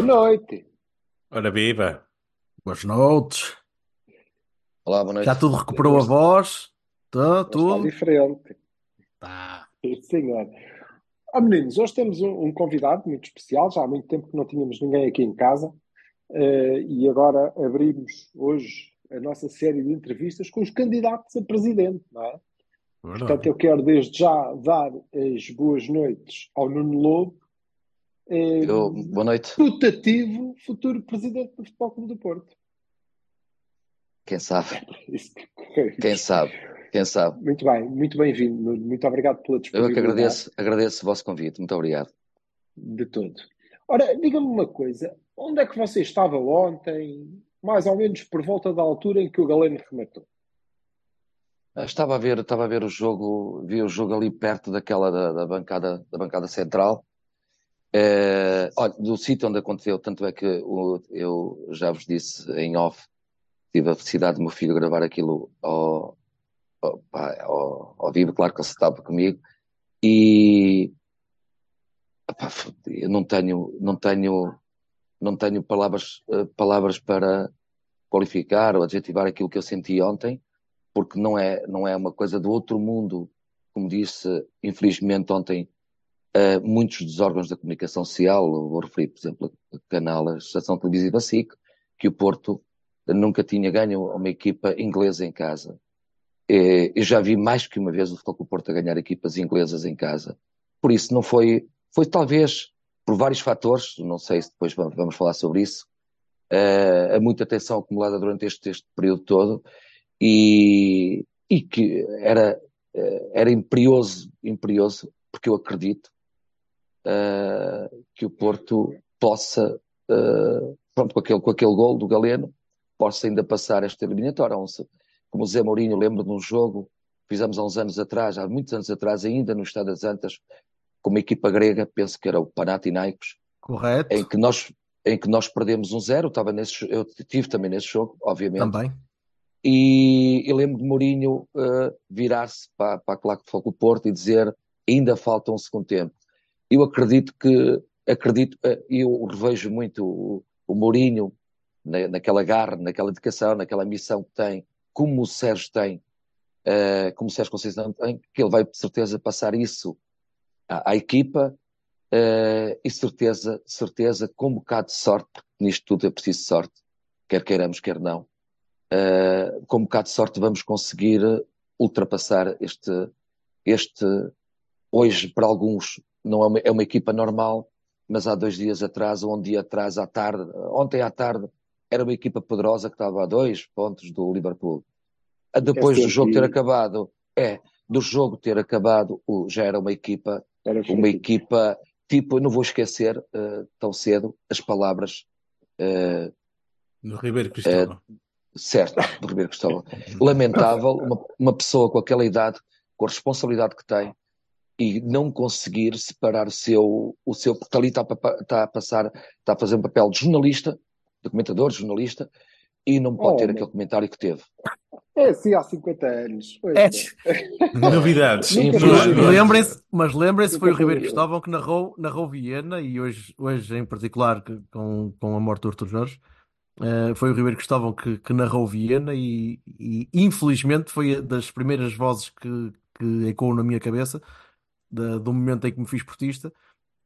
Boa noite. Ora viva. Boas noites. Olá, boa noite. Já tudo recuperou a voz? Tá, Está tudo? diferente. Tá. Senhor. Ah, meninos, hoje temos um, um convidado muito especial. Já há muito tempo que não tínhamos ninguém aqui em casa. Eh, e agora abrimos hoje a nossa série de entrevistas com os candidatos a presidente, não é? Portanto, eu quero desde já dar as boas noites ao Nuno Lobo, eh, Eu- boa noite. putativo futuro presidente do Futebol Clube do Porto. Quem sabe? Que- Quem sabe? Quem sabe? Muito bem, muito bem-vindo. Muito obrigado pela Eu é que disponibilidade. agradeço, agradeço o vosso convite. Muito obrigado. De todo. Ora, diga-me uma coisa, onde é que você estava ontem, mais ou menos por volta da altura em que o Galeno rematou? Ah, Estava a ver, estava a ver o jogo, vi o jogo ali perto daquela da, da bancada, da bancada central. Eh, olha, do sítio onde aconteceu, tanto é que o- eu já vos disse em off, tive a felicidade do meu filho gravar aquilo ao, ao, ao, ao vivo, claro que ele estava comigo, e eu não tenho, não tenho, não tenho palavras, eh, palavras para qualificar ou adjetivar aquilo que eu senti ontem, porque não é, não é uma coisa do outro mundo, como disse, infelizmente ontem, muitos dos órgãos da comunicação social, vou referir, por exemplo, a canal, a estação televisiva SIC, que o Porto nunca tinha ganho uma equipa inglesa em casa. Eh, Eu já vi mais que uma vez o Futebol Porto a ganhar equipas inglesas em casa. Por isso não foi, foi talvez por vários fatores, não sei se depois vamos, falar sobre isso, a muita tensão acumulada durante este, este período todo e, e que era, eh, era imperioso, imperioso, porque eu acredito eh, que o Porto possa, eh, pronto, com aquele, com aquele gol do Galeno, possa ainda passar esta eliminatória. Como o Zé Mourinho, lembro de um jogo que fizemos há uns anos atrás, há muitos anos atrás, ainda no Estado das Antas, com uma equipa grega, penso que era o Panathinaikos, Correto. em que nós, em que nós perdemos um zero, estava nesse, eu tive também nesse jogo, obviamente, Também. e eu lembro de Mourinho eh, virar-se para, para a Claque de Foco do Porto e dizer ainda falta um segundo tempo. Eu acredito que, acredito, eh, eu revejo muito o, o Mourinho na, naquela garra, naquela dedicação, naquela missão que tem, como o Sérgio tem, eh, como o Sérgio Conceição tem, que ele vai de certeza passar isso à, à equipa eh, e certeza, certeza, com um bocado de sorte, porque nisto tudo é preciso sorte, quer queiramos, quer não. Uh, com um bocado de sorte vamos conseguir ultrapassar este, este, hoje para alguns não é uma, é uma equipa normal, mas há dois dias atrás, ou um dia atrás, à tarde, ontem à tarde, era uma equipa poderosa que estava a dois pontos do Liverpool. Depois É do jogo ter acabado, é, do jogo ter acabado, o- já era uma equipa, Era uma equipa, tipo, não vou esquecer uh, tão cedo as palavras uh, No Ribeiro Cristóvão. certo, do Ribeiro Cristóvão. Lamentável, uma, uma pessoa com aquela idade, com a responsabilidade que tem, e não conseguir separar o seu, o seu porque ali está está a passar, está a fazer um papel de jornalista, documentador, jornalista, e não pode Oh, ter meu. aquele comentário que teve. É assim há 50 anos. Pois É. Novidades. Lembrem-se, mas lembrem-se, foi o Ribeiro. Cristóvão que narrou, narrou Viena e hoje, hoje em particular com, com a morte do Artur Jorge, eh, foi o Ribeiro Cristóvão que, que narrou Viena e, e, infelizmente foi das primeiras vozes que, que ecoou na minha cabeça da- do momento em que me fiz portista,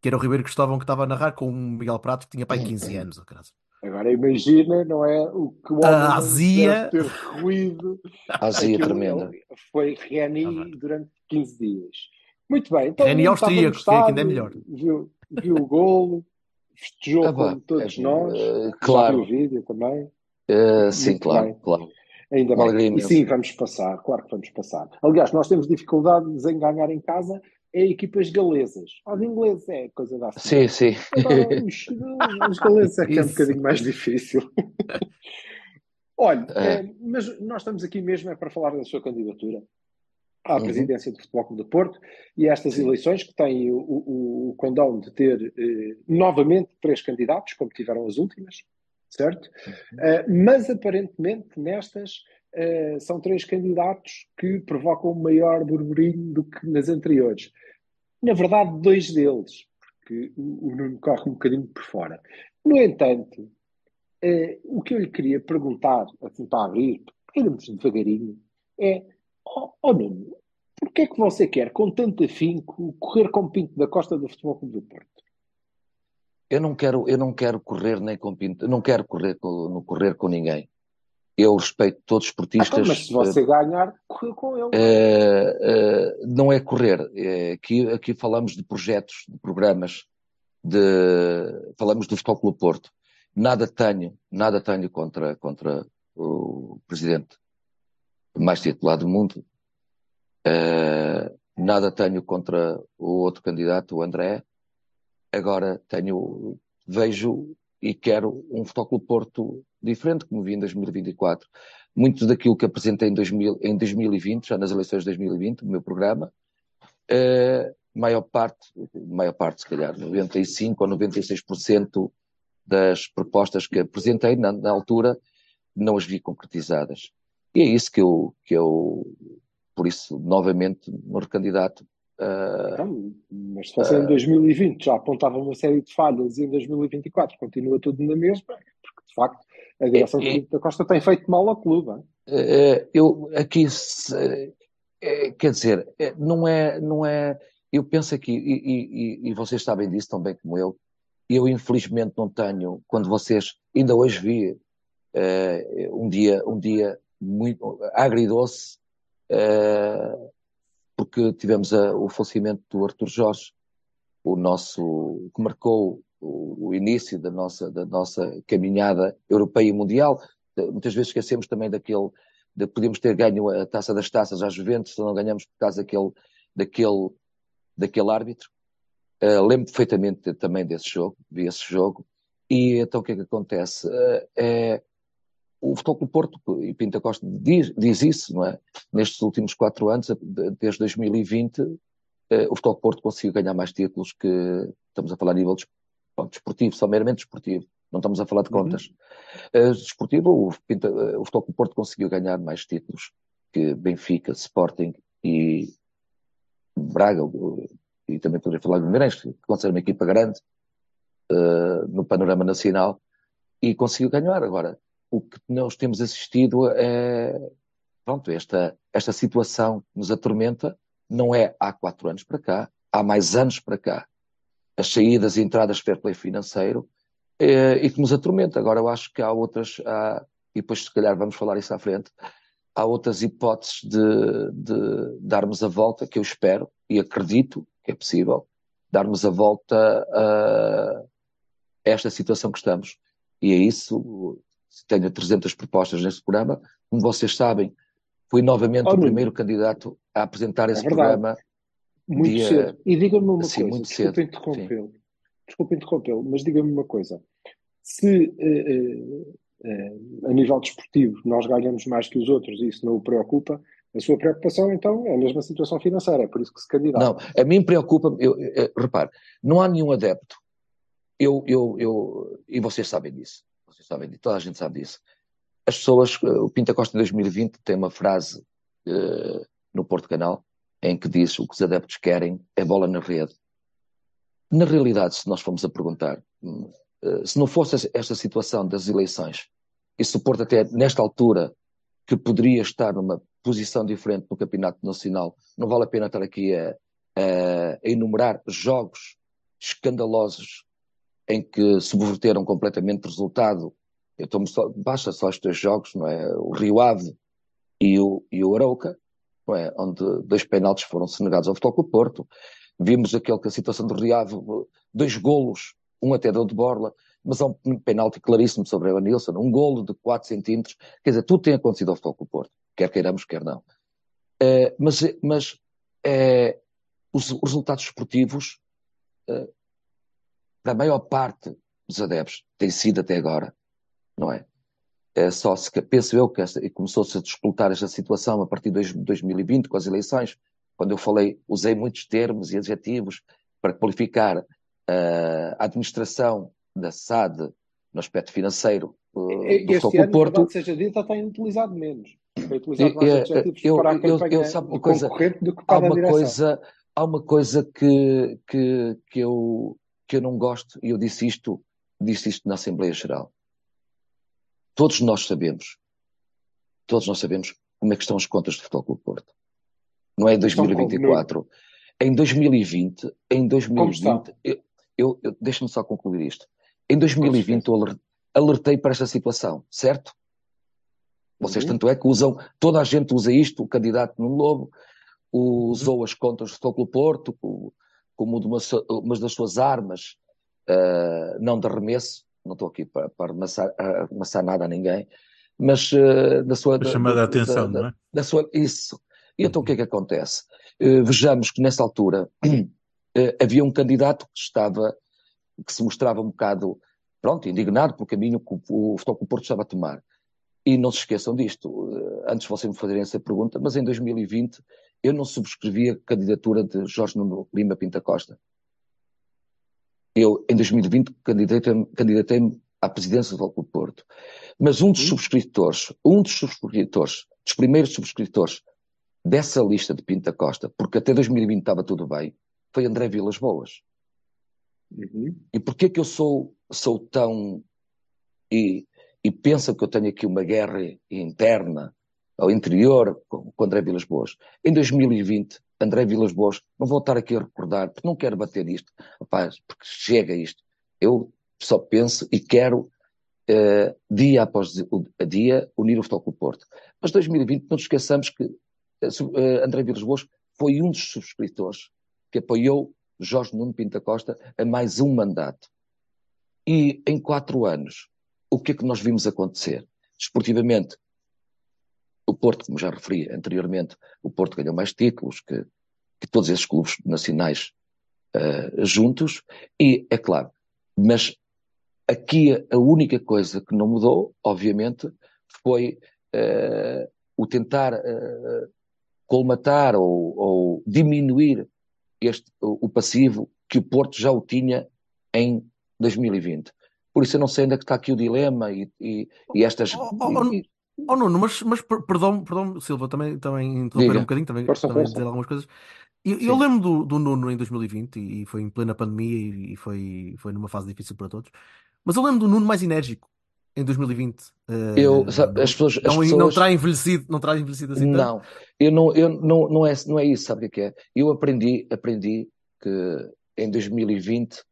que era o Ribeiro Cristóvão que estava a narrar com o Miguel Prato que tinha pai 15 anos. oh, caralho. Agora imagina, não é? O que o homem A azia. ter ruído. Azia Aquilo tremenda. Foi Reni Ah, durante 15 dias. Muito bem. Então, Reni austríaco, que é que ainda é melhor. Viu, viu o golo, festejou Ah, como todos é, nós. Já claro. viu o vídeo também. Uh, sim, Muito claro, bem. claro. Ainda Uma bem. E sim, vamos passar, claro que vamos passar. Aliás, nós temos dificuldades em ganhar em casa é equipas galesas. Os ingleses é coisa da Sim, sim. Agora, os, os galeses é que é um bocadinho mais difícil. Olha, É. eh, mas nós estamos aqui mesmo é para falar da sua candidatura à Uhum. presidência do Futebol Clube do Porto e estas eleições que têm o, o, o condão de ter eh, novamente três candidatos, como tiveram as últimas, certo? Eh, mas aparentemente nestas eh, são três candidatos que provocam um maior burburinho do que nas anteriores. Na verdade, dois deles, porque o, o Nuno corre um bocadinho por fora. No entanto, eh, o que eu lhe queria perguntar, assim para abrir, irmos devagarinho, é, ó oh, Nuno, porquê é que você quer, com tanto afinco, correr com Pinto da Costa do Futebol Clube do Porto? Eu não quero, eu não quero correr nem com pinto, não quero correr com, correr com ninguém. Eu respeito todos os Ah, esportistas. mas se você ganhar, correr com ele. Eh, eh, não é correr. É, aqui, aqui falamos de projetos, de programas, de, falamos do Futebol Clube Porto. Nada tenho, nada tenho contra, contra o presidente mais titulado do mundo. Eh, nada tenho contra o outro candidato, o André. Agora tenho, vejo e quero um Futebol Clube Porto diferente, como vi em 2024. Muito daquilo que apresentei em, 2000, em 2020, já nas eleições de 2020, no meu programa, eh, maior parte, maior parte se calhar, 95 ou 96% das propostas que apresentei na, na altura, não as vi concretizadas. E é isso que eu, que eu por isso, novamente, me recandidato. Uh, Então, mas se você em 2020 já apontava uma série de falhas e em 2024 continua tudo na mesma, porque de facto a direção É, é. Da Costa tem feito mal ao clube. hein? Eh, eu aqui eh, quer dizer eh, não é não é eu penso aqui e, e- e- vocês sabem disso tão bem como eu eu infelizmente não tenho quando vocês ainda hoje vi eh, um dia um dia muito agridoce eh, porque tivemos a- o falecimento do Arthur Jorge o nosso que marcou o, início da nossa da nossa caminhada europeia e mundial muitas vezes esquecemos também daquele, de podemos ter ganho a taça das taças às Juventus, se não ganhamos por causa daquele, daquele, daquele árbitro. Uh, lembro perfeitamente também desse jogo, vi esse jogo, e então o que é que acontece? Uh, é, o Futebol Clube Porto, e Pinta Costa diz, diz isso, não é? Nestes últimos quatro anos, desde 2020, uh, o Futebol Porto conseguiu ganhar mais títulos que, estamos a falar a nível bom, desportivo, só meramente desportivo, não estamos a falar de contas. Uh, desportivo, o, Pinta, uh, o Futebol Porto conseguiu ganhar mais títulos que Benfica, Sporting e Braga, uh, e também poderia falar do Guimarães, que considera uma equipa grande uh, no panorama nacional, e conseguiu ganhar. Agora, o que nós temos assistido é, pronto, esta, esta situação que nos atormenta não é há quatro anos para cá, há mais anos para cá. As saídas e entradas fair play financeiro eh, e que nos atormenta. Agora eu acho que há outras, há, e depois se calhar vamos falar isso à frente, há outras hipóteses de, de darmos a volta, que eu espero e acredito que é possível, darmos a volta a esta situação que estamos. E é isso, tenho 300 propostas neste programa. Como vocês sabem, fui novamente Oh, o primeiro candidato a apresentar esse verdade. programa. Muito Dia- cedo. E diga-me uma Sim, coisa, cedo, interrompê-lo. Desculpe interrompê-lo, mas diga-me uma coisa. Se eh, eh, a nível desportivo nós ganhamos mais que os outros e isso não o preocupa, a sua preocupação então é a mesma situação financeira, é por isso que se candidata. Não, a mim preocupa-me, repare, não há nenhum adepto, eu, eu, eu, e vocês sabem disso, vocês sabem disso, toda a gente sabe disso. As pessoas, o Pinta Costa em 2020 tem uma frase eh, no Porto Canal em que diz o que os adeptos querem é bola na rede. Na realidade, se nós formos a perguntar, hum, eh, se não fosse esta situação das eleições, e Porto até nesta altura que poderia estar numa posição diferente no Campeonato Nacional, não vale a pena estar aqui a, a- enumerar jogos escandalosos em que subverteram completamente o resultado. Eu só, basta só estes jogos, não é? O Rio Ave e o, e o Arauca? Onde dois penaltis foram sonegados ao Futebol Clube Porto. Vimos aquele que a situação do Rio Ave, dois golos, um até de borla. mas há um penalti claríssimo sobre o Nilsson, um golo de 4 centímetros. Quer dizer, tudo tem acontecido ao Futebol Clube Porto, quer queiramos, quer não. Uh, mas mas uh, os, os, resultados esportivos, uh, para a maior parte dos adeptos, têm sido até agora, não é? É só se, penso eu que começou-se a disputar esta situação a partir de 2020, com as eleições, quando eu falei, usei muitos termos e adjetivos para qualificar uh, a administração da SAD no aspecto financeiro uh, do este ano, Porto. Verdade, seja dita, tem utilizado menos. Foi utilizado mais adjetivos eu, para a campanha eu, eu, sabe uma coisa, do que para há uma direção. coisa Há uma coisa que, que, que, eu, que eu não gosto, e eu disse isto, disse isto na Assembleia Geral. Todos nós sabemos, todos nós sabemos como é que estão as contas do Futebol Clube Porto. Não é em 2024. Em 2020, em 2020, eu, eu, eu deixa-me só concluir isto. Em 2020 eu alertei para esta situação, certo? Vocês uhum. tanto é que usam, toda a gente usa isto, o candidato no Lobo usou as contas do Futebol Porto como, como uma, uma das suas armas, uh, não de arremesso, não estou aqui para, para amassar, amassar nada a ninguém, mas uh, da sua... Da, chamada a atenção, da, não é? Da sua, isso. E então o que é que acontece? Uh, vejamos que nessa altura uh, havia um candidato que estava, que se mostrava um bocado, pronto, indignado pelo caminho que o, o Futebol Porto estava a tomar. E não se esqueçam disto, antes de vocês me fazerem essa pergunta, mas em 2020 eu não subscrevi a candidatura de Jorge Nuno Lima Pinta Costa. Eu, em 2020, candidatei-me candidatei à presidência do Clube Porto. Mas um dos uhum. subscritores, um dos subscritores, dos primeiros subscritores dessa lista de Pinta Costa, porque até 2020 estava tudo bem, foi André Vilas Boas. Uhum. E porquê que eu sou, sou tão. E, e penso que eu tenho aqui uma guerra interna ao interior com, com André Vilas Boas? Em 2020, André Vilas Boas, não vou estar aqui a recordar, porque não quero bater isto, rapaz, porque chega isto. Eu só penso e quero Uh, dia após dia, unir o Futebol Clube Porto. Mas 2020, não nos esqueçamos que uh, André Vilas Boas foi um dos subscritores que apoiou Jorge Nuno Pinta Costa a mais um mandato. E em quatro anos, o que é que nós vimos acontecer? Esportivamente, o Porto, como já referi anteriormente, o Porto ganhou mais títulos que, que todos esses clubes nacionais uh, juntos, e é claro, mas aqui a única coisa que não mudou, obviamente, foi uh, o tentar uh, colmatar ou, ou diminuir este, o, passivo que o Porto já o tinha em 2020. Por isso eu não sei onde é que está aqui o dilema e, e, e estas... Oh, oh, oh, oh Nuno, mas, mas perdão, perdão, Silva, também, também interromper um bocadinho, também, força, também força. dizer algumas coisas. Eu, eu lembro do, do, Nuno em 2020 e foi em plena pandemia e foi, foi numa fase difícil para todos. Mas eu lembro do Nuno mais enérgico em 2020. Eu, uh, sabe, as pessoas, não, as pessoas... não terá envelhecido, não terá envelhecido assim Não, eu não, eu não, não, é, não é isso, sabe o que é? Eu aprendi, aprendi que em 2020 uh,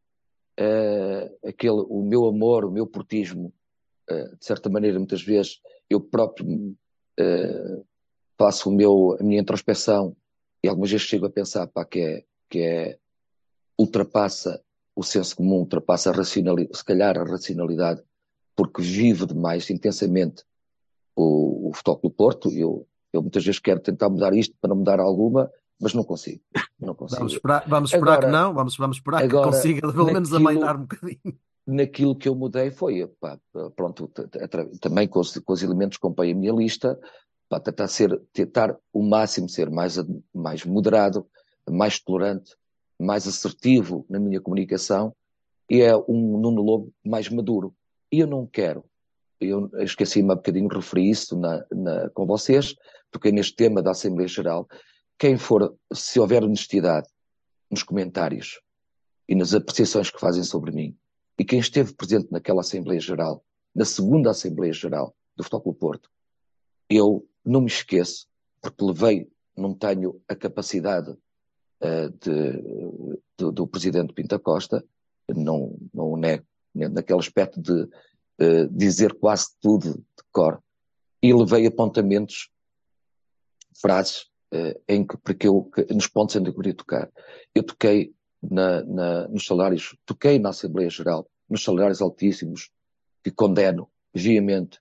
eh, aquele, o meu amor, o meu portismo, uh, de certa maneira, muitas vezes, eu próprio uh, faço o meu, a minha introspeção e algumas vezes chego a pensar pá, que, é, que é ultrapassa o senso comum, ultrapassa a racionalidade, se calhar a racionalidade porque vivo demais intensamente o, o Futebol do Porto. Eu, eu muitas vezes quero tentar mudar isto para não mudar alguma, mas não consigo. Não consigo. Vamos esperar, vamos esperar agora, que não, vamos, vamos esperar agora, que consiga pelo menos naquilo, amainar um bocadinho. Naquilo que eu mudei foi, pá, pronto, também com os, com os elementos que comprei a minha lista, pá, tentar ser, tentar o máximo ser mais, mais moderado, mais tolerante, mais assertivo na minha comunicação e é um Nuno Lobo mais maduro. E eu não quero, eu esqueci-me há bocadinho, referi isso na, na, com vocês, toquei neste tema da Assembleia Geral. Quem for, se houver honestidade nos comentários e nas apreciações que fazem sobre mim, e quem esteve presente naquela Assembleia Geral, na segunda Assembleia Geral do Futebol Porto, eu não me esqueço, porque levei, não tenho a capacidade uh, de, de, do Presidente Pinta Costa, não, não nego né, naquele aspecto de uh, dizer quase tudo de cor. E levei apontamentos, frases, uh, em que, porque eu, nos pontos onde eu queria tocar. Eu toquei na, na, nos salários, toquei na Assembleia Geral nos salários altíssimos, que condeno veemente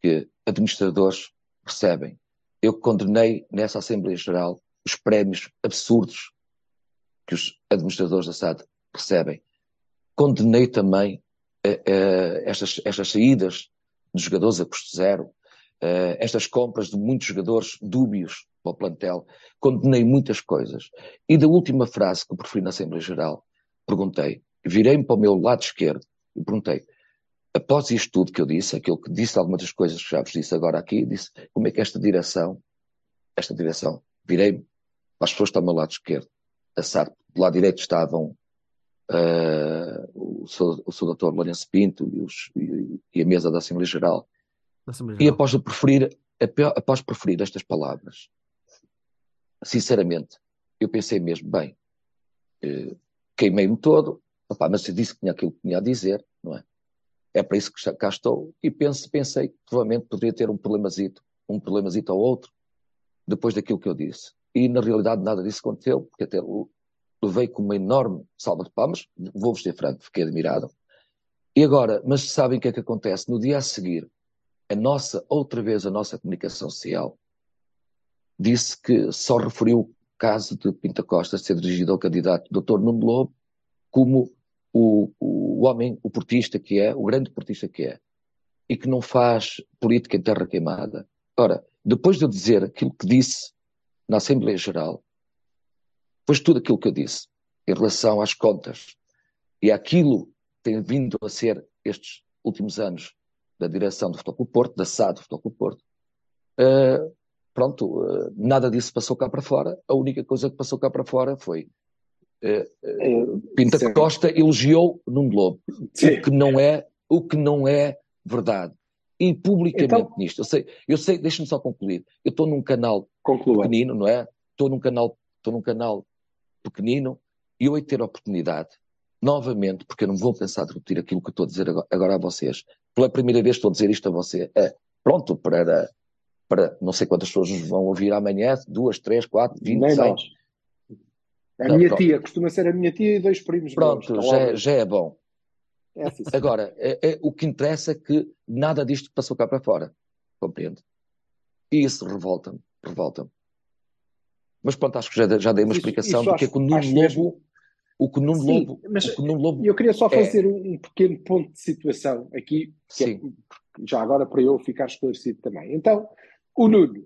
que administradores recebem. Eu condenei nessa Assembleia Geral os prémios absurdos que os administradores da SAD recebem. Condenei também eh, eh, estas, estas saídas de jogadores a custo zero, eh, estas compras de muitos jogadores dúbios para o plantel. Condenei muitas coisas. E da última frase que eu preferi na Assembleia Geral, perguntei, virei-me para o meu lado esquerdo e perguntei, após isto tudo que eu disse, aquilo que disse algumas das coisas que já vos disse agora aqui, disse como é que esta direção, esta direção, virei-me para as pessoas que estão ao meu lado esquerdo, a SARP, do lado direito estavam uh, o, seu, o seu doutor Lourenço Pinto e, os, e, e, a mesa da Assembleia Geral. E após preferir, após preferir estas palavras, sinceramente, eu pensei mesmo, bem, uh, queimei-me todo, Opa, mas eu disse que tinha aquilo que tinha a dizer, não é? É para isso que cá estou. E penso, pensei que provavelmente poderia ter um problemazito, um problemazito ou outro, depois daquilo que eu disse. E na realidade nada disso aconteceu, porque até levei com uma enorme salva de palmas, vou-vos ser franco, fiquei admirado. E agora, mas sabem o que é que acontece? No dia a seguir, a nossa, outra vez a nossa comunicação social, disse que só referiu o caso de Pinta Costa ser dirigido ao candidato Dr. Nuno Lobo como o, o homem, o portista que é, o grande portista que é, e que não faz política em terra queimada. Ora, depois de eu dizer aquilo que disse na Assembleia Geral, depois de tudo aquilo que eu disse em relação às contas e àquilo que tem vindo a ser estes últimos anos da direção do Futebol Porto, da SAD do Futebol Porto, uh, pronto, uh, nada disso passou cá para fora. A única coisa que passou cá para fora foi Uh, Pinta Sim. Costa elogiou Nuno Lobo, Sim. o que não é o que não é verdade. E publicamente então, nisto, eu sei, eu sei, deixa-me só concluir. Eu estou num canal conclua. pequenino, não é? Estou num canal, estou num canal pequenino e eu hei de ter a oportunidade, novamente, porque eu não vou pensar de repetir aquilo que estou a dizer agora, agora a vocês. Pela primeira vez estou a dizer isto a você. É, pronto, para, para não sei quantas pessoas nos vão ouvir amanhã, duas, três, quatro, vinte, cem. A não, minha pronto. tia, costuma ser a minha tia e dois primos Pronto, meus, já, é, já é bom. É assim, Agora, é, é, o que interessa é que nada disto passou cá para fora. Compreende? E isso revolta-me, revolta-me. Mas pronto, acho que já, já dei uma isso, explicação isso do que é que o Nuno Lobo. O que Nuno Sim, Lobo. Mas o Nuno Lobo eu queria só é fazer um, um pequeno ponto de situação aqui, é, já agora para eu ficar esclarecido também. Então, o Nuno,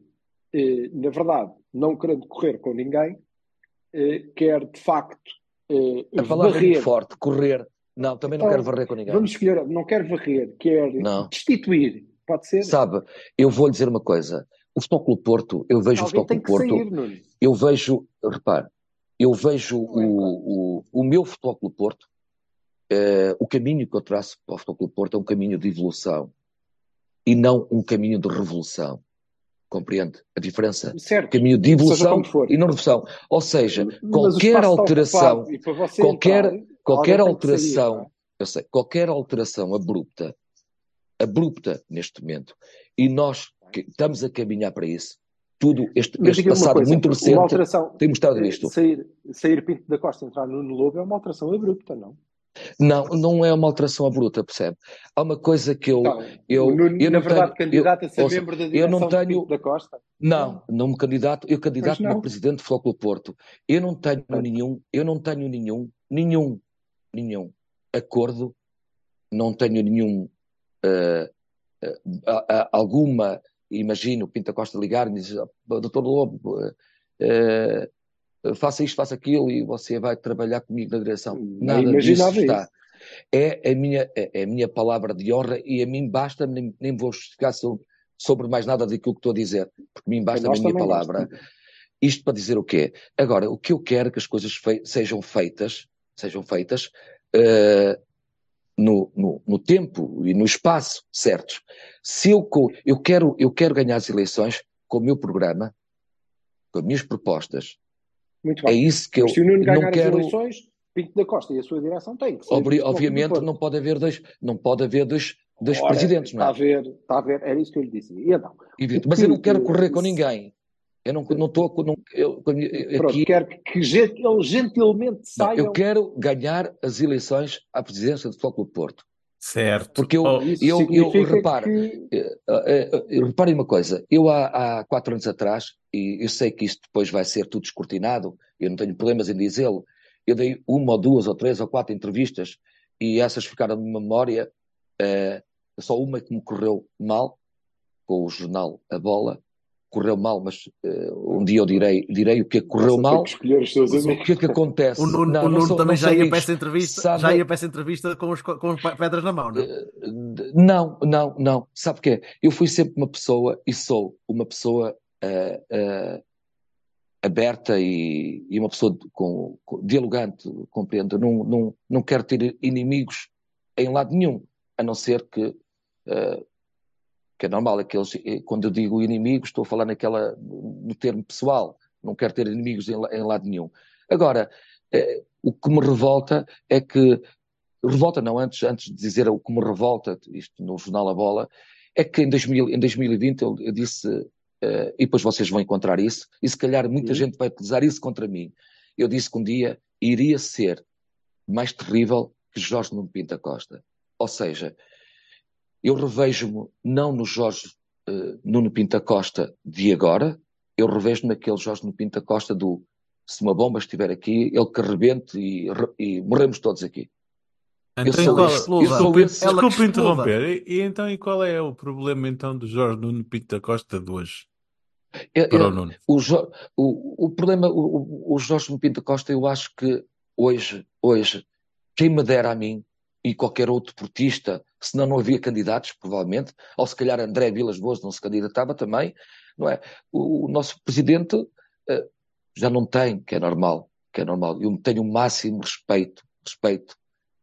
eh, na verdade, não querendo correr com ninguém, eh, quer de facto eh, a palavra varrer. É forte, correr. Não, também não então, quero varrer com ninguém. Vamos escolher, não quero varrer, quer não. destituir. Pode ser? Sabe, eu vou lhe dizer uma coisa. O Futebol Porto, eu vejo Alguém o Futebol Porto, sair, eu vejo, repare, eu vejo o, o, o meu Futebol Porto, uh, o caminho que eu traço para o Futebol Porto é um caminho de evolução e não um caminho de revolução. Compreende a diferença? Certo. Caminho de evolução e não revolução. Ou seja, qualquer alteração, qualquer, entrar, qualquer alteração, sair, eu sei, qualquer alteração abrupta, abrupta neste momento, e nós estamos a caminhar para isso, tudo este, este passado coisa, muito recente tem mostrado isto. Sair, sair Pinto da Costa entrar no Lobo é uma alteração abrupta, não? Não, não é uma alteração abrupta, percebe? Há uma coisa que eu. Não, eu, Nuno, eu na verdade, candidato a ser membro da direção eu não tenho, da Costa? Não, não me candidato, eu candidato como presidente do Flóculo Porto. Eu não tenho nenhum, eu não tenho nenhum, nenhum, nenhum acordo, não tenho nenhum. Uh, uh, alguma, imagino, Pinta Costa ligar-me e dizer, doutor Lobo. Uh, faça isto, faça aquilo e você vai trabalhar comigo na direção. Nada disso está. Isso. É a, minha, é, é a minha palavra de honra e a mim basta, nem, nem vou justificar sobre, sobre mais nada daquilo que estou a dizer, porque a mim basta a minha palavra. Isto para dizer o quê? Agora, o que eu quero é que as coisas fei sejam feitas, sejam feitas uh, no, no, no, tempo e no espaço certos. Se eu, eu, quero, eu quero ganhar as eleições com o meu programa, com as minhas propostas, muito bem. É isso que eu Mas se o Nuno ganhar não quero... as eleições, Pinto da Costa e a sua direção têm que ser. Obri obviamente não pode haver dois, não pode haver dois, dois Ora, presidentes, não é? Está a ver, está a ver, era isso que eu lhe disse. E então, Mas eu não quero correr com ninguém. Eu não não estou não, eu, eu- Pronto, aqui quero que ele gentilmente não, saia. eu quero ganhar as eleições à presidência do Futebol Clube do Porto. Certo. Porque eu, Oh, eu, eu significa reparo, que eh, eh, eh, reparem uma coisa, eu há, há quatro anos atrás, e eu sei que isto depois vai ser tudo descortinado, eu não tenho problemas em dizê-lo, eu dei uma ou duas ou três ou quatro entrevistas e essas ficaram de memória, eh, só uma que me correu mal, com o jornal A Bola, correu mal, mas eh, um dia eu direi, direi o que é que correu mal, que escolher os seus mas o que é que acontece? O Nuno, Não, o não Nuno sou- também não sou já ia para essa entrevista, Sabe- já ia para essa entrevista com, os, com pedras na mão, não? Eh, Não, não, não. Sabe o que é? Eu fui sempre uma pessoa, e sou uma pessoa eh, aberta e, e uma pessoa de- com, com- dialogante, compreendo. Não, não, não quero ter inimigos em lado nenhum, a não ser que, eh, que é normal, aqueles, eh, quando eu digo inimigos, estou a falar naquela, no termo pessoal, não quero ter inimigos em, em lado nenhum. Agora, eh, o que me revolta é que revolta não, antes, antes de dizer o que me revolta, isto no jornal A Bola, é que em, 2000, em 2020 eu, eu disse, eh, e depois vocês vão encontrar isso, e se calhar muita Sim. gente vai utilizar isso contra mim. Eu disse que um dia iria ser mais terrível que Jorge Nuno Pinto da Costa. Ou seja, eu revejo-me não no Jorge eh, Nuno Pinto da Costa de agora, eu revejo-me naquele Jorge Nuno Pinto da Costa do se uma bomba estiver aqui, ele que rebente e, e morremos todos aqui. Então, sou e qual- explosão. eu sou esse- Ela exploda. interromper. E, e então, e qual é o problema então do Jorge Nuno Pinto da Costa de hoje? Eu- Para eu- o Nuno. O, o, o problema, o, o- Jorge Pinto da Costa, eu acho que hoje, hoje, quem me dera a mim e qualquer outro portista, senão não havia candidatos, provavelmente, ou se calhar André Vilas Boas não se candidatava também, não é? O, o nosso presidente eh, já não tem, que é normal, que é normal. Eu tenho o máximo respeito, respeito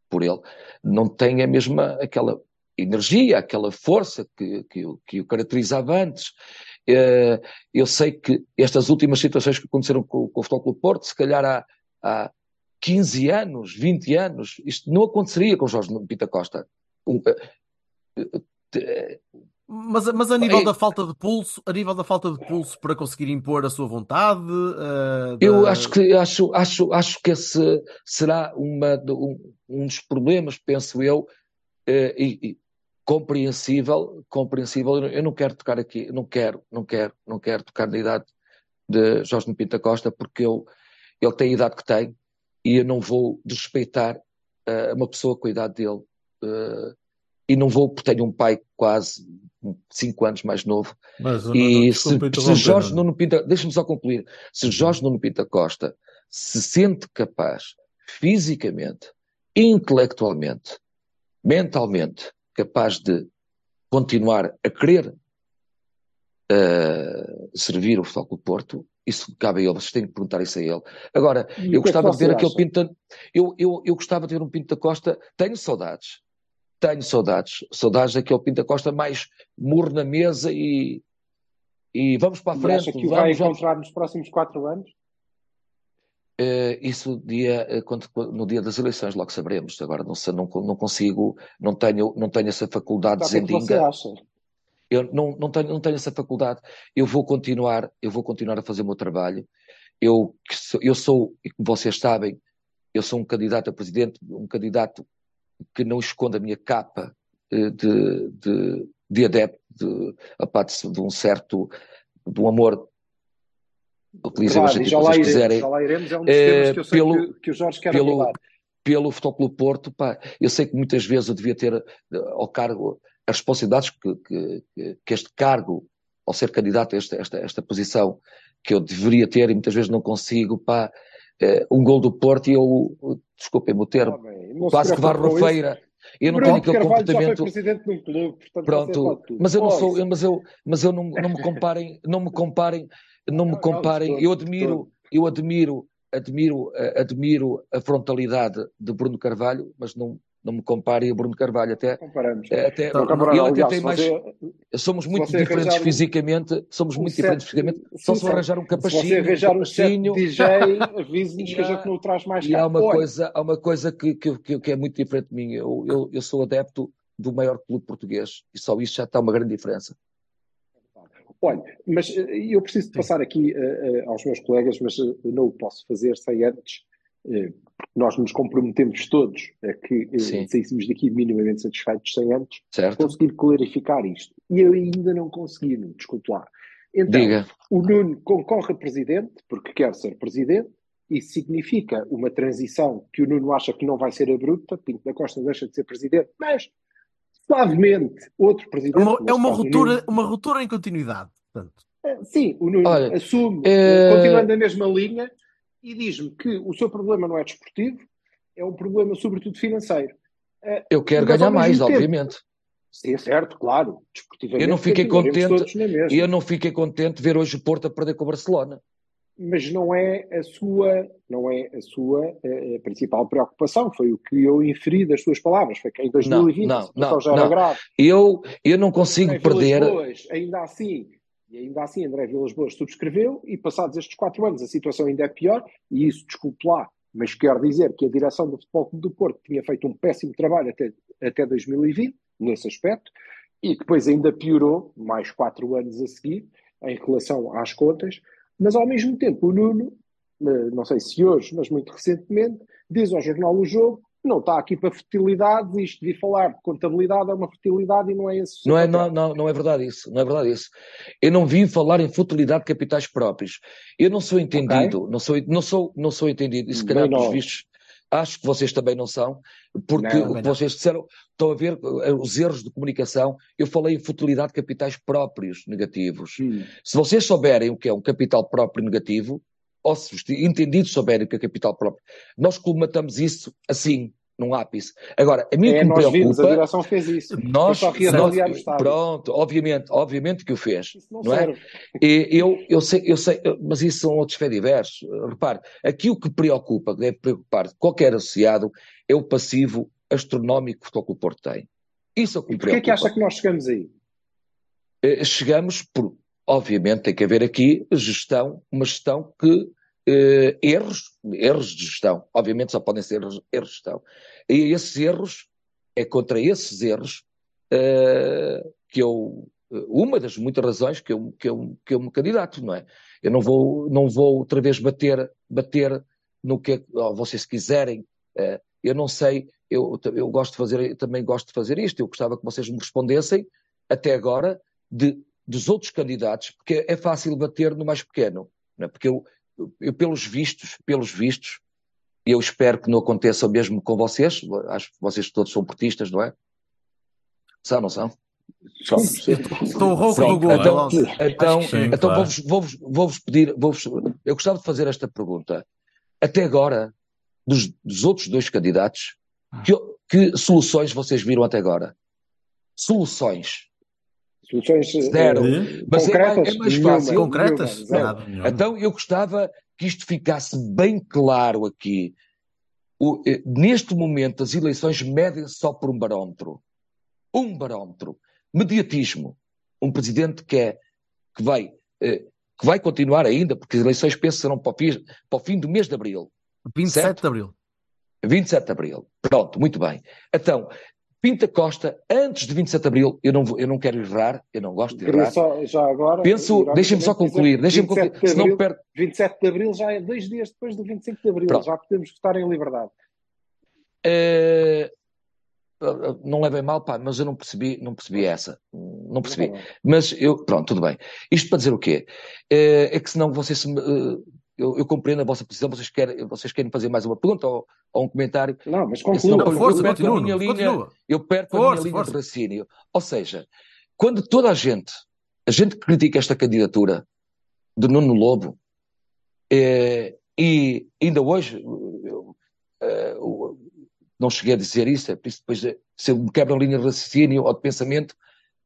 por ele. Não tem a mesma, aquela energia, aquela força que, que, que o caracterizava antes. Eh, eu sei que estas últimas situações que aconteceram com, com o Futebol Clube Porto, se calhar há, há 15 anos, 20 anos, isto não aconteceria com Jorge da Costa. Um, eh, Mas, mas a nível Ei. da falta de pulso, a nível da falta de pulso para conseguir impor a sua vontade, Eu da- acho que acho, acho, acho que esse será uma, um, um dos problemas, penso eu, eh, e, e compreensível, compreensível. Eu não- Eu quero tocar aqui, eu não quero, não quero, não quero tocar na idade de Jorge Pinto Costa, porque eu, ele tem a idade que tem e eu não vou desrespeitar eh, uma pessoa com a idade dele. eh, e não vou, porque tenho um pai quase cinco anos mais novo, Mas e se, desculpe se interromper, Jorge Nuno. Pinto, deixa-me só concluir, se Jorge Nuno Pinto da Costa se sente capaz, fisicamente, intelectualmente, mentalmente, capaz de continuar a querer eh, servir o Futebol Porto, isso cabe a ele, vocês têm que perguntar isso a ele. Agora, E eu é gostava de ver aquele? Pinto, eu, eu, eu gostava de ver um Pinto da Costa, tenho saudades, tenho saudades, saudades daquele Pinto da Costa mais murro na mesa e, e vamos para a frente, acha que o vai vamos, vamos. encontrar nos próximos quatro anos? Eh, isso dia, eh, quando- no dia das eleições logo saberemos. Agora não, não, não consigo, não tenho, não tenho essa faculdade Então, o que é você zendinga. acha? Eu não, não tenho, não tenho essa faculdade. Eu vou continuar, eu vou continuar a fazer o meu trabalho. Eu, eu sou, e como vocês sabem, eu sou um candidato a presidente, um candidato que não esconde a minha capa eh, de, de, de adepto, de, apá, de, de um certo, de um amor, utilizem Claro, e adjetivo já lá iremos, quiserem, já lá iremos, é um dos Eh, temas que eu sei pelo- que, que o Jorge quer pelo, abordar. pelo Futebol Clube Porto, pá, eu sei que muitas vezes eu devia ter eh, ao cargo as responsabilidades que, que, que- este cargo, ao ser candidato a esta, esta, esta posição, que eu deveria ter e muitas vezes não consigo, pá, eh, um gol do Porto e eu, desculpem-me o termo, se quase que varro feira. Eu não tenho aquele Carvalho comportamento. presidente de um clube, portanto Pronto, mas eu não sou, eu- mas eu, mas eu não, não me comparem, não me comparem, não me Não, não, comparem. Eu admiro, eu admiro, admiro, eh, admiro a frontalidade de Bruno Carvalho, mas não, não me comparem a Bruno Carvalho. Até, Comparamos. eh, até Então, Não, Cabral, ele até aliás, tem se mais. você, Somos se muito diferentes arranjar um- fisicamente, somos um muito set- diferentes fisicamente. sim, Só se sim. arranjar um se você capachinho, um arranjar um set capachinho. DJ, avise-nos que a há- gente não o traz mais E há cá. uma Olha, coisa, há uma coisa que, que, que, que é muito diferente de mim. Eu, eu, eu sou adepto do maior clube português e só isso já está uma grande diferença. Olha, mas eh, eu preciso de passar aqui eh, eh, aos meus colegas, mas eh, não o posso fazer sem antes, nós nos comprometemos todos a que eh, Sim. saíssemos daqui minimamente satisfeitos sem antes Certo? conseguir clarificar isto. E eu ainda não consegui, Nuno, desculpe lá. Então, Diga. o Nuno concorre a presidente porque quer ser presidente. Isso significa uma transição que o Nuno acha que não vai ser abrupta. Pinto da Costa deixa de ser presidente, mas suavemente outro É presidente. uma, é uma o ruptura, Nuno- uma ruptura em continuidade. Portanto, eh, Sim, o Nuno Olha, assume, eh, continuando na mesma linha, e diz-me que o seu problema não é desportivo, é um problema sobretudo financeiro. Eh, Eu quero mas, ganhar mais, tempo- obviamente. Sim, é certo, claro. Desportivamente, Eu não fiquei contente- eu não fiquei contente de ver hoje o Porto a perder com o Barcelona. mas não é a sua, não é a sua eh, eh, principal preocupação. Foi o que eu inferi das suas palavras. Foi que em 2020 não, a situação não, já era não. grave. Eu, eu não consigo perder. Boas, ainda assim, e ainda assim André Vilas Boas subscreveu e passados estes quatro anos a situação ainda é pior. E isso, desculpe lá, mas quero dizer que a direção do Futebol Clube do Porto tinha feito um péssimo trabalho até, até 2020, nesse aspecto, e depois ainda piorou, mais quatro anos a seguir, em relação às contas, mas ao mesmo tempo o Nuno, eh, não sei se hoje, mas muito recentemente, diz ao jornal O Jogo não está aqui para fertilidades, isto de falar de contabilidade é uma fertilidade e não é esse o Não é, não, não, não é verdade isso. Não é verdade isso. Eu não vim falar em futilidade de capitais próprios. Eu não sou entendido, não sou, não sou, não sou entendido. E se calhar, pelos vistos, acho que vocês também não são, porque Não, vocês disseram, estão a ver eh, os erros de comunicação. Eu falei em futilidade de capitais próprios negativos. Hum. Se vocês souberem o que é um capital próprio negativo, ou se os entendidos souberem o que é capital próprio, nós colmatamos isso assim, num ápice. Agora, a mim É, que me nós vimos, a preocupa, direção fez isso. nós, nós- pronto, obviamente, obviamente que o fez. Isso não, não é? serve. E eu, eu sei, eu sei, mas isso são outros diversos. Repare, aqui o que preocupa, que deve preocupar qualquer associado, é o passivo astronómico que o Porto tem. Isso é o que E me porquê é preocupa. que acha que nós chegamos aí? Eh, Chegamos por, obviamente, tem que haver aqui gestão, uma gestão que eh, erros, erros de gestão, obviamente só podem ser erros, de gestão. E esses erros, é contra esses erros eh, que eu, uma das muitas razões que eu, que eu, que eu me candidato, não é? Eu não vou, não vou outra vez bater, bater no que, oh, vocês se quiserem, eh, eu não sei, eu, eu gosto de fazer, também gosto de fazer isto, eu gostava que vocês me respondessem, até agora, de, dos outros candidatos, porque é fácil bater no mais pequeno, é? Porque eu, eu, pelos vistos, pelos vistos, eu espero que não aconteça o mesmo com vocês, acho que vocês todos são portistas, não é? São, não são? Somos. estou rouco do gol. então-. Então, sim, então claro. vou-vos vou-vos- vou-vos pedir, vou-vos- eu gostava de fazer esta pergunta. Até agora, dos, dos outros dois candidatos, que, que soluções vocês viram até agora? Soluções. Soluções eh, Zero. Mas é mais- concretas? é mais Nenhuma, fácil. Concretas? nenhuma. Nenhuma. Então eu gostava que isto ficasse bem claro aqui. O- eh, neste momento, as eleições medem-se só por um barómetro. Um barómetro. Mediatismo. Um presidente que, é, que, vai, eh, que vai continuar ainda, porque as eleições penso serão para o, fim, para o fim do mês de abril. 27 certo? de Abril. 27 de abril. Pronto, muito bem. Então, Pinta Costa, antes de 27 de abril, eu não, vou- eu não quero errar, eu não gosto de errar. só, já agora. Penso, deixem-me só concluir, deixem-me 27 concluir, de abril- perco. 27 de Abril já é dois dias depois do 25 de Abril. Pronto. Já podemos votar em liberdade. Eh, não levem mal, pá, mas eu não percebi, não percebi essa. Não percebi. Mas eu, pronto, tudo bem. Isto para dizer o quê? Eh, É que senão vocês, se eh, eu, eu compreendo a vossa posição, vocês querem, vocês querem fazer mais uma pergunta ou, ou um comentário? Não, mas conclua. Não, força, eu perco a continua. minha linha, continua. eu perco a Força, minha linha força. de raciocínio. Ou seja, quando toda a gente, a gente que critica esta candidatura de Nuno Lobo, eh, e ainda hoje, eu, eh, eu não cheguei a dizer isso, é por isso depois, eh, se eu me quebro a linha de raciocínio ou de pensamento,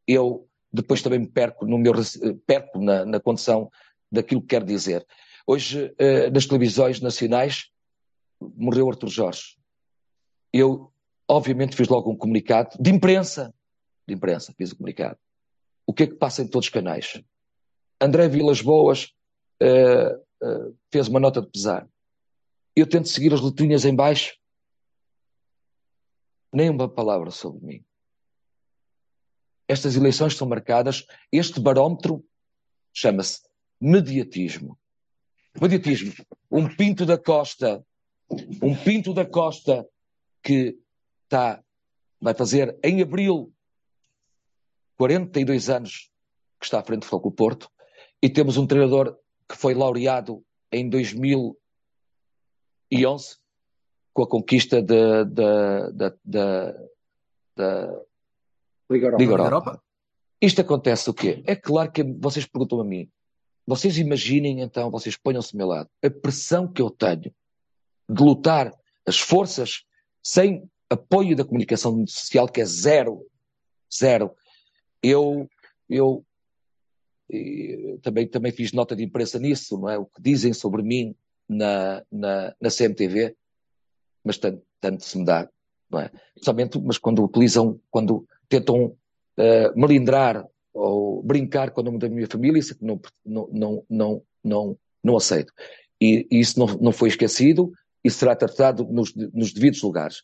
eu depois também me perco, no meu, eh, perco na, na condição daquilo que quero dizer. Hoje, eh, nas televisões nacionais, morreu Arthur Jorge. Eu, obviamente, fiz logo um comunicado de imprensa. De imprensa, fiz o comunicado. O que é que passa em todos os canais? André Vilas Boas eh, eh, fez uma nota de pesar. Eu tento seguir as letrinhas em baixo. Nem uma palavra sobre mim. Estas eleições são marcadas, este barómetro chama-se mediatismo. Mediatismo. Um Pinto da Costa, um Pinto da Costa que está, vai fazer em abril 42 anos que está à frente do Clube Porto e temos um treinador que foi laureado em 2011 com a conquista da, da, da, da. Liga Europa. Europa? Isto acontece o quê? É claro que vocês perguntam a mim, vocês imaginem então, vocês ponham-se ao meu lado, a pressão que eu tenho de lutar as forças sem apoio da comunicação social, que é zero, zero. Eu, eu, também, também fiz nota de imprensa nisso, não é? O que dizem sobre mim na, na, na CMTV, mas tanto, tanto se me dá, não é? Somente, mas quando utilizam, quando tentam uh, melindrar ou brincar com o nome da minha família, isso é que não, não, não, não, não, não aceito. E, e isso não, não foi esquecido e será tratado nos, nos devidos lugares.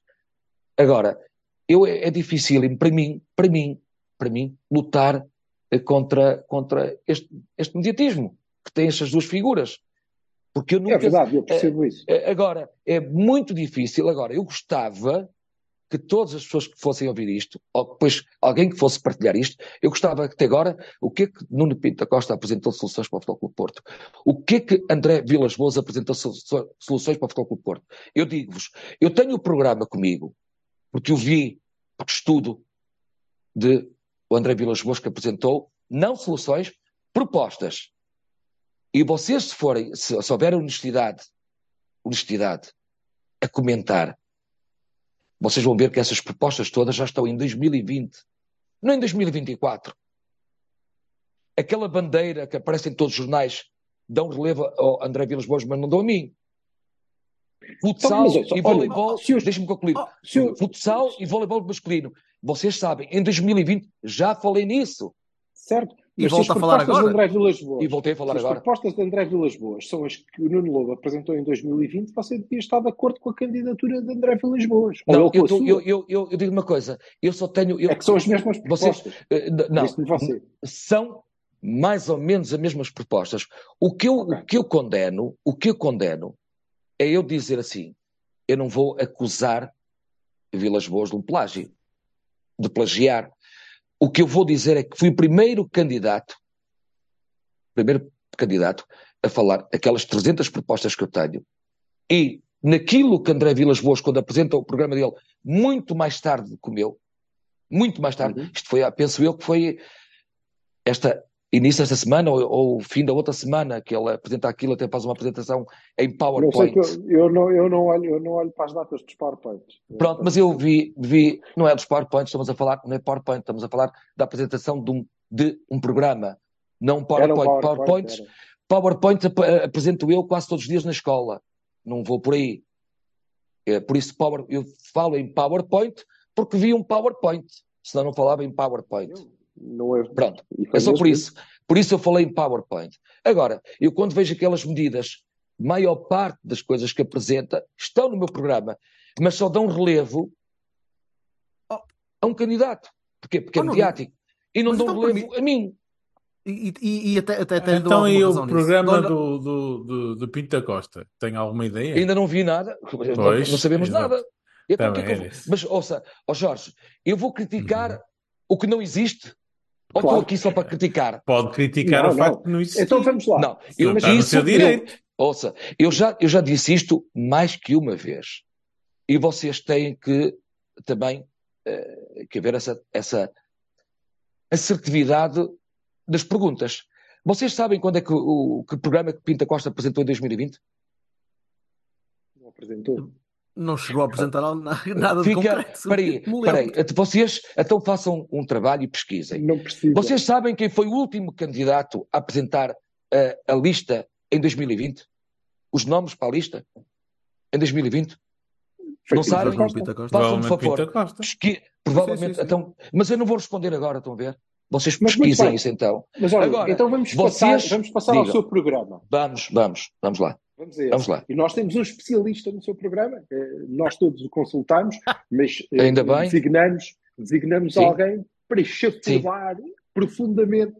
Agora, eu, é, é difícil para mim, para mim, para mim, lutar eh, contra, contra este, este mediatismo que tem estas duas figuras. Porque eu nunca, É verdade, eu percebo isso. eh, Agora, é muito difícil. Agora, eu gostava que todas as pessoas que fossem ouvir isto, ou depois alguém que fosse partilhar isto, eu gostava que até agora, o que é que Nuno Pinto da Costa apresentou soluções para o Futebol Clube Porto? O que é que André Vilas Boas apresentou solu- soluções para o Futebol Clube Porto? Eu digo-vos, eu tenho o programa comigo, porque eu vi, porque estudo de o André Vilas Boas que apresentou, não soluções, propostas. E vocês, se forem, se, se houver honestidade, honestidade a comentar, vocês vão ver que essas propostas todas já estão em 2020, não em 2024. Aquela bandeira que aparece em todos os jornais dão relevo ao André Vilas Boas, mas não dão a mim. Futsal Então, mas, e voleibol, os- deixe-me concluir. Se o- Futsal e voleibol masculino. Vocês sabem, em 2020 já falei nisso. Certo? E volta as a falar propostas agora. E voltei a falar se as agora. propostas de André Vilas Boas são as que o Nuno Lobo apresentou em 2020, você devia estar de acordo com a candidatura de André Vilas Boas. Não, eu, tô- eu, eu, eu, digo uma coisa, eu só tenho. É que são as mesmas propostas. eh, n- não, você. são mais ou menos as mesmas propostas. O que, eu, Ok. o que eu condeno, o que eu condeno é eu dizer assim: eu não vou acusar Vilas Boas de um plágio, de plagiar. O que eu vou dizer é que fui o primeiro candidato, primeiro candidato a falar aquelas 300 propostas que eu tenho e naquilo que André Vilas Boas, quando apresenta o programa dele, muito mais tarde do que o meu, muito mais tarde, Uhum. isto foi, penso eu que foi esta início desta semana ou, ou fim da outra semana que ele apresenta aquilo, até faz uma apresentação em PowerPoint. eu, eu não, eu, não olho, eu não olho para as datas dos PowerPoints. Pronto, mas eu vi, vi, não é dos PowerPoints, estamos a falar, não é PowerPoint, estamos a falar da apresentação de um, de um programa, não Era um PowerPoint. PowerPoint, era. PowerPoint ap- apresento eu quase todos os dias na escola, não vou por aí. É, por isso Power, eu falo em PowerPoint porque vi um PowerPoint, senão não falava em PowerPoint. Eu- Não é. Pronto, é só mesmo por isso. Por isso eu falei em PowerPoint. Agora, eu quando vejo aquelas medidas, maior parte das coisas que apresenta estão no meu programa, mas só dão relevo a um candidato. Porquê? Porque é Oh, não- mediático. E não Mas dão então, relevo a mim. E, e, e até, até, até Então, e o programa Não, do, do, do, do Pinto da Costa? Tem alguma ideia? Ainda não vi nada, não, Pois, não sabemos exato. nada. Então, é. Mas, ouça, ó Jorge, eu vou criticar Uhum. o que não existe? Ou Claro. estou aqui só para criticar? Pode criticar Não, o facto não. de não existir. Então vamos lá. Não, eu Está no disse, seu eu- direito. Ouça, eu já, eu já disse isto mais que uma vez. E vocês têm que também eh, que haver essa, essa assertividade das perguntas. Vocês sabem quando é que o que programa que Pinta Costa apresentou em 2020? Não apresentou. Não chegou a apresentar nada de Fica, concreto. peraí, vocês então façam um trabalho e pesquisem. Não precisa. Vocês sabem quem foi o último candidato a apresentar eh, a lista em 2020? Os nomes para a lista? Em 2020? Foi não sabem? Façam-me favor. Pesqui... Provavelmente, sim, sim. então. Mas eu não vou responder agora, estão a ver? Vocês pesquisem isso então. Mas olha, Agora, então vamos vocês- passar, vamos passar ao seu programa. Vamos, vamos, vamos lá. Vamos. Vamos lá. E nós temos um especialista no seu programa. Eh, Nós todos o consultamos, mas eh, Ainda bem. designamos, designamos Sim. alguém para chafurdar profundamente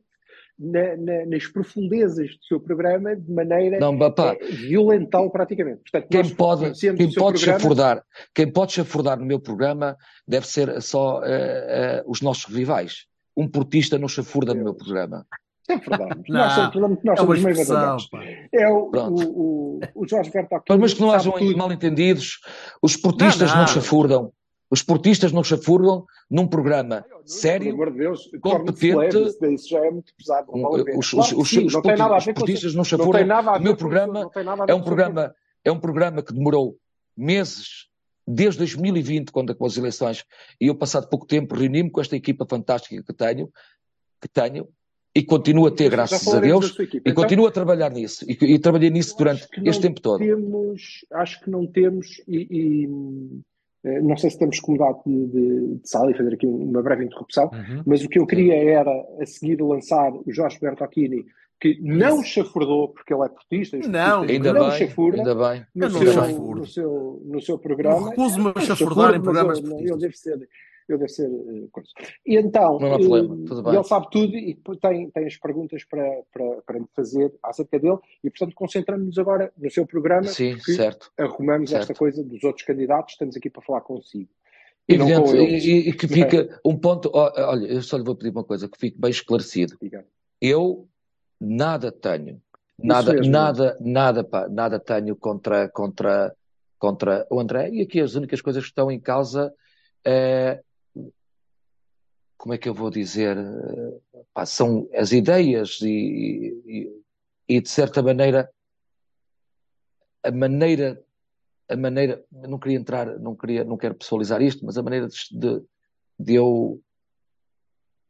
na- na- nas profundezas do seu programa de maneira Não, pá, eh, violentá-lo praticamente. Portanto, Quem pode, quem pode chafurdar, quem pode chafurdar no meu programa deve ser só eh, eh, os nossos rivais. Um portista não chafurda no meu programa. Sempre verdade. Não, nós somos, nós É somos meio. É o, o, o, o Jorge Mas, Bertocchini mas que não hajam tudo. mal entendidos, os portistas Não, não, não. chafurdam. Os portistas não chafurdam num programa sério. de Deus, competente, leve, isso, isso já é muito pesado. Não vale. Os, Claro os, os, sim, os não tem nada a ver com portistas não chafurdam. O meu programa não tem nada a ver é um programa, é um programa que demorou meses, desde 2020, quando com as eleições, e eu, passado pouco tempo, reuni-me com esta equipa fantástica que tenho, que tenho, e continuo a ter, graças a Deus, e Então, continuo a trabalhar nisso. E, e trabalhei nisso durante este não tempo todo. Temos, acho que não temos, e, e, eh, não sei se temos dar de, de, de sala e fazer aqui uma breve interrupção, Uhum. mas o que eu queria era a seguir lançar o Jorge Bertocchini, que não chafurdou, porque ele é portista, os Não, Ainda não bem, chafurda ainda bem. no, Eu não seu, no, seu, no seu Eu programa. recuso-me a Não chafurdar em programas eu portistas. devo ser, eu devo ser eh, coisa. E então, Não há problema, eh, tudo bem. ele sabe tudo e tem, tem as perguntas para, para, para me fazer acerca dele, e portanto concentramos-nos agora no seu programa, Sim, certo. arrumamos esta Certo. coisa dos outros candidatos, estamos aqui para falar consigo. E Evidente, eles. e, e- que fica um ponto. Olha, eu só lhe vou pedir uma coisa, que fique bem esclarecido. Eu nada tenho, nada, mesmo. nada, nada, pá, nada tenho contra, contra, contra o André. E aqui as únicas coisas que estão em causa é, como é que eu vou dizer, pá, são as ideias e, e, e, de certa maneira a maneira a maneira, não queria entrar, não queria, não quero pessoalizar isto, mas a maneira de, de, eu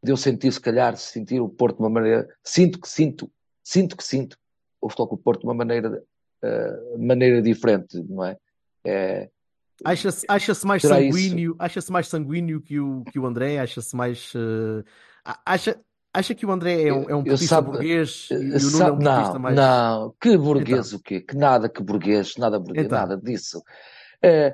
de eu sentir, se calhar, sentir o Porto de uma maneira, sinto que sinto, sinto que sinto o Futebol Clube do Porto de uma maneira, eh, maneira diferente, não é? É, Acha-se acha-se mais Será sanguíneo, acha-se mais sanguíneo que o, que o André, acha-se mais eh, a- acha, acha que o André é um, é um Eu portista sabe- burguês e, e o Nuno é um não, mais não, que burguês o quê? Que nada que burguês, nada burguês, Então. nada disso. É,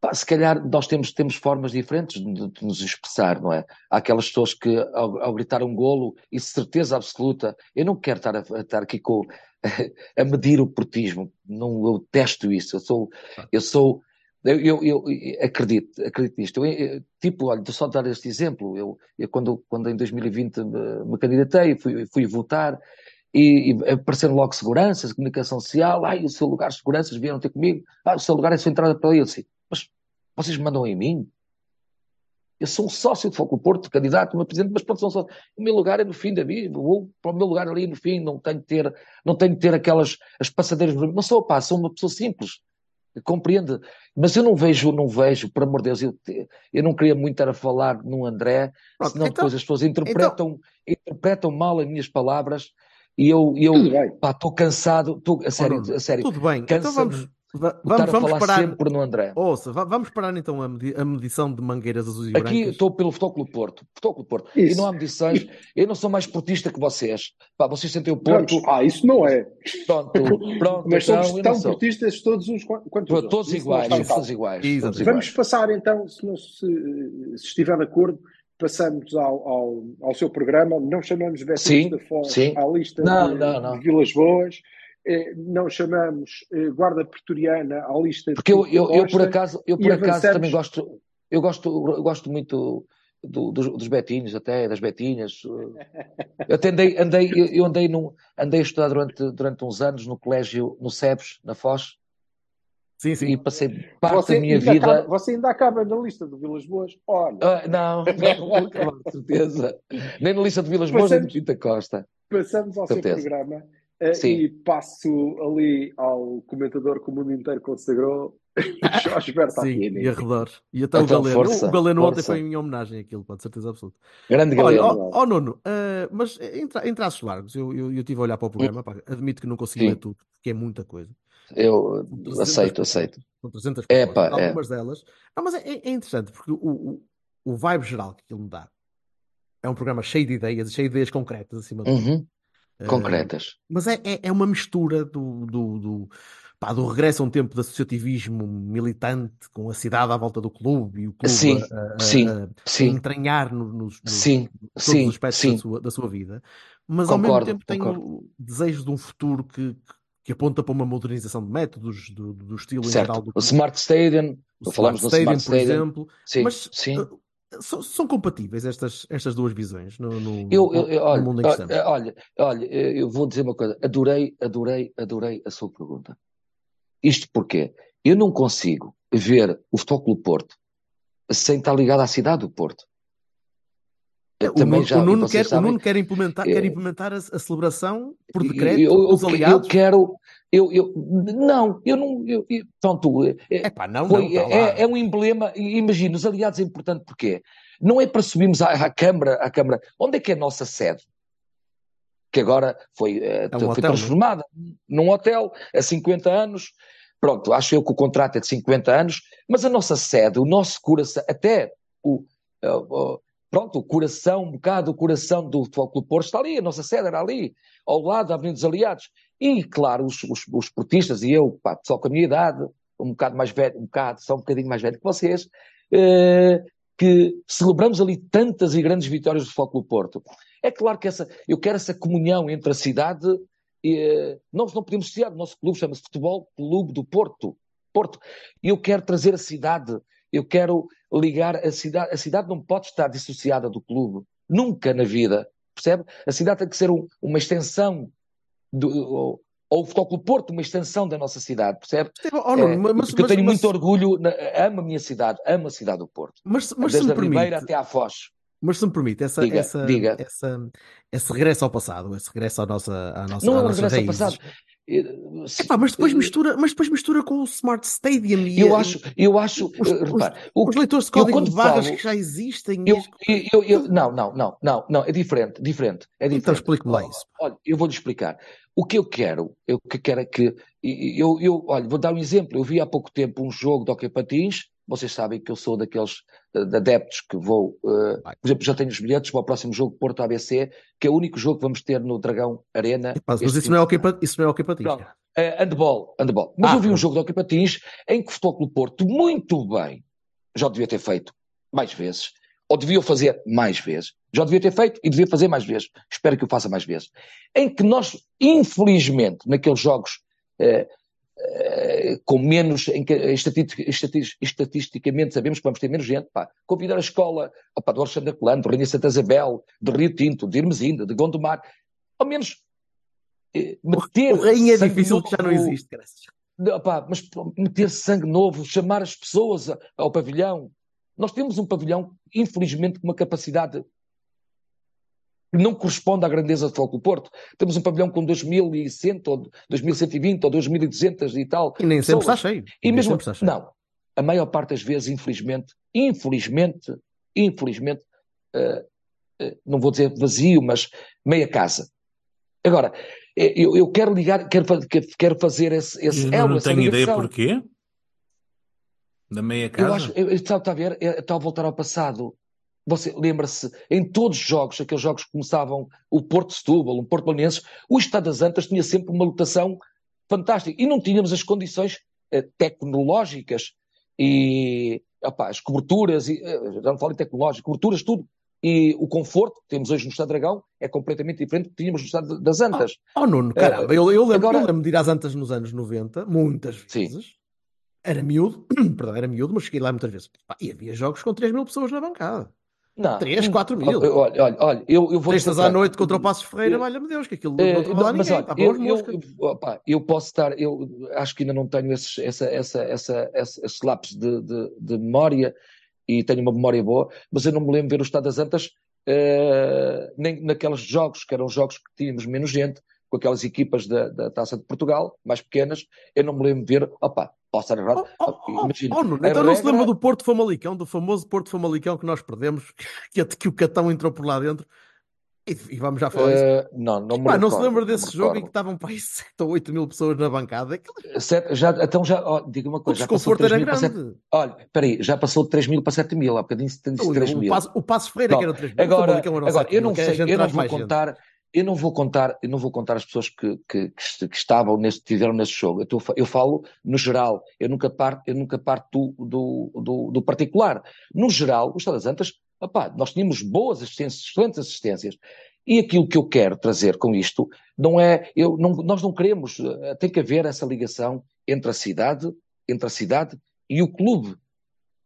pá, se calhar nós temos, temos formas diferentes de, de nos expressar, não é? Há aquelas pessoas que ao, ao gritar um golo e certeza absoluta, eu não quero estar, a estar aqui com, a medir o portismo, não, eu detesto isso, eu sou, eu sou, eu, eu, eu acredito, acredito nisto. Eu, tipo, olha, só dar este exemplo, eu, eu quando, quando em 2020 me, me candidatei, fui, fui votar, e, e apareceram logo seguranças, comunicação social, ai, o seu lugar, seguranças vieram ter comigo, ah, o seu lugar é a sua entrada para ali. Eu disse, mas vocês mandam em mim? Eu sou um sócio de Foco Porto, candidato, meu presidente, mas pronto, sou um sócio. O meu lugar é no fim da vida, vou para o meu lugar ali no fim, não tenho de ter, não tenho de ter aquelas, as passadeiras, não sou, pá, sou uma pessoa simples, compreende? Mas eu não vejo, não vejo, por amor de Deus, eu, eu não queria muito estar a falar num André, Pronto, senão então- depois as pessoas interpretam, interpretam mal as minhas palavras e eu, eu estou cansado, estou, a sério, a sério, tudo bem, então cansa-me. vamos, va- vamos, vamos falar parar. sempre no André. Ouça, va- vamos parar então a, medi- a medição de mangueiras azuis e Aqui brancas. estou pelo Futebol Clube Porto, Futebol Clube Porto, Isso. e não há medições, eu não sou mais portista que vocês, pá, vocês sentem o Porto. Ah, isso não é. pronto, pronto, Mas então, somos tão portistas todos uns os Todos outros. Isso não iguais, todos iguais, todos Vamos iguais. passar então, se, não se, se estiver de acordo, passamos ao, ao, ao seu programa. Não chamamos Sim, da sim. à lista Não, de, não, não. de Vilas Boas. Eh, Não chamamos eh, Guarda Pretoriana à lista de Porque eu, eu, eu por acaso, eu por acaso avançamos. também gosto, eu gosto, eu gosto muito do- dos, dos betinhos até, das betinhas. Eu até andei, andei, eu andei, num, andei a estudar durante, durante uns anos no colégio, no SEBS, na Foz, Sim, sim. e passei parte Você da minha vida. acaba, você ainda acaba na lista de Vilas Boas? Olha, Ah, não, não, vou acabar, de certeza. Nem na lista de Vilas Boas, nem de Pinta Costa. passamos ao certeza. seu programa Sim. e passo ali ao comentador que o mundo inteiro consagrou, Jorge Sim, Bertacchini. e arredores. E até o Então, Galeno. força, o Galeno ontem foi em minha homenagem aquilo, pode certeza absoluta. Grande Olha, galera. ó ó, Nuno, eh, mas em, tra em traços largos, eu, eu, eu estive a olhar para o programa, pá, admito que não consegui Sim. ler tudo, porque é muita coisa. Eu São 300 aceito, aceito. São 300 É, pá, é. algumas delas. Não, mas é, é interessante, porque o, o, o vibe geral que aquilo me dá é um programa cheio de ideias, cheio de ideias concretas acima de tudo. Uhum. Eh, Concretas. mas é, é, é uma mistura do, do, do, pá, do regresso a um tempo de associativismo militante, com a cidade à volta do clube e o clube Sim, a, a- sim, a- sim, entranhar no- nos, nos- sim, todos sim, os aspectos da sua, da sua vida, mas ao mesmo concordo, tempo tenho concordo. o desejo de um futuro que, que aponta para uma modernização de métodos, do, do estilo em geral Certo. do O clube. Smart Stadium, O falamos Smart no Stadium, Smart por Stadium. exemplo, Sim, mas sim. São, são compatíveis estas, estas duas visões no, no, Eu, eu, eu- no olha, mundo em que estamos. olha, olha, olha, eu vou dizer uma coisa. Adorei, adorei, adorei a sua pergunta. Isto porque eu não consigo ver o Futebol Clube Porto sem estar ligado à cidade do Porto. É, Eu o também Nuno, já, o Nuno quer, o sabem, Nuno quer implementar, quer eh, implementar a, a celebração por eu, decreto eu, eu, eu aliados. quero, eu, eu, não, eu não, eu, eu, pronto, é, não, não, foi, está é, lá. é um emblema, imagina, os aliados é importante porque não é para subirmos à, à Câmara, à Câmara, onde é que é a nossa sede? Que agora foi, É um foi hotel, não é? transformada num hotel há 50 anos. Pronto, acho eu que o contrato é de 50 anos, mas a nossa sede, o nosso coração, até o, o- pronto, o coração, um bocado o coração do Futebol Clube Porto está ali, a nossa sede era ali, ao lado da Avenida dos Aliados. E, claro, os, os, os portistas e eu, pá, só com a minha idade, um bocado mais velho, um bocado, só um bocadinho mais velho que vocês, eh, que celebramos ali tantas e grandes vitórias do Futebol Clube Porto. É claro que essa, eu quero essa comunhão entre a cidade e eh, nós não podemos ser, o nosso clube chama-se Futebol Clube do Porto. Porto. E eu quero trazer a cidade, eu quero ligar a cidade. A cidade não pode estar dissociada do clube, nunca na vida, percebe? A cidade tem que ser um- uma extensão do, ou, ou o Futebol Porto, uma extensão da nossa cidade, percebe? Oh, Nuno, É, mas, porque eu mas, tenho mas, muito orgulho, na, amo a minha cidade, amo a cidade do Porto. mas, mas se Desde me a Ribeira permite, até à Foz. mas se me permite, essa, Diga, essa, diga. essa, esse regresso ao passado, esse regresso à nossa, à nossa, Não é um regresso ao raízes. passado. Epá, mas depois eh, mistura, mas depois mistura com o Smart Stadium e Eu acho, eu acho, os, eh, os, os leitores de código de barras falo, que já existem eu, eu, eu, não, não, não, não, não, é diferente, diferente, é Então diferente. explique-me lá Ó, isso. Olha, eu vou-lhe explicar. O que eu quero, eu que quero é que, eu, eu, olha, vou dar um exemplo. Eu vi há pouco tempo um jogo de hockey patins. Vocês sabem que eu sou daqueles de adeptos que vou, Vai. por exemplo, já tenho os bilhetes para o próximo jogo Porto ABC, que é o único jogo que vamos ter no Dragão Arena mas isso não é de o que semana. isso não é o que patins, Pronto. Eh, handball, handball. Mas Ah, eu vi um jogo de hockey patins em que o Futebol Clube Porto, muito bem, já devia ter feito mais vezes, ou devia fazer mais vezes. Já devia ter feito e devia fazer mais vezes. Espero que o faça mais vezes. Em que nós, infelizmente, naqueles jogos eh, com menos, em que estati- estati- estatisticamente sabemos que vamos ter menos gente, pá, convidar a escola opa, do Alexandre Colano, do Rainha Santa Isabel, de Rio Tinto, de Irmesinda, de Gondomar, ao menos eh, meter O rainho é difícil que já não novo, existe, não, opá, mas meter sangue novo, chamar as pessoas ao pavilhão. Nós temos um pavilhão, infelizmente, com uma capacidade não corresponde à grandeza do Futebol Clube Porto. Temos um pavilhão com 2.100 ou 2.120 ou 2.200 e tal E nem sempre está cheio. E Nem mesmo, está cheio. não, a maior parte das vezes, infelizmente, infelizmente, infelizmente, eh, eh, não vou dizer vazio, mas meia casa. Agora, eh, eu, eu quero ligar, quero, quero- fazer esse, esse Eu elo, não essa tenho ideia porquê. Da meia Eu casa? acho, eu, eu- está, está a ver, é- está a voltar ao passado. Você lembra-se, em todos os jogos, aqueles jogos que começavam o Porto Setúbal, o Porto Belenenses, o Estado das Antas tinha sempre uma lotação fantástica e não tínhamos as condições eh, tecnológicas e opá, as coberturas, e, eh, já não falo em tecnológico, coberturas, tudo. E o conforto que temos hoje no Estado Dragão é completamente diferente do que tínhamos no Estado das Antas. Oh, Nuno, Eh, caramba, eu, eu, lembro, agora- eu lembro de ir às Antas nos anos 90, muitas Sim. vezes. Era miúdo, perdão, era miúdo, mas cheguei lá muitas vezes. E havia jogos com 3 mil pessoas na bancada. Não. 3, 4 mil. Olha, olha, olha, eu, eu vou Sextas à noite contra o Passos Ferreira, Eu- valha-me Deus, que aquilo Eh, não mas ninguém, olha, eu, eu, moscas. eu- posso estar, eu acho que ainda não tenho esses, essa, essa, essa, essa, esses lapsos de, de, de memória e tenho uma memória boa, mas eu não me lembro de ver o Estado das Antas eh, nem naqueles jogos, que eram jogos que tínhamos menos gente, com aquelas equipas da, da Taça de Portugal, mais pequenas, eu não me lembro de ver, opá, posso estar errado, Oh, oh, oh, imagina, oh, a então não se lembra do Porto Famalicão, do famoso Porto Famalicão que nós perdemos, que, que o Catão entrou por lá dentro. E, e vamos já falar disso. eh, não, não me Pá, não recordo, se lembra desse jogo em recordo. que estavam para aí 7 ou 8 mil pessoas na bancada? Aquilo, Sete- já, então já, ó, diga uma o coisa, passou desconforto de 3 era para 7 grande. Olha, espera aí, já passou de 3 mil para 7 mil, há bocadinho disse 3 O, mil. Passo, o Passo Ferreira Não, que era 3 mil, o Agora, agora 7 eu mil, não sei, eu não vou mais gente. Eu não vou contar, eu não vou contar as pessoas que, que, que est- que estavam neste, tiveram nesse jogo. Eu, estou a eu falo no geral. Eu nunca parto, eu nunca parto do, do, do, particular. No geral, o Estado das Antas, nós tínhamos boas assistências, excelentes assistências. E aquilo que eu quero trazer com isto não é, eu, não, nós não queremos, eh, tem que haver essa ligação entre a cidade, entre a cidade e o clube.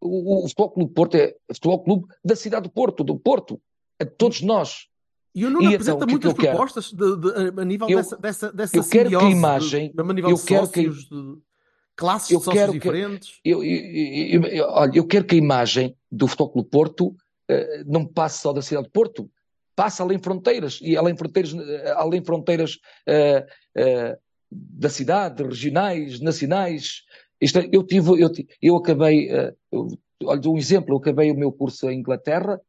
O, o Futebol Clube Porto é o Futebol Clube da cidade do Porto, do Porto. De todos nós. E o Nuno E então, apresenta o que é que muitas quero? propostas de- de- a nível Eu- dessa, dessa, dessa eu quero que a imagem- de, a nível eu de quero que- sócios, de classes eu de quero que- diferentes. Eu, eu, eu- olha, eu quero que a imagem do Futebol Clube Porto eh, não passe só da cidade de Porto, passe além fronteiras, e além fronteiras, eh, além fronteiras eh, eh, da cidade, regionais, nacionais. Isto é, eu tive, eu, eu acabei, eu, olha, um exemplo, eu acabei o meu curso em Inglaterra,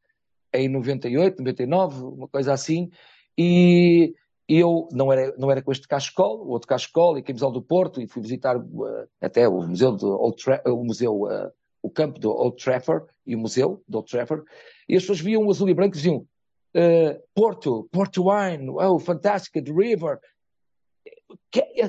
em 98, 99, uma coisa assim, e eu não era, não era com este cachecol, o outro cachecol, e camisola do Porto, e fui visitar eh, até o museu de Old Tra o museu, eh, o campo do Old Trafford, e o museu de Old Trafford, e as pessoas viam o azul e branco e diziam eh, Porto, Porto Wine, oh, fantástica, The River.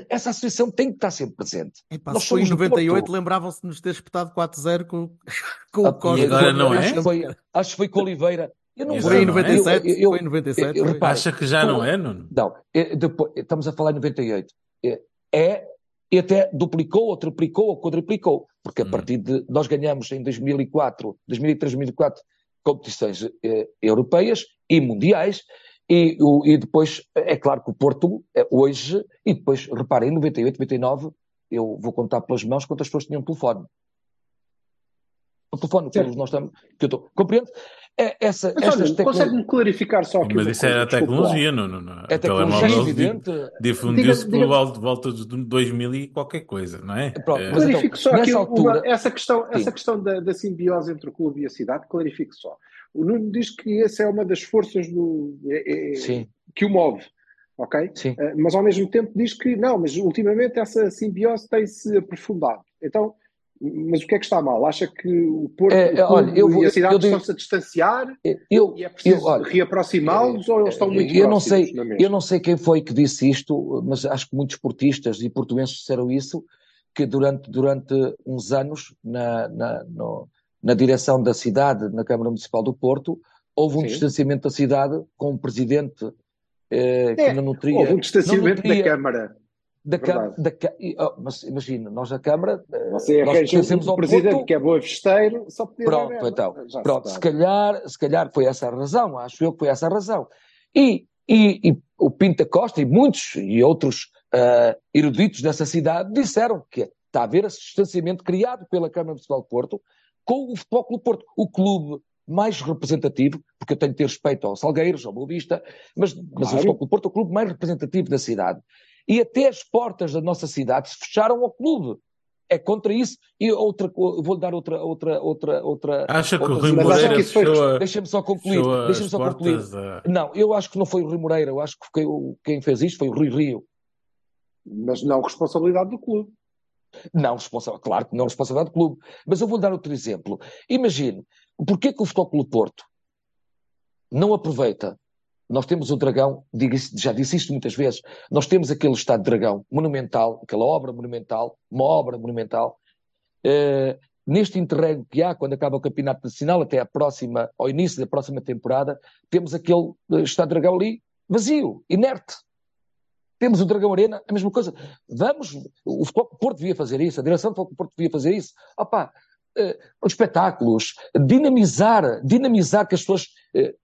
Essa associação tem que estar sempre presente. Epá, Nós se foi em somos do 98, Porto. lembravam-se de nos ter espetado 4-0 com, com Ah, o Costa. e agora não acho é? que foi, acho que foi com Oliveira. Eu não Foi em agora não é? 97, Eu- eu- foi em 97. eu- foi. repare, Acha que já não é, Nuno? Não, depois, estamos a falar em 98. É, é e até duplicou, ou triplicou, ou quadruplicou, porque a Hum. partir de. Nós ganhamos em 2004, 2003, 2004, competições eh, europeias e mundiais, e, o- e depois, é claro que o Porto, eh, hoje, e depois, reparem, em 98, 99, eu vou contar pelas mãos quantas pessoas tinham telefone. O telefone que nós estamos. Que eu estou, compreende? É, essa, Mas olha, tecno- consegue-me clarificar só aqui Mas isso era a tecnologia, Nuno. não é? É tecnologia, di- evidente. difundiu-se Diga- por volta, volta de 2000 e qualquer coisa, não é? Pronto, É, mas então, Clarifico só aqui altura- essa questão, Sim. essa questão da, da simbiose entre o clube e a cidade, clarifico só. O Nuno diz que essa é uma das forças do, é- é- que o move, ok? sim. Eh, Mas ao mesmo tempo diz que não, mas ultimamente essa simbiose tem-se aprofundado. Então, mas o que é que está mal? Acha que o Porto É, o olha, eu vou- e a cidade estão-se a distanciar Eu, e é preciso reaproximá-los ou eles estão muito eu não sei, eu não sei quem foi que disse isto, mas acho que muitos portistas e portuenses disseram isso, que durante, durante uns anos, na, na, no- na direção da cidade, na Câmara Municipal do Porto, houve um Sim. distanciamento da cidade com um presidente eh, que É, não nutria, Houve um distanciamento nutria da Câmara. da Câmara. Da, oh, mas imagina, nós da Câmara, eh, Você nós arranja pertencemos um presidente Porto, que é boa festeiro, só podia Pronto, merda. então. Já se Pronto, se sabe. calhar, se calhar foi essa a razão, acho eu que foi essa a razão. E, e, e o Pinta Costa e muitos e outros ah, eruditos dessa cidade disseram que está a haver esse distanciamento criado pela Câmara Municipal de Porto com o Futebol Clube Porto, o clube mais representativo, porque eu tenho que ter respeito aos Salgueiros, ao Boa Vista, mas, mas o Claro. Futebol Clube Porto é o clube mais representativo da cidade. E até as portas da nossa cidade se fecharam ao clube. É contra isso. E outra, vou-lhe dar outra, outra, outra, outra. Acha que o outra Rui Moreira que isso foi- Deixa-me só concluir. Deixa-me só concluir. Não, eu acho que não foi o Rui Moreira, eu acho que quem, quem fez isto foi o Rui Rio. Mas não responsabilidade do clube. Não responsável, claro que não responsabilidade do clube. Mas eu vou dar outro exemplo. Imagine, porquê que o Futebol Clube Porto não aproveita? Nós temos o Dragão, já disse isto muitas vezes, nós temos aquele estado de Dragão monumental, aquela obra monumental, uma obra monumental. Eh, neste interregno que há, quando acaba o Campeonato Nacional, até à próxima, ao início da próxima temporada, temos aquele eh, estado de Dragão ali vazio, inerte. Temos o Dragão Arena, a mesma coisa. Vamos, o Futebol Porto devia fazer isso, a direção do Futebol Porto devia fazer isso. Opá, eh, os espetáculos, dinamizar, dinamizar que as pessoas, eh,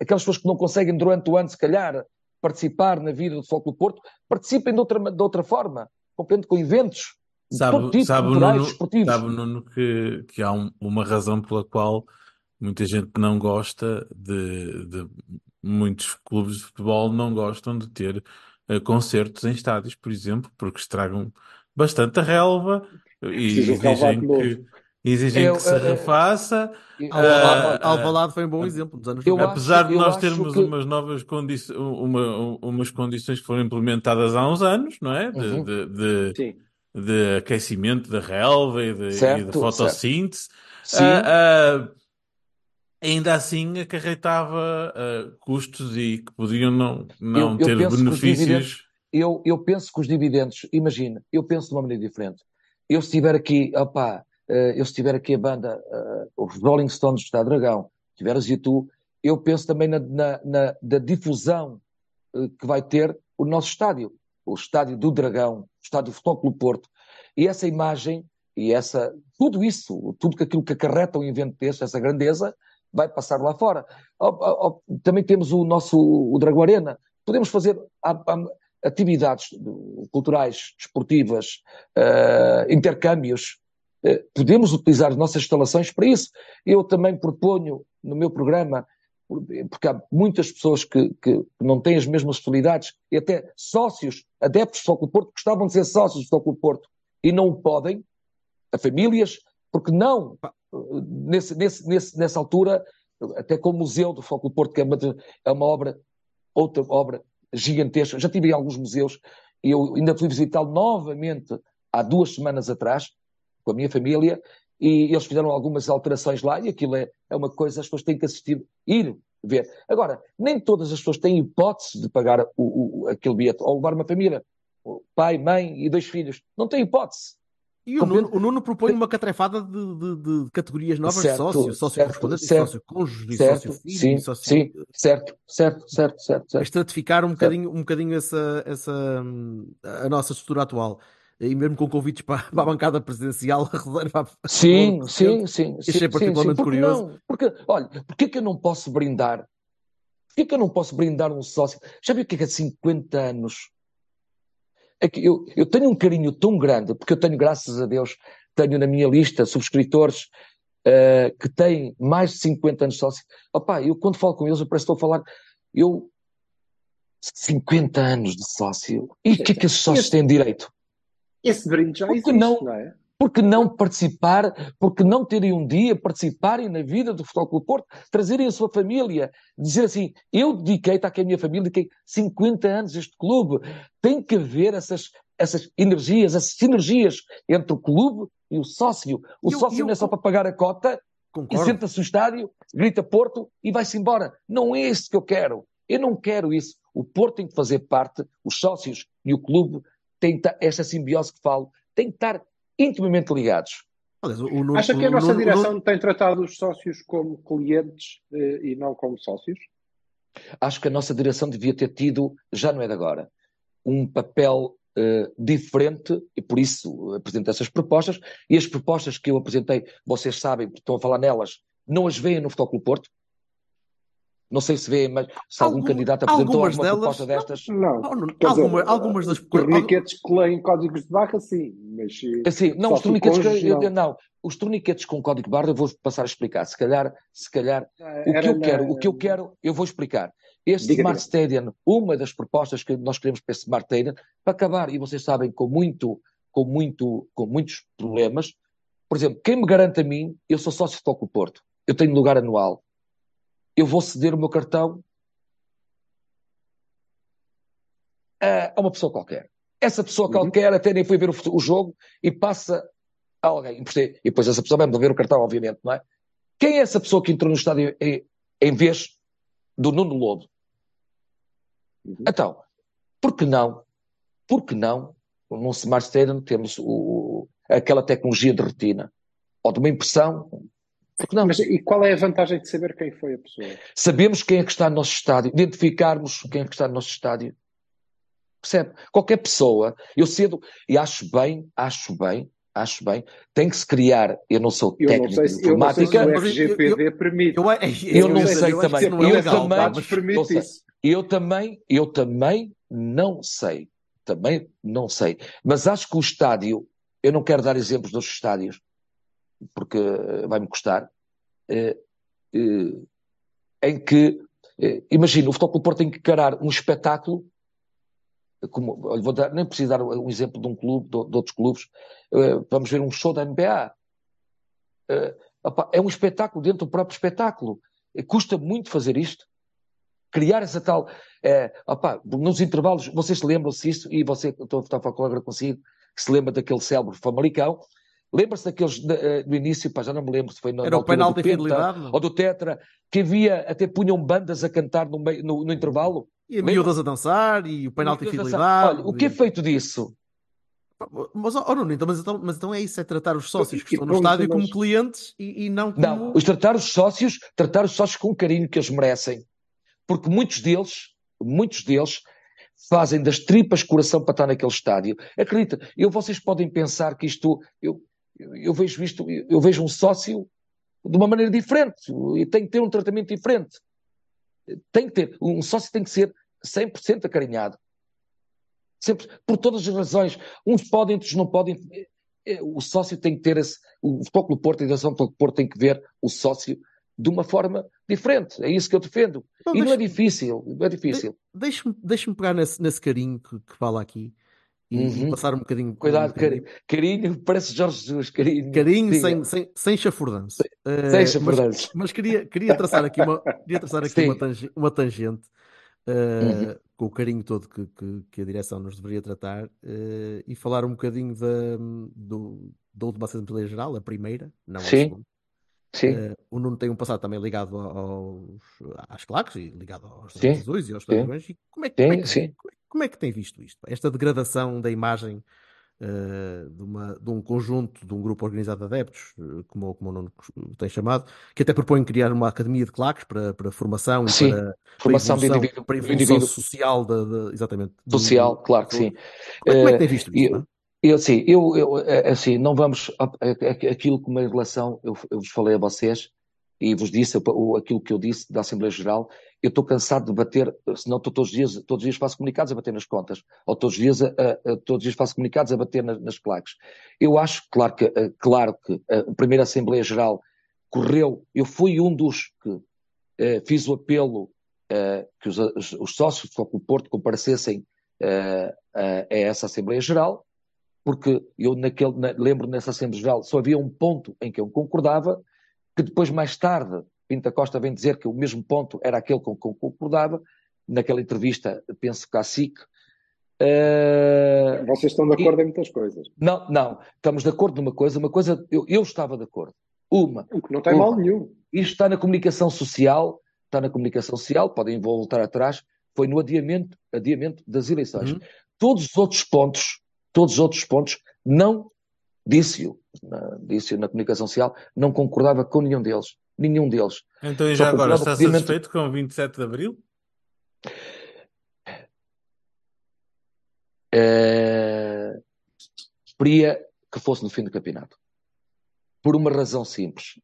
aquelas pessoas que não conseguem durante o ano, se calhar, participar na vida do Futebol Porto, participem de outra, de outra forma, compreendo, com eventos todo Sabe, tipo, sabe, culturais, Nuno, esportivos. sabe, Nuno, que, que há um- uma razão pela qual muita gente não gosta de, de- muitos clubes de futebol não gostam de ter eh, concertos em estádios, por exemplo, porque estragam bastante a relva e Preciso um exigem que, exigem Eu, que se eh, eh, refaça. Eu- Alvalade, Alvalade foi um bom exemplo nos anos 90. acho- Apesar de nós termos que- umas novas condições, uma, umas condições que foram implementadas há uns anos, não é? De, Uhum. de, de- de aquecimento da relva e de, e de Certo, fotossíntese. Sim, Ah, ah, ainda assim acarretava uh, custos e que podiam não, não Eu, eu ter benefícios. eu, eu penso que os dividendos, imagina, eu penso de uma maneira diferente. Eu se tiver aqui, opá, eh, eu se tiver aqui a banda, eh, os Rolling Stones Estado Dragão, tiver as YouTube, eu penso também na, na, na da difusão que vai ter o nosso estádio, o estádio do Dragão, o estádio do Futebol Clube Porto. E essa imagem e essa, tudo isso, tudo aquilo que acarreta um evento desse, essa grandeza, vai passar lá fora. Também temos o nosso o Dragão Arena. Podemos fazer atividades culturais, desportivas, eh, intercâmbios. Eh, podemos utilizar as nossas instalações para isso. Eu também proponho no meu programa, por- porque há muitas pessoas que, que não têm as mesmas facilidades, e até sócios, adeptos do Futebol Clube Porto, gostavam de ser sócios do Futebol Clube Porto e não o podem, a famílias, porque não, eh, nesse, nesse, nesse, nessa altura, até com o Museu do Futebol Clube Porto, que é uma, é uma obra, outra obra gigantesca. Já tive em alguns museus e eu ainda fui visitá-lo novamente há duas semanas atrás, com a minha família, e eles fizeram algumas alterações lá, e aquilo é, é uma coisa, as pessoas têm que assistir, ir ver. Agora, nem todas as pessoas têm hipótese de pagar o, o- aquele bilhete, ou levar uma família, o pai, mãe e dois filhos. Não tem hipótese. E o? Nuno, o Nuno propõe uma catrefada de, de- de categorias novas de Certo, sócio, sócio certo, correspondente, certo, sócio cônjuge, certo, sócio filho, sim, sócio... sim, certo, certo, certo, certo, a estratificar um bocadinho, um bocadinho essa, essa, a nossa estrutura atual. E mesmo com convites para, para a bancada presidencial, a reserva a Sim, sim, sim, Achei sim, sim, sim. particularmente Porque curioso. não? Porque, olha, porquê que eu não posso brindar? Porquê que eu não posso brindar um sócio? Já viu o que é que é 50 anos? É que eu, eu tenho um carinho tão grande, porque eu tenho, graças a Deus, tenho na minha lista subscritores eh, que têm mais de 50 anos de sócio. Opá, eu quando falo com eles, eu parece que estou a falar, eu, 50 anos de sócio, e o que é que esses sócios têm direito? Esse brinde já existe, não- não é? Porque não participar, porque não terem um dia, participarem na vida do Futebol Clube Porto, trazerem a sua família, dizer assim, eu dediquei, está aqui a minha família, dediquei 50 anos a este clube. Tem que haver essas, essas energias, essas sinergias entre o clube e o sócio. O E eu- sócio e eu não é só para pagar a cota e Concordo. senta-se no estádio, grita Porto e vai-se embora. Não é isso que eu quero. Eu não quero isso. O Porto tem que fazer parte, os sócios e o clube têm esta simbiose que falo, têm que estar intimamente ligados. Aliás, o Nuno, Acha que a nossa direção Nuno- tem tratado os sócios como clientes eh, e não como sócios? Acho que a nossa direção devia ter tido, já não é de agora, um papel eh, diferente e por isso apresentei essas propostas. E as propostas que eu apresentei, vocês sabem, porque estão a falar nelas, não as veem no Futebol Clube Porto. Não sei se vêem, mas se algum Algum- candidato apresentou algumas alguma delas- proposta destas. Não. Oh, Nuno, Quer dizer, alguma- algumas das Torniquetes que leem códigos de barra, sim, mas Assim, não, os torniquetes, que- eu- não. não. os torniquetes com código barra eu vou passar a explicar. Se calhar, se calhar, o Era que eu na- quero, o que eu quero, eu vou explicar. Este Diga, Smart. Stadium, uma das propostas que nós queremos para esse Smart Stadium, para acabar, e vocês sabem, com muito, com muito, com muitos problemas. Por exemplo, quem me garante a mim, eu sou sócio de Toco Porto, eu tenho lugar anual, eu vou ceder o meu cartão a, uma pessoa qualquer. Essa pessoa Uhum. qualquer até nem foi ver o, o jogo e passa a alguém. Emprestei. E depois essa pessoa vai me devolver o cartão, obviamente, não é? Quem é essa pessoa que entrou no estádio em, em vez do Nuno Lobo? Uhum. Então, por que não? Por que não, num Smart Stadium, temos o- aquela tecnologia de retina? Ou de uma impressão? Por que não? Mas e qual é a vantagem de saber quem foi a pessoa? Sabemos quem é que está no nosso estádio, identificarmos quem é que está no nosso estádio. Percebe? Qualquer pessoa, eu cedo, e acho bem, acho bem, acho bem, tem que se criar, eu não sou Eu não técnico sei de se, eu não sei se informática, o RGPD permite. Eu, Eu não sei também. não é Eu legal, também- tá? Dados Mas- permite eu sei. isso. eu também, eu também não sei, também não sei, mas acho que o estádio, eu não quero dar exemplos dos estádios, porque eh, vai-me custar, eh, eh, em que, imagina, o Futebol Porto tem que encarar um espetáculo, como, vou dar, nem preciso dar um exemplo de um clube, de, de outros clubes, vamos ver um show da NBA. É um espetáculo dentro do próprio espetáculo. Custa muito fazer isto. Criar essa tal. eh, opá, nos intervalos, vocês lembram-se disso, e você, estou a falar com consigo, que se lembra daquele célebre Famalicão, Lembra-se daqueles de- eh, do início, pá, já não me lembro se foi na, Era na o penalti do Penta ou do Tetra, que havia, até punham bandas a cantar no, meio, no, no intervalo. E a miúdas a dançar e o penalti e Olha, fidelidade. o que é feito disso? Mas, oh, Nuno, então, mas, então, mas então é isso, é tratar os sócios que estão no estádio como clientes e, e não como... Não, os tratar os sócios, tratar os sócios com o carinho que eles merecem. Porque muitos deles, muitos deles fazem das tripas coração para estar naquele estádio. Acredita, eu, vocês podem pensar que isto, eu, eu, vejo isto, eu, vejo um sócio de uma maneira diferente e tem que ter um tratamento diferente. Tem que ter, um sócio tem que ser 100% acarinhado. Sempre, por todas as razões. Uns podem, outros não podem. É, O sócio tem que ter esse. O Futebol Porto, a Direção do Futebol Porto tem que ver o sócio de uma forma diferente. É isso que eu defendo. Não, e não é deixa- difícil. Não é difícil. Deixa-me deixa pegar nesse, nesse carinho que, que fala aqui e, Uhum. passar um bocadinho... Cuidado, um bocadinho- carinho. Carinho, parece Jorge Jesus. Carinho. Carinho sem, sem, sem chafurdanço. Sem mas- chafurdanço. Mas, queria, queria traçar aqui uma, queria traçar aqui Sim. uma, tange- uma tangente eh, Uhum. com o carinho todo que, que, que a direção nos deveria tratar eh, e falar um bocadinho da, do, da última Assembleia Geral, a primeira, não a Sim. segunda. Sim. Eh, o Nuno tem um passado também ligado aos, às claques e ligado aos azuis e aos Sim. dragões. E como, é, que- como, é que, como é- como é que tem visto isto? Esta degradação da imagem eh, de, uma, de um conjunto, de um grupo organizado de adeptos, eh, como, como o Nuno tem chamado, que até propõe criar uma academia de claques para, para formação e Sim. para, para Formação de evolução, para evolução social, da, da- exatamente. social, claro que sim. Como é, como é que tem visto e- isto? Eu, assim, eu, eu, é, assim, não vamos. a- a- a- Aquilo como em relação. Eu, eu vos falei a vocês e vos disse aquilo que eu disse da Assembleia Geral. Eu estou cansado de bater, senão estou todos os dias, todos os dias faço comunicados a bater nas contas, ou todos os dias, a, a- a- todos os dias faço comunicados a bater nas, nas plaques. Eu acho, claro que, eh, claro que a primeira Assembleia Geral correu, eu fui um dos que eh, fiz o apelo eh, que os, os- os sócios do Foco Porto comparecessem eh, a, a essa Assembleia Geral, porque eu naquele, na- lembro nessa Assembleia Geral só havia um ponto em que eu concordava, que depois mais tarde Pinta Costa vem dizer que o mesmo ponto era aquele com que eu concordava, naquela entrevista, penso que à SIC. Eh, Vocês estão de acordo em muitas coisas. não, não, estamos de acordo numa coisa, uma coisa, eu, eu estava de acordo. Uma, O que não tem Uma. mal nenhum. isto está na comunicação social, está na comunicação social, podem voltar atrás, foi no adiamento, adiamento das eleições. Uhum. Todos os outros pontos, todos os outros pontos, não disse-o, na- na comunicação social, não concordava com nenhum deles. Nenhum deles. Então, e Só já agora, está pedimento- satisfeito com o 27 de Abril? Eh, preferia que fosse no fim do campeonato. Por uma razão simples.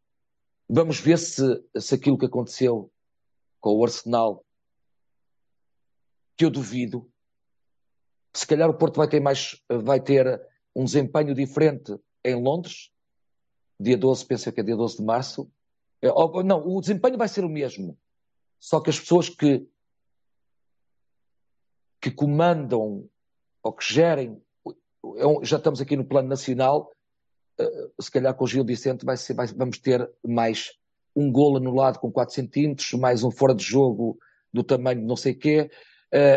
Vamos ver se, se aquilo que aconteceu com o Arsenal, que eu duvido, se calhar o Porto vai ter mais, vai ter um desempenho diferente em Londres, dia 12, penso que é dia 12 de março. Ou- Não, o desempenho vai ser o mesmo. Só que as pessoas que, que comandam ou que gerem, é já estamos aqui no plano nacional, eh, se calhar com o Gil Vicente vai ser, vai- vamos ter mais um golo anulado com 4 centímetros, mais um fora de jogo do tamanho de não sei quê,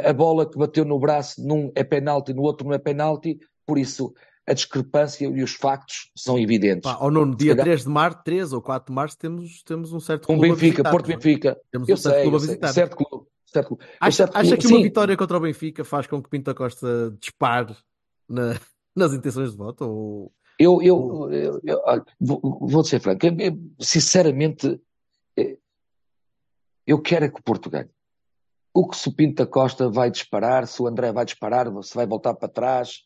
a bola que bateu no braço num é penalti, no outro não é penalti, por isso a discrepância e os factos são evidentes. Pá, ou Nuno, dia calhar- 3 de março, 3 ou 4 de março, temos, temos um certo Um clube a Benfica, Porto é? Benfica. Temos Eu um certo sei, clube a sei. visitar. Certo clube. Certo clube. Acha, certo acha clube- que uma sim. vitória contra o Benfica faz com que Pinto Costa dispare na- nas intenções de voto? Ou... Eu, eu, eu, eu- olha, vou, vou ser franco, sinceramente, eh, eu quero é que o Porto ganhe. O que se o Pinto da Costa vai disparar, se o André vai disparar, se vai voltar para trás,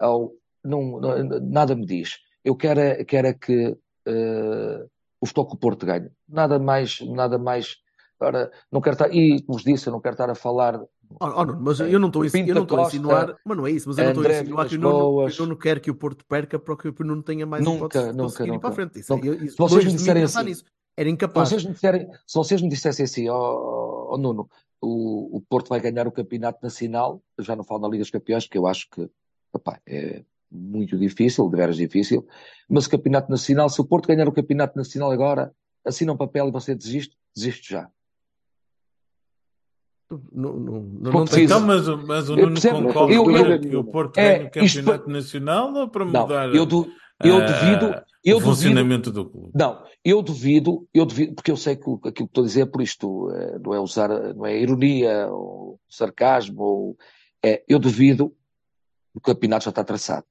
ou, não, não- nada me diz. Eu quero, é- quero é que eh, o Porto ganhe. Nada mais, nada mais. Ora, não quero estar, e como vos disse, eu não quero estar a falar Oh, oh, Nuno, mas eu não estou a eu não estou a insinuar, mas não é isso, mas eu não estou a insinuar que o Vilas Nuno, Boas. que o que Porto perca para que o Nuno tenha mais Nunca, nunca, nunca. para a frente. Isso, Nunca. eu, isso, Se vocês me disserem assim, nisso. Era Se incapaz. vocês me disserem, se vocês me dissessem assim, ó ó, Nuno, o, o Porto vai ganhar o campeonato nacional, eu já não falo na Liga dos Campeões, que eu acho que epá, é muito difícil, de veras difícil, mas o campeonato nacional, se o Porto ganhar o campeonato nacional agora, assina um papel e você desiste, desiste já. Não, não, não, Não não tem-. Então, mas, o- mas o Nuno concorda que- o Porto é, ganhe o isto campeonato nacional ou para Não, mudar eu, du, Eu ah, duvido, eu o duvido, funcionamento do clube. não, eu duvido, eu duvido, porque eu sei que o- aquilo que estou a dizer é por isto, eh, não é usar, não é ironia ou sarcasmo, ou, é, eu duvido o campeonato já está traçado.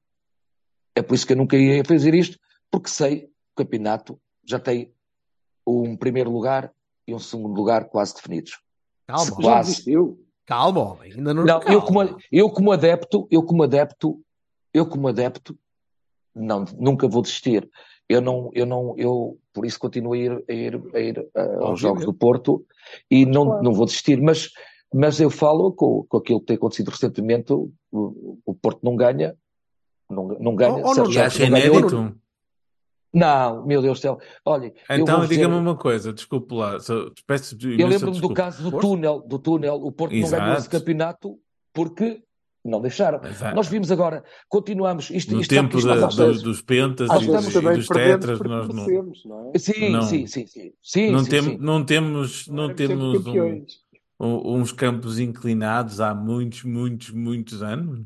É por isso que eu nunca ia fazer isto, porque sei que o campeonato já tem um primeiro lugar e um segundo lugar quase definidos. Se Calma, Já quase. calma, homem. Ainda não. Não, eu como, calma. eu como adepto, eu como adepto, eu como adepto, não, nunca vou desistir. Eu não, eu não, eu por isso continuo a ir, a ir, a ir ah, aos jogos do Porto e não, Claro. não vou desistir, mas, mas eu falo com, com aquilo que tem acontecido recentemente, o, o Porto não ganha, não, não ganha, Oh, oh, não, jogos acha não ganha inédito? outro. Não, meu Deus do céu. Olha, Então, vou dizer, diga-me uma coisa, desculpe lá, só- peço eu lembro-me do caso do túnel, do túnel, o Porto não ganhou esse Exato. campeonato porque não deixaram. Exato. Nós vimos agora, continuamos, isto, No isto, tempo isto da- do- dos pentas e dos, e dos tetras, nós não, não é? Sim, Não. sim, sim, sim. Sim, não, sim, tem- sim. não temos, não sempre temos um- um- uns campos inclinados há muitos, muitos, muitos anos.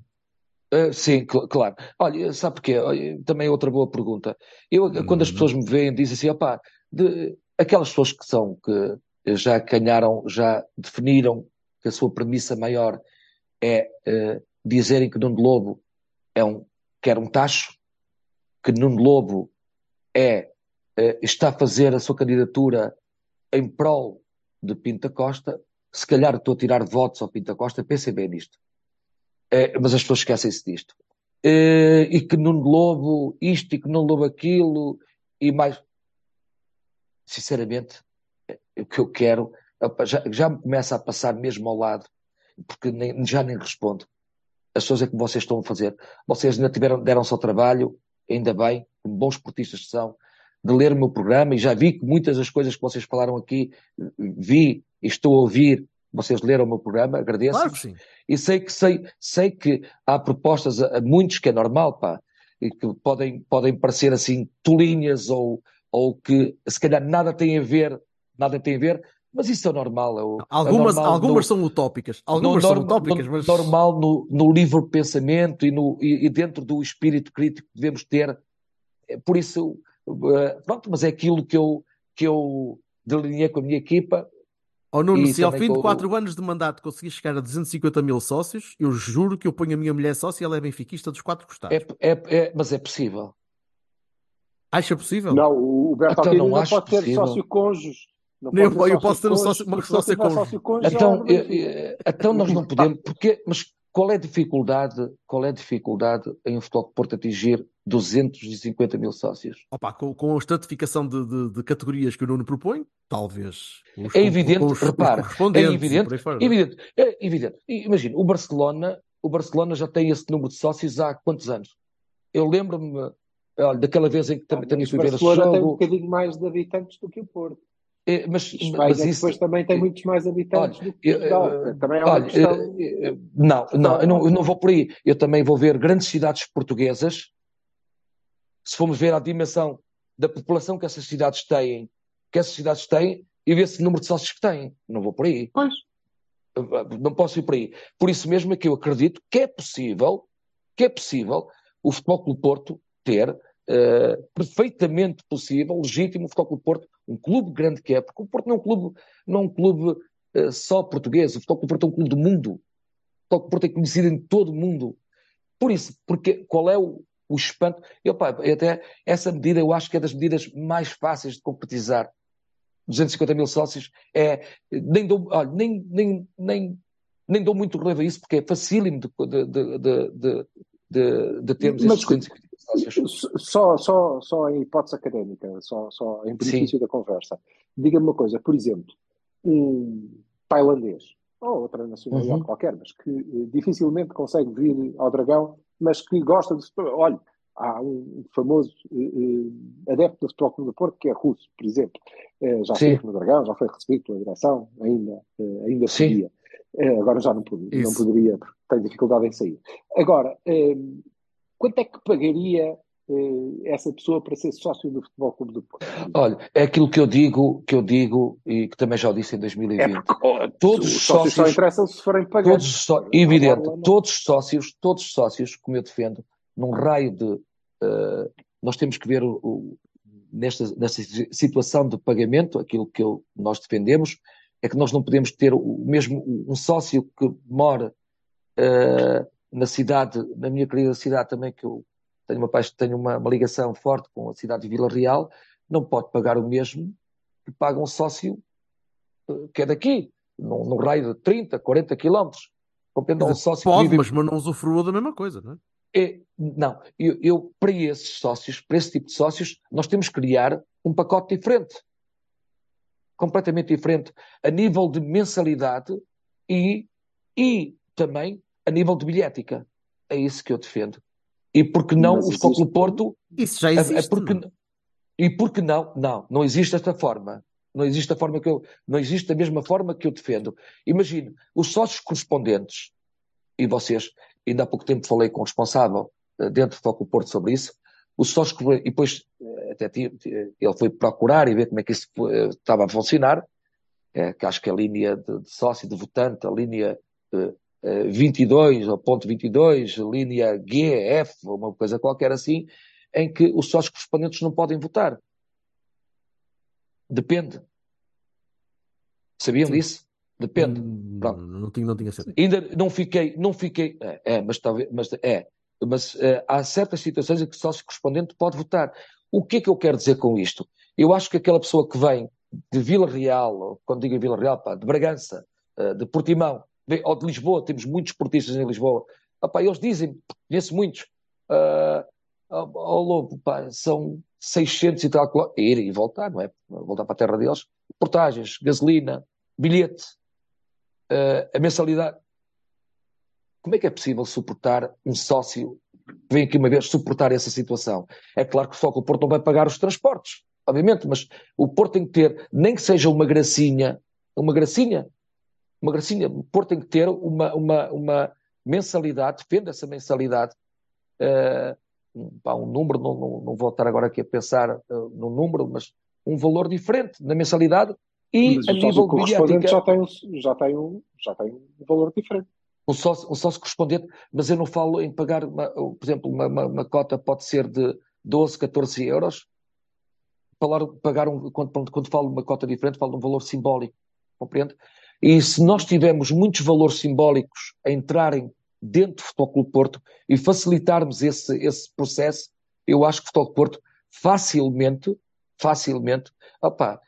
Ah, sim, cl- claro. Olha, sabe porquê? Olha, também é outra boa pergunta. Eu, quando as Uhum. pessoas me veem, dizem assim, opá, de, aquelas pessoas que são, que já ganharam, já definiram que a sua premissa maior é eh, dizerem que Nuno Lobo é um, quer um tacho, que Nuno Lobo é, eh, está a fazer a sua candidatura em prol de Pinta Costa, se calhar estou a tirar votos ao Pinta Costa, pensem bem nisto. Eh, mas as pessoas esquecem-se disto. Eh, e que Nuno Lobo isto e que Nuno Lobo aquilo e mais. Sinceramente, o que eu quero já, já me começa a passar mesmo ao lado, porque nem- já nem respondo. As pessoas é que vocês estão a fazer. Vocês ainda tiveram, deram-se ao trabalho, ainda bem, como bons esportistas que são, de ler o meu programa e já vi que muitas das coisas que vocês falaram aqui, vi e estou a ouvir, vocês leram o meu programa, agradeço. Claro que sim. E sei que, sei, sei que há propostas a, a muitos que é normal, pá, e que podem, podem parecer assim tolinhas ou, ou que se calhar nada tem a ver, nada tem a ver, mas isso é normal. É, o- é Algumas, normal algumas no- são utópicas. no Algumas são norma- utópicas, no- mas. normal no, no livre pensamento e, no, e, e dentro do espírito crítico que devemos ter. É Por isso, eh, pronto, mas é aquilo que eu, que eu delineei com a minha equipa. Oh, Nuno, se ao fim de com- 4 anos de mandato conseguir chegar a 250 mil sócios, eu juro que eu ponho a minha mulher sócia e ela é benfiquista dos quatro costados. É, é, é- mas é possível. Acha possível? Não, o Berto Então, não não pode ter possível. sócio cônjuge. Não Nem eu- pode eu posso ter um sócio- uma não sócia cônjuge. Então, é do eh, eh, então nós não podemos, porque, mas qual é a dificuldade, qual é a dificuldade em o Futebol de Porto atingir 250 mil sócios? Opa, com, com a estratificação de, de- de categorias que o Nuno propõe, talvez. Os É com- evidente, com os- repara, é evidente, evidente, é evidente. Imagina, o Barcelona, o Barcelona já tem esse número de sócios há quantos anos? Eu lembro-me, olha, daquela vez em que também, também Mas fui ver esse Barcelona tem um jogo, bocadinho mais de habitantes do que o Porto. Eh, mas, Espanha mas isso, depois também tem muitos mais habitantes do que Portugal. eu- Também é uma olha, questão. eh, eh, não, não, eu não, eu não vou por aí. Eu também vou ver grandes cidades portuguesas. Se formos ver a dimensão da população que essas cidades têm, que essas cidades têm, e ver se o número de sócios que têm. Não vou por aí. Pois. Não posso ir por aí. Por isso mesmo é que eu acredito que é possível, que é possível o Futebol Clube Porto ter eh, perfeitamente possível, legítimo, o Futebol Clube Porto, um clube grande que é, porque o Porto não é um clube, não é um clube eh, só português, o Futebol Clube Porto é um clube do mundo. O Futebol Clube Porto é conhecido em todo o mundo. Por isso, porque qual é o, o espanto? Eu, pá, até essa medida eu acho que é das medidas mais fáceis de concretizar. 250 mil sócios é nem dou, olha, nem, nem, nem, nem dou muito relevo a isso porque é facílimo de, de, de, de, de, termos Mas- esses 250 mil sócios. Só, só, só em hipótese académica, só, só em benefício da conversa. Diga-me uma coisa, por exemplo, um tailandês, ou outra nacionalidade Uhum. qualquer, mas que eh, dificilmente consegue vir ao Dragão, mas que gosta de. Olha, há um famoso eh, eh, adepto do Futebol Clube do Porto que é russo, por exemplo. Já Sim. esteve no Dragão, já foi recebido pela direção, ainda, ainda Sim. podia. Agora já não, podia, não poderia, porque tem dificuldade em sair. Agora, quanto é que pagaria eh, essa pessoa para ser sócio do Futebol Clube do Porto? Olha, é aquilo que eu digo, que eu digo e que também já o disse em É 2020. porque oh, Todos os os sócios só interessam se forem pagar. Todos só- evidente, todos os sócios, todos os sócios, como eu defendo, num raio de, eh, nós temos que ver o, o, nesta, nesta situação de pagamento, aquilo que eu, nós defendemos, é que nós não podemos ter o mesmo um sócio que mora uh, na cidade, na minha querida cidade também, que eu tenho uma, tenho uma, uma ligação forte com a cidade de Vila Real, não pode pagar o mesmo que paga um sócio uh, que é daqui, num, num raio de 30, 40 quilómetros. Um sócio Pode, vive... mas, mas não usufrua da mesma coisa, não é? É, não, eu, eu, para esses sócios, para esse tipo de sócios, nós temos que criar um pacote diferente. Completamente diferente. A nível de mensalidade e, e também a nível de bilhética. É isso que eu defendo. E porque não Mas o Futebol Clube Porto. Isso já é- é existe. porque, não é? e porque não? Não, não existe esta forma. Não existe a forma que eu, não existe da mesma forma que eu defendo. Imagine, os sócios correspondentes, e vocês, ainda há pouco tempo falei com o responsável eh, dentro do Foco Porto sobre isso, os sócios, e depois eh, até ele foi procurar e ver como é que isso eh, estava a funcionar, que acho que a linha de, de sócio, de votante, a linha 22, ou ponto 22, linha G, F, ou uma coisa qualquer assim, em que os sócios correspondentes não podem votar. Depende. Sabiam Sim. disso? Depende. Hum, Pronto. Não tinha, não tinha certeza. Ainda não fiquei, não fiquei, é, é, mas talvez, mas é, mas eh, há certas situações em que o sócio correspondente pode votar. O que é que eu quero dizer com isto? Eu acho que aquela pessoa que vem de Vila Real, ou quando digo Vila Real, pá, de Bragança, eh, de Portimão, ou de Lisboa, temos muitos portistas em Lisboa, Ah, pá, eles dizem, conheço muitos, ah, ao Lobo, são 600 e tal, quiló- ir e voltar, não é? Voltar para a terra deles. Portagens, gasolina, bilhete, eh, a mensalidade. Como é que é possível suportar um sócio que vem aqui uma vez suportar essa situação? É claro que só que o Porto não vai pagar os transportes, obviamente, mas o Porto tem que ter, nem que seja uma gracinha, uma gracinha, uma gracinha, o Porto tem que ter uma, uma, uma mensalidade, depende dessa mensalidade, um, pá, um número, não, não, não vou estar agora aqui a pensar eh, no número, mas um valor diferente na mensalidade e Mas a nível correspondente já tem, um, já, tem um, já tem um valor diferente. um sócio, um sócio correspondente, mas eu não falo em pagar, uma- por exemplo, uma, uma, uma cota pode ser de 12, 14 euros. Falar, pagar um, quando, quando, quando falo de uma cota diferente, falo de um valor simbólico, compreende? E se nós tivermos muitos valores simbólicos a entrarem dentro do Futebol Clube Porto e facilitarmos esse, esse processo, eu acho que o Futebol Clube Porto facilmente, facilmente, opá,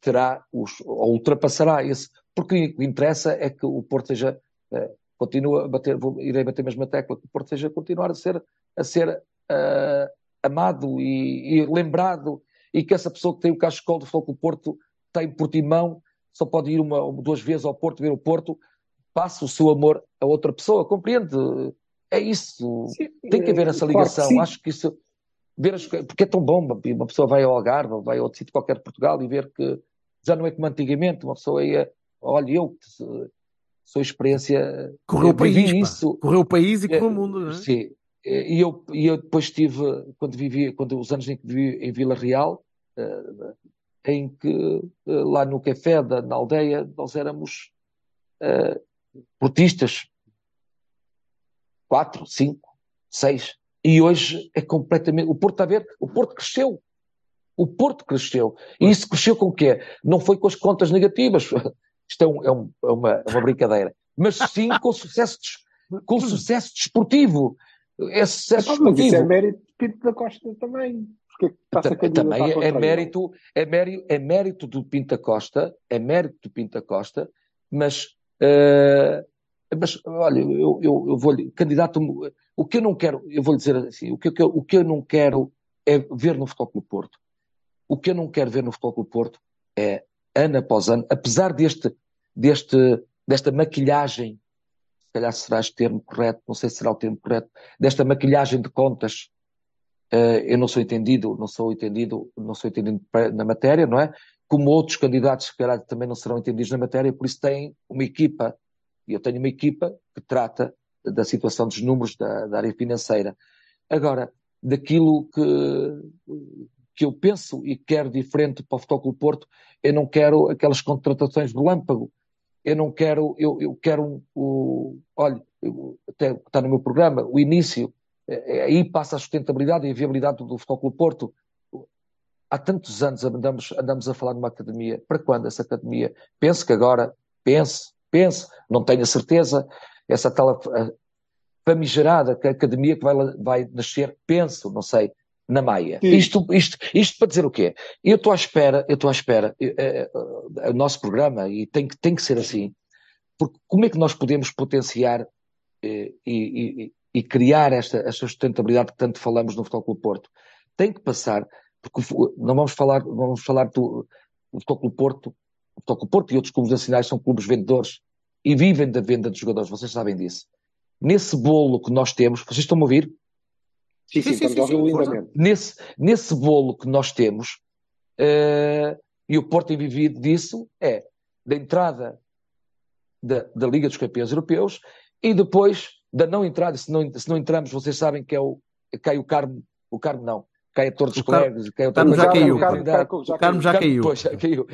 terá os, ou ultrapassará esse, porque o que interessa é que o Porto seja eh, continua a bater, vou, irei bater a mesma tecla, que o Porto seja continuar a ser, a ser ah, amado e, e lembrado, e que essa pessoa que tem o cachecol do Futebol Clube Porto tem Portimão, só pode ir uma ou duas vezes ao Porto ver o Porto, passe o seu amor a outra pessoa, compreende? É isso. Tem que haver essa Claro que ligação. sim. Acho que isso. Ver as, porque é tão bom, uma pessoa vai ao Algarve, ou vai a outro sítio qualquer de Portugal e ver que já não é como antigamente, uma pessoa ia, olha, eu sou experiência, Correu eu o país, vivi pá. isso, Correu o país e É, correu o mundo, não é? Sim. E eu, e eu depois tive, quando vivi, quando os anos em que vivi em Vila Real, eh, em que eh, lá no café da, na aldeia nós éramos eh, portistas, quatro, cinco, seis, e hoje é completamente, o Porto está a ver, o Porto cresceu, o Porto cresceu, e isso cresceu com o quê? Não foi com as contas negativas, isto é, um- é um- é uma, é uma brincadeira, mas sim com sucesso, com sucesso desportivo, esse sucesso mas isso é desportivo. mérito de Pinto da Costa também. Porque Ta- Também candidatar é, mérito, é mérito, é mérito do Pinta Costa, é mérito do Pinta Costa, mas, eh, mas olha, eu, eu, eu vou-lhe, candidato, o que eu não quero, eu vou-lhe dizer assim, o que, eu- o que eu não quero é ver no Futebol Clube Porto. O que eu não quero ver no Futebol Clube Porto é, ano após ano, apesar deste, deste, desta maquilhagem, se calhar será este termo correto, não sei se será o termo correto, desta maquilhagem de contas eu não sou entendido, não sou entendido, não sou entendido na matéria, não é? Como outros candidatos, se calhar, também não serão entendidos na matéria, por isso têm uma equipa, e eu tenho uma equipa que trata da situação dos números da, da área financeira. Agora, daquilo que, que eu penso e quero diferente para o Futebol Porto, eu não quero aquelas contratações de lâmpago, eu não quero, eu, eu quero um, o, olha, eu- até está no meu programa, o início eh, aí passa a sustentabilidade e a viabilidade do, Futebol Clube Porto. Há tantos anos andamos, andamos a falar numa academia. Para quando essa academia? Penso que agora, pense, pense, não tenho a certeza, essa tal eh, famigerada que a academia que vai, vai nascer, penso, não sei, na Maia. Isto, isto, isto para dizer o quê? Eu estou à espera, eu estou à espera, é, é, o nosso programa, e tem que, tem que ser assim, porque como é que nós podemos potenciar e, e, e criar esta, esta sustentabilidade que tanto falamos no Futebol Clube Porto? Tem que passar, porque não vamos falar, não vamos falar do, do Futebol Clube Porto, o Futebol Clube Porto e outros clubes nacionais são clubes vendedores e vivem da venda de jogadores, vocês sabem disso. Nesse bolo que nós temos, vocês estão a ouvir? Sim, sim, estamos a ouvir lindamente. Nesse, nesse bolo que nós temos, uh, e o Porto tem vivido disso, é da entrada da, da Liga dos Campeões Europeus e depois da não entrada, se não, se não entramos, vocês sabem que é o, cai o Carmo, o Carmo não, cai a Torres dos Colegas, cai o Carmo já caiu. O Carmo já caiu. Pois, já caiu.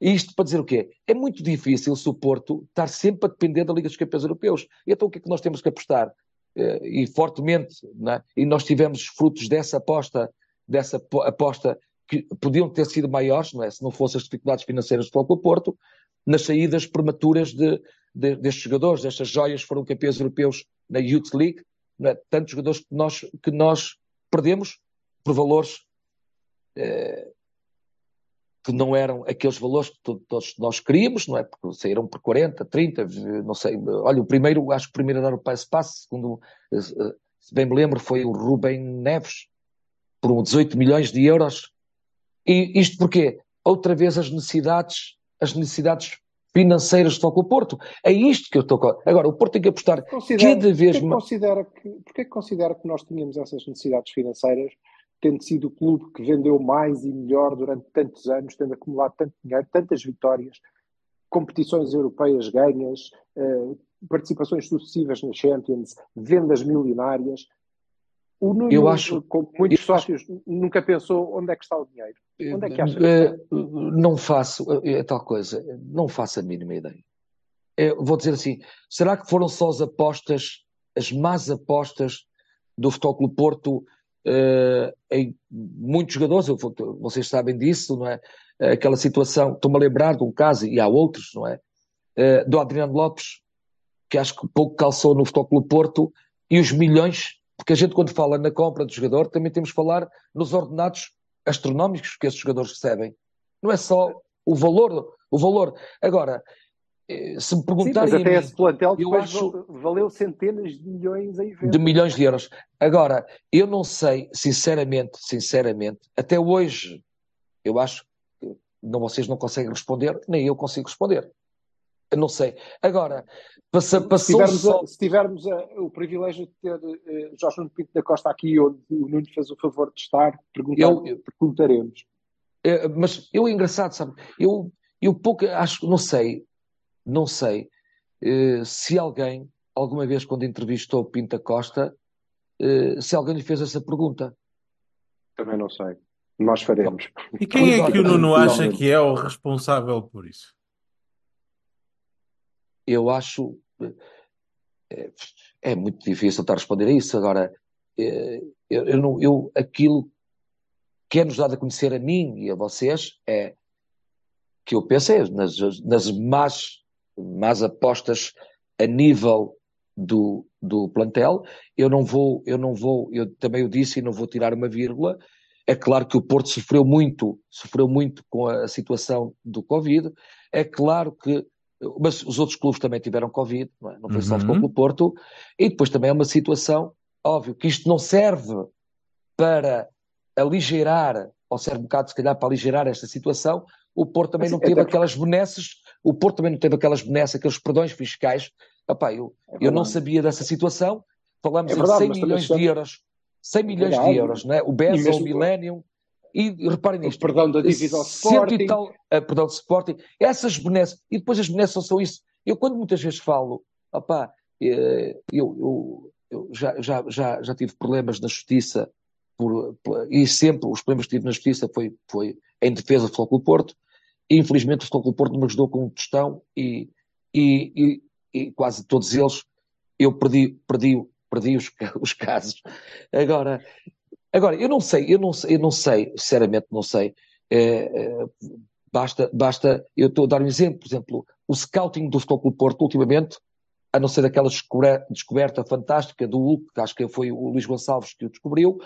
Isto para dizer o quê? É muito difícil se o Porto estar sempre a depender da Liga dos Campeões Europeus. E então o que é que nós temos que apostar? Eh, e fortemente, é? e nós tivemos frutos dessa aposta, dessa aposta que podiam ter sido maiores, não é? se não fossem as dificuldades financeiras do Futebol Porto, nas saídas prematuras de, de, destes jogadores, destas joias foram campeões europeus na Youth League, é? tantos jogadores que nós, que nós perdemos por valores eh, que não eram aqueles valores que todos nós queríamos, não é? Porque saíram por 40, 30, não sei. Olha, o primeiro, acho que o primeiro a dar o passo passo, segundo, eh, se bem me lembro, foi o Rubem Neves, por 18 milhões de euros. E isto porquê? Outra vez as necessidades, as necessidades financeiras do Foco Porto. É isto que eu estou. Agora, o Porto tem que apostar considera, cada vez mais. Considera que, porquê que considera que nós tínhamos essas necessidades financeiras tendo sido o clube que vendeu mais e melhor durante tantos anos, tendo acumulado tanto dinheiro, tantas vitórias, competições europeias ganhas, eh, participações sucessivas nas Champions, vendas milionárias. O Nuno, eu acho, muitos sócios, acho, nunca pensou onde é que está o dinheiro. Onde é que acha que está? Eh, não faço, é tal coisa, não faço a mínima ideia. Eu vou dizer assim, será que foram só as apostas, as más apostas do Futebol Clube Porto uh, em muitos jogadores, vocês sabem disso, não é? Aquela situação, estou-me a lembrar de um caso, e há outros, não é? Uh, do Adriano Lopes, que acho que pouco calçou no Futebol Clube Porto, e os milhões, porque a gente quando fala na compra do jogador, também temos que falar nos ordenados astronómicos que esses jogadores recebem. Não é só o valor, o valor. Agora, eh, se me perguntarem. Sim, mas até esse plantel eu acho, valeu centenas de milhões em vendas. De milhões de euros. Agora, eu não sei, sinceramente, sinceramente, até hoje, eu acho que não, vocês não conseguem responder, nem eu consigo responder. Eu não sei. Agora, passa, passou se tivermos, só... a, se tivermos a, o privilégio de ter uh, Jorge Nuno Pinto da Costa aqui, onde o Nuno fez o favor de estar, perguntar, eu, perguntaremos. Uh, mas eu, engraçado, sabe, eu, eu pouco, acho, não sei, não sei uh, se alguém, alguma vez quando entrevistou Pinta Costa, uh, se alguém lhe fez essa pergunta. Também não sei. Nós faremos. E quem é que o Nuno acha que é o responsável por isso? Eu acho. É, é muito difícil estar a responder a isso. Agora, eu, eu, não, eu aquilo que é nos dado a conhecer a mim e a vocês é que eu pensei nas, nas más más apostas a nível do, do plantel. Eu não vou, eu não vou, eu também o disse e não vou tirar uma vírgula. É claro que o Porto sofreu muito, sofreu muito com a situação do Covid. É claro que, mas os outros clubes também tiveram Covid, não, é? não foi só uhum. o Porto. E depois também é uma situação, óbvio, que isto não serve para aligerar, ou serve um bocado se calhar para aligerar esta situação, o Porto também mas, não teve aquelas benesses o Porto também não teve aquelas benesses, aqueles perdões fiscais. Epá, eu, é eu não sabia dessa situação. Falamos é verdade, em 100 milhões de euros. 100 milhões é de euros, não é? O Bezel, o Millennium. E, e reparem nisto. O perdão da dívida ao Sporting. Tal, a, perdão do Sporting. Essas benesses. E depois as benesses são só isso. Eu quando muitas vezes falo, opá, eh, eu, eu, eu já, já, já, já tive problemas na justiça por, por, e sempre os problemas que tive na justiça foi, foi em defesa do Futebol Porto infelizmente o Futebol Porto me ajudou com um tostão e, e, e, e, quase todos eles eu perdi, perdi perdi os, os casos. Agora, agora, eu não sei, eu não, sei- eu não sei, sinceramente não sei. É, é, basta, basta, eu estou a dar um exemplo, por exemplo, o scouting do Futebol Clube Porto ultimamente, a não ser aquela descobre- descoberta fantástica do Hulk, que acho que foi o Luís Gonçalves que o descobriu,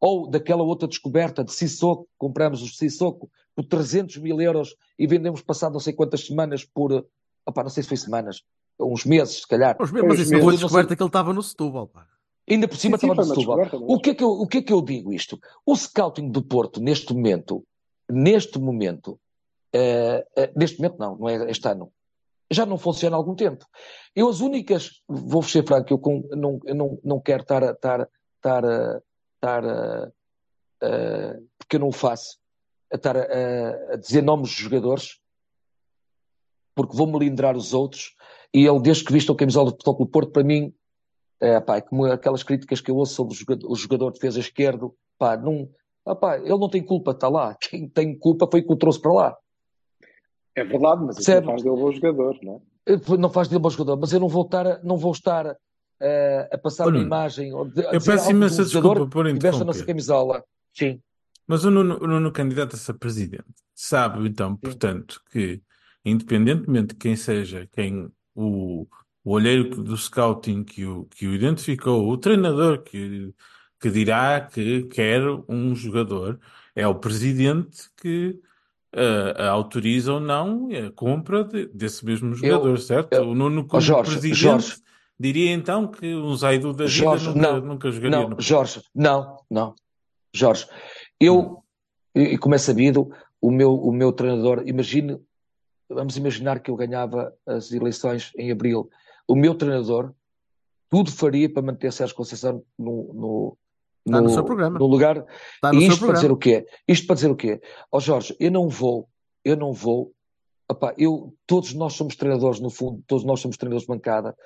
ou daquela outra descoberta de Sissoko, compramos o Sissoko por 300 mil euros e vendemos passado não sei quantas semanas por, opá, não sei se foi semanas, uns meses, se calhar. Mas mesmo Pois assim, mesmo. foi não sei- descoberta que ele estava no Setúbal. pá. Ainda por cima Sim, sim, estava no foi uma Setúbal. é? O que, é que eu, o que é que eu digo isto? O scouting do Porto, neste momento, neste momento, eh, eh, neste momento não, não é este ano, já não funciona há algum tempo. Eu as únicas, vou ser franco, eu, com- não, eu não, não quero estar a, estar, estar a, estar a- porque eu não o faço, a estar a, a dizer nomes de jogadores, porque vou melindrar os outros, e ele, desde que viste o camisola do Futebol Clube Porto, para mim, é, pá, como aquelas críticas que eu ouço sobre o jogador, o jogador de defesa esquerdo, pá, não, ah, pá, ele não tem culpa, está lá. Quem tem culpa foi que o trouxe para lá. É verdade, mas isso não faz dele bom jogador, não é? Não faz dele bom jogador, mas eu não vou estar, a- não vou estar eh, a passar Ô, uma imagem ou de- a Eu peço um imensa desculpa por veste a nossa interromper. camisola. Sim, Mas o Nuno, o Nuno candidata-se a presidente. Sabe, então, portanto, que independentemente de quem seja, quem o, o olheiro do scouting que o, que o identificou, o treinador que, que dirá que quer um jogador, é o presidente que ah, autoriza ou não a compra de- desse mesmo jogador, certo? eu- o Nuno, Ó, como Jorge, presidente, Jorge. diria então que um Zaidu da vida Jorge, nunca, não, nunca jogaria não, no Jorge, não, não. Jorge, eu, e e como é sabido, o meu, o meu treinador, imagine, vamos imaginar que eu ganhava as eleições em abril. O meu treinador tudo faria para manter Sérgio Conceição no, no, Está no seu programa. no lugar. Está no E seu isto para dizer o quê? Isto para dizer o quê? Ó Jorge, eu não vou, eu não vou, opá, eu, todos nós somos treinadores no fundo, todos nós somos treinadores de bancada,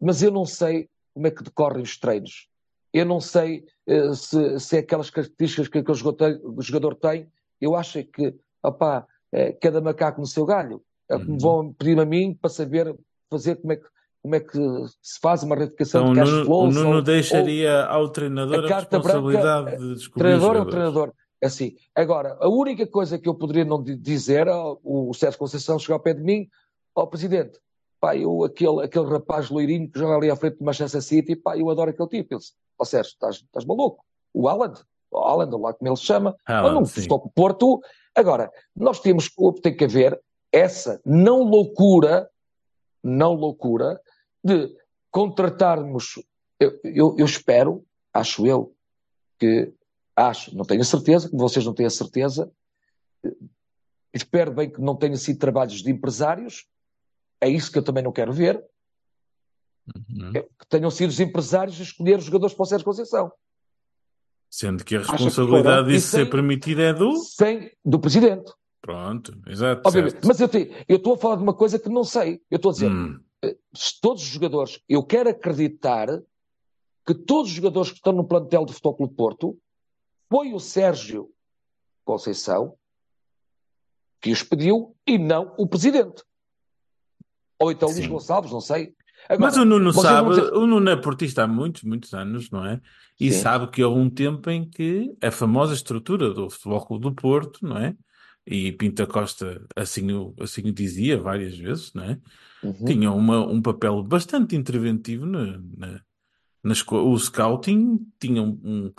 mas eu não sei como é que decorrem os treinos. Eu não sei eh, se, se é aquelas características que aquele jogador tem, o jogador tem. Eu acho é que, opá, eh, cada macaco no seu galho. É como Uhum. vão pedir a mim para saber fazer como é que, como é que se faz uma retificação Então, de cash flows Nuno ou- ou- deixaria ao treinador a a, carta branca, responsabilidade de descobrir treinador é jogadores. treinador. Assim, agora, a única coisa que eu poderia não di- dizer, o Sérgio Conceição chegou ao pé de mim, ó Presidente, pá, eu, aquele, aquele rapaz loirinho que joga ali à frente do Manchester City, pá, eu adoro aquele tipo. Eu disse, ó Sérgio, estás, estás maluco? O Haaland, o Haaland, ou lá como ele se chama, Haaland, ou não estou com o Porto. Agora, nós temos, tem que haver essa não loucura, não loucura, de contratarmos, eu, eu, eu espero, acho eu, que acho, não tenho a certeza, que vocês não têm a certeza, espero bem que não tenha sido trabalhos de empresários, é isso que eu também não quero ver, Uhum. é que tenham sido os empresários a escolher os jogadores para o Sérgio Conceição, Sendo que a responsabilidade disso ser permitida é do. sem, do Presidente, Pronto, exato. obviamente. certo. Mas eu, te- eu estou a falar de uma coisa que não sei, eu estou a dizer, Hum, todos os jogadores, eu quero acreditar que todos os jogadores que estão no plantel do Futebol Clube Porto, foi o Sérgio Conceição que os pediu e não o Presidente. Ou então Luís Sim. Gonçalves, não sei. Agora, Mas o Nuno sabe, dizer- o Nuno é portista há muitos, muitos anos, não é? E Sim. sabe que houve um tempo em que a famosa estrutura do Futebol Clube do Porto, não é? E Pinta Costa assim, o- assim o dizia várias vezes, não é? Uhum. Tinha uma, um papel bastante interventivo na, na, na o scouting tinha um, um,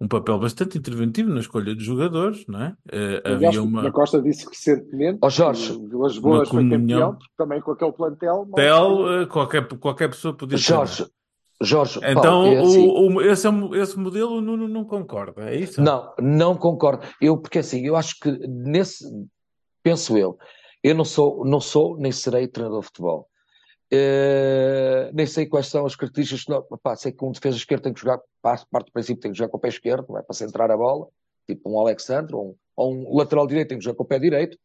um papel bastante interventivo na escolha de jogadores, não é? Aliás, havia uma Na Costa disse recentemente Ó, Jorge, que Boas foi comunhão. campeão, também com aquele plantel. não- tel, eh, qualquer, qualquer pessoa podia Jorge, Jorge, Então, Paulo, é assim, o, o- esse, é esse modelo o Nuno não concorda, é isso? Não, não concordo. Eu, porque assim, eu acho que nesse, penso eu, eu não sou, não sou nem serei treinador de futebol. Eh, nem sei quais são as características. Não, pá, sei que um defesa esquerdo tem que jogar, parte, do princípio tem que jogar com o pé esquerdo, não é para centrar a bola, tipo um Alexandre, ou um, ou um lateral direito tem que jogar com o pé direito.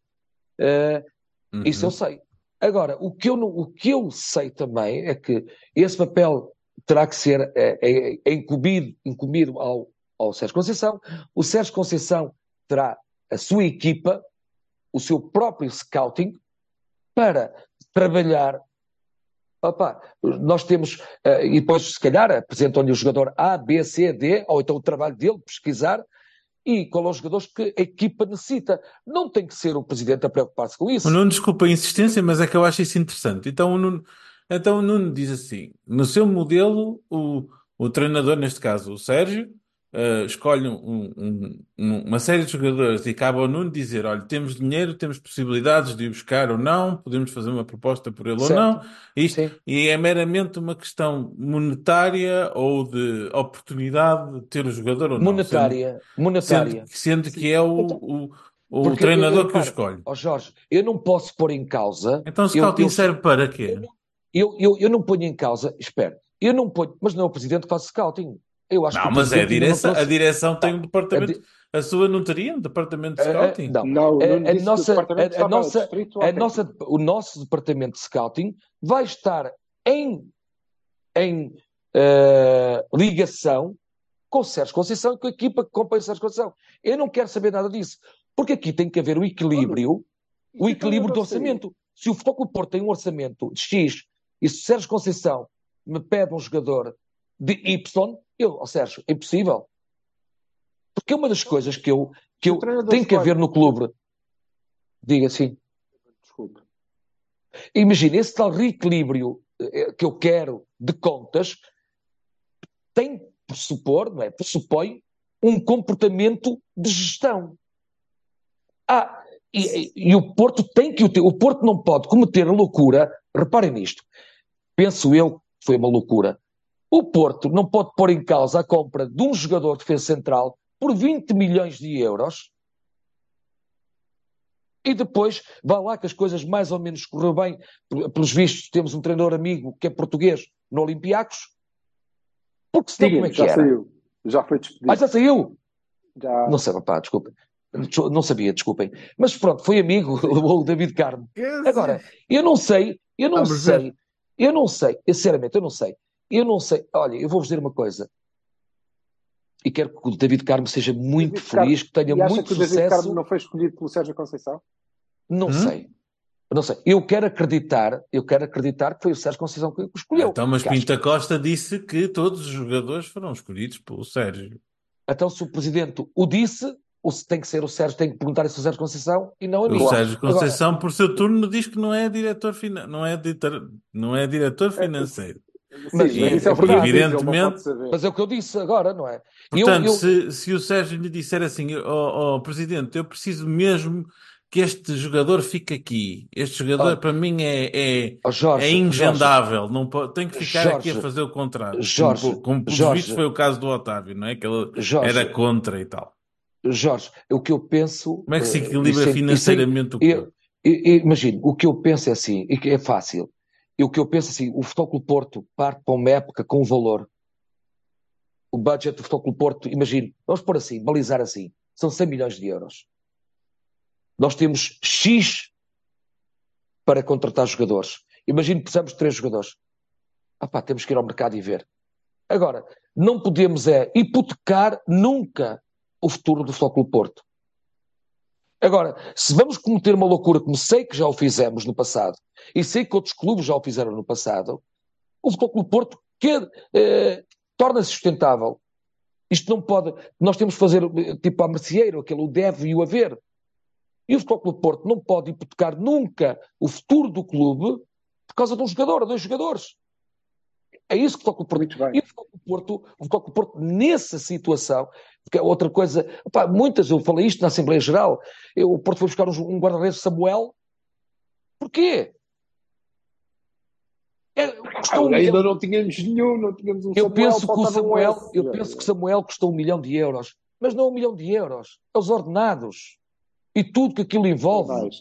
Eh, Uhum. Isso eu sei. Agora, o que eu, não- o que eu sei também é que esse papel terá que ser é, é- é incumbido, incumbido ao, ao Sérgio Conceição. O Sérgio Conceição terá a sua equipa, o seu próprio scouting, para trabalhar Opa, nós temos, eh, e depois, se calhar, apresentam-lhe o jogador A, B, C, D, ou então o trabalho dele, pesquisar, e qual é os jogadores que a equipa necessita. Não tem que ser o presidente a preocupar-se com isso. O Nuno, desculpa a insistência, mas é que eu acho isso interessante. Então o Nuno, então, o Nuno diz assim: no seu modelo, o, o treinador, neste caso o Sérgio, eh, escolhe um- um- um- uma série de jogadores e cabe ao Nuno dizer: olha, temos dinheiro, temos possibilidades de ir buscar ou não, podemos fazer uma proposta por ele ou Certo. não. Isto, Sim. e é meramente uma questão monetária ou de oportunidade de ter o jogador ou não. Monetária, monetária. Sendo, sendo que é o, o, o Porque treinador eu- que o escolhe. Ó Jorge, eu não posso pôr em causa. Então, eu, scouting eu, serve para quê? Eu, eu, eu não ponho em causa. Espera, eu não ponho. Mas não é o presidente que faz scouting. Eu acho que Não, mas é a não direção, a direção tem um Não, departamento. A sua não teria um departamento de Eh, eh, scouting? não. Não, o A- nossa- departamento a- a nossa- a nossa, o nosso departamento de scouting vai estar em, em eh, ligação com o Sérgio Conceição e com a equipa que acompanha o Sérgio Conceição. Eu não quero saber nada disso, porque aqui tem que haver o equilíbrio, o é equilíbrio não do orçamento. Se o Futebol Porto tem um orçamento de X e se o Sérgio Conceição me pede um jogador de Y, eu, ó Sérgio, é impossível. Porque é uma das coisas que eu, que eu tenho que haver no clube. Diga assim. Desculpe. Imagina, esse tal reequilíbrio eh, que eu quero de contas tem que pressupor, não é? Pressupõe um comportamento de gestão. Ah, e, e- o Porto tem que o ter. O Porto não pode cometer a loucura. Reparem nisto. Penso eu que foi uma loucura. O Porto não pode pôr em causa a compra de um jogador de defesa central por 20 milhões de euros e depois vá lá que as coisas mais ou menos correu bem. Pel- Pelos vistos, temos um treinador amigo que é português no Olympiacos. Porque senão como é que já era? saiu. Já foi despedido. Ah, já saiu? Já... Não sei, pá, desculpem. Não sabia, desculpem. Mas pronto, foi amigo, levou o David Carmo. Agora, eu não sei, eu não Vamos ver. sei, eu não sei, eu, sinceramente, eu não sei. Eu não sei. Olha, eu vou-vos dizer uma coisa. E quero que o David Carmo seja muito David Carmo- feliz, que tenha E acha muito que o David sucesso. Carmo não foi escolhido pelo Sérgio Conceição? Não Hum? sei. Não sei. Eu quero acreditar, eu quero acreditar que foi o Sérgio Conceição que o escolheu. Então, mas Que acho Pinta Costa disse que todos os jogadores foram escolhidos pelo Sérgio. Então, se o presidente o disse, o, tem que ser o Sérgio, tem que perguntar isso ao Sérgio Conceição e não a mim. O Sérgio Agora, Conceição, por seu turno, diz que não é diretor, fina... não é diretor... não é diretor financeiro. Sim, Mas- mas isso é é verdade. evidentemente- pode saber. mas é o que eu disse agora, não é? Eu- Portanto, eu- se, se o Sérgio lhe disser assim, ó ó, Presidente, eu preciso mesmo que este jogador fique aqui. Este jogador, Oh. para mim, é, é, Ó, Jorge, é invendável. Não pode, tem que ficar Jorge, aqui a fazer o contrato. Jorge, como, como Jorge. vistos foi o caso do Otávio, não é? Que ele Jorge, era contra e tal. Jorge, o que eu penso. Como é que se eh, equilibra isso é- financeiramente o isso é- clube? Imagino, o que eu penso é assim, e que é fácil. E o que eu penso é assim, o Futebol Porto parte para uma época com um valor. O budget do Futebol Porto, imagino, vamos pôr assim, balizar assim, são 100 milhões de euros. Nós temos X para contratar jogadores. Imagino que precisamos de três jogadores. Ah pá, temos que ir ao mercado e ver. Agora, não podemos é hipotecar nunca o futuro do Futebol Porto. Agora, se vamos cometer uma loucura, como sei que já o fizemos no passado, e sei que outros clubes já o fizeram no passado, o Futebol Porto eh, torna-se sustentável. Isto não pode. Nós temos que fazer eh, tipo a merceeiro, aquele o deve e o haver. E o Futebol Clube Porto não pode hipotecar nunca o futuro do clube por causa de um jogador, dois jogadores. É isso que o Futebol Clube Porto. E o Porto, o Porto, nessa situação, porque é outra coisa, opá, muitas, eu falei isto na Assembleia Geral, eu, o Porto foi buscar um, um guarda-redes Samuel. Porquê? É, custou um Ainda milhão- não tínhamos nenhum, não tínhamos um eu Samuel, penso que o um Samuel, S. eu penso que o Samuel custou um milhão de euros, mas não um milhão de euros, é os ordenados e tudo que aquilo envolve. Mais.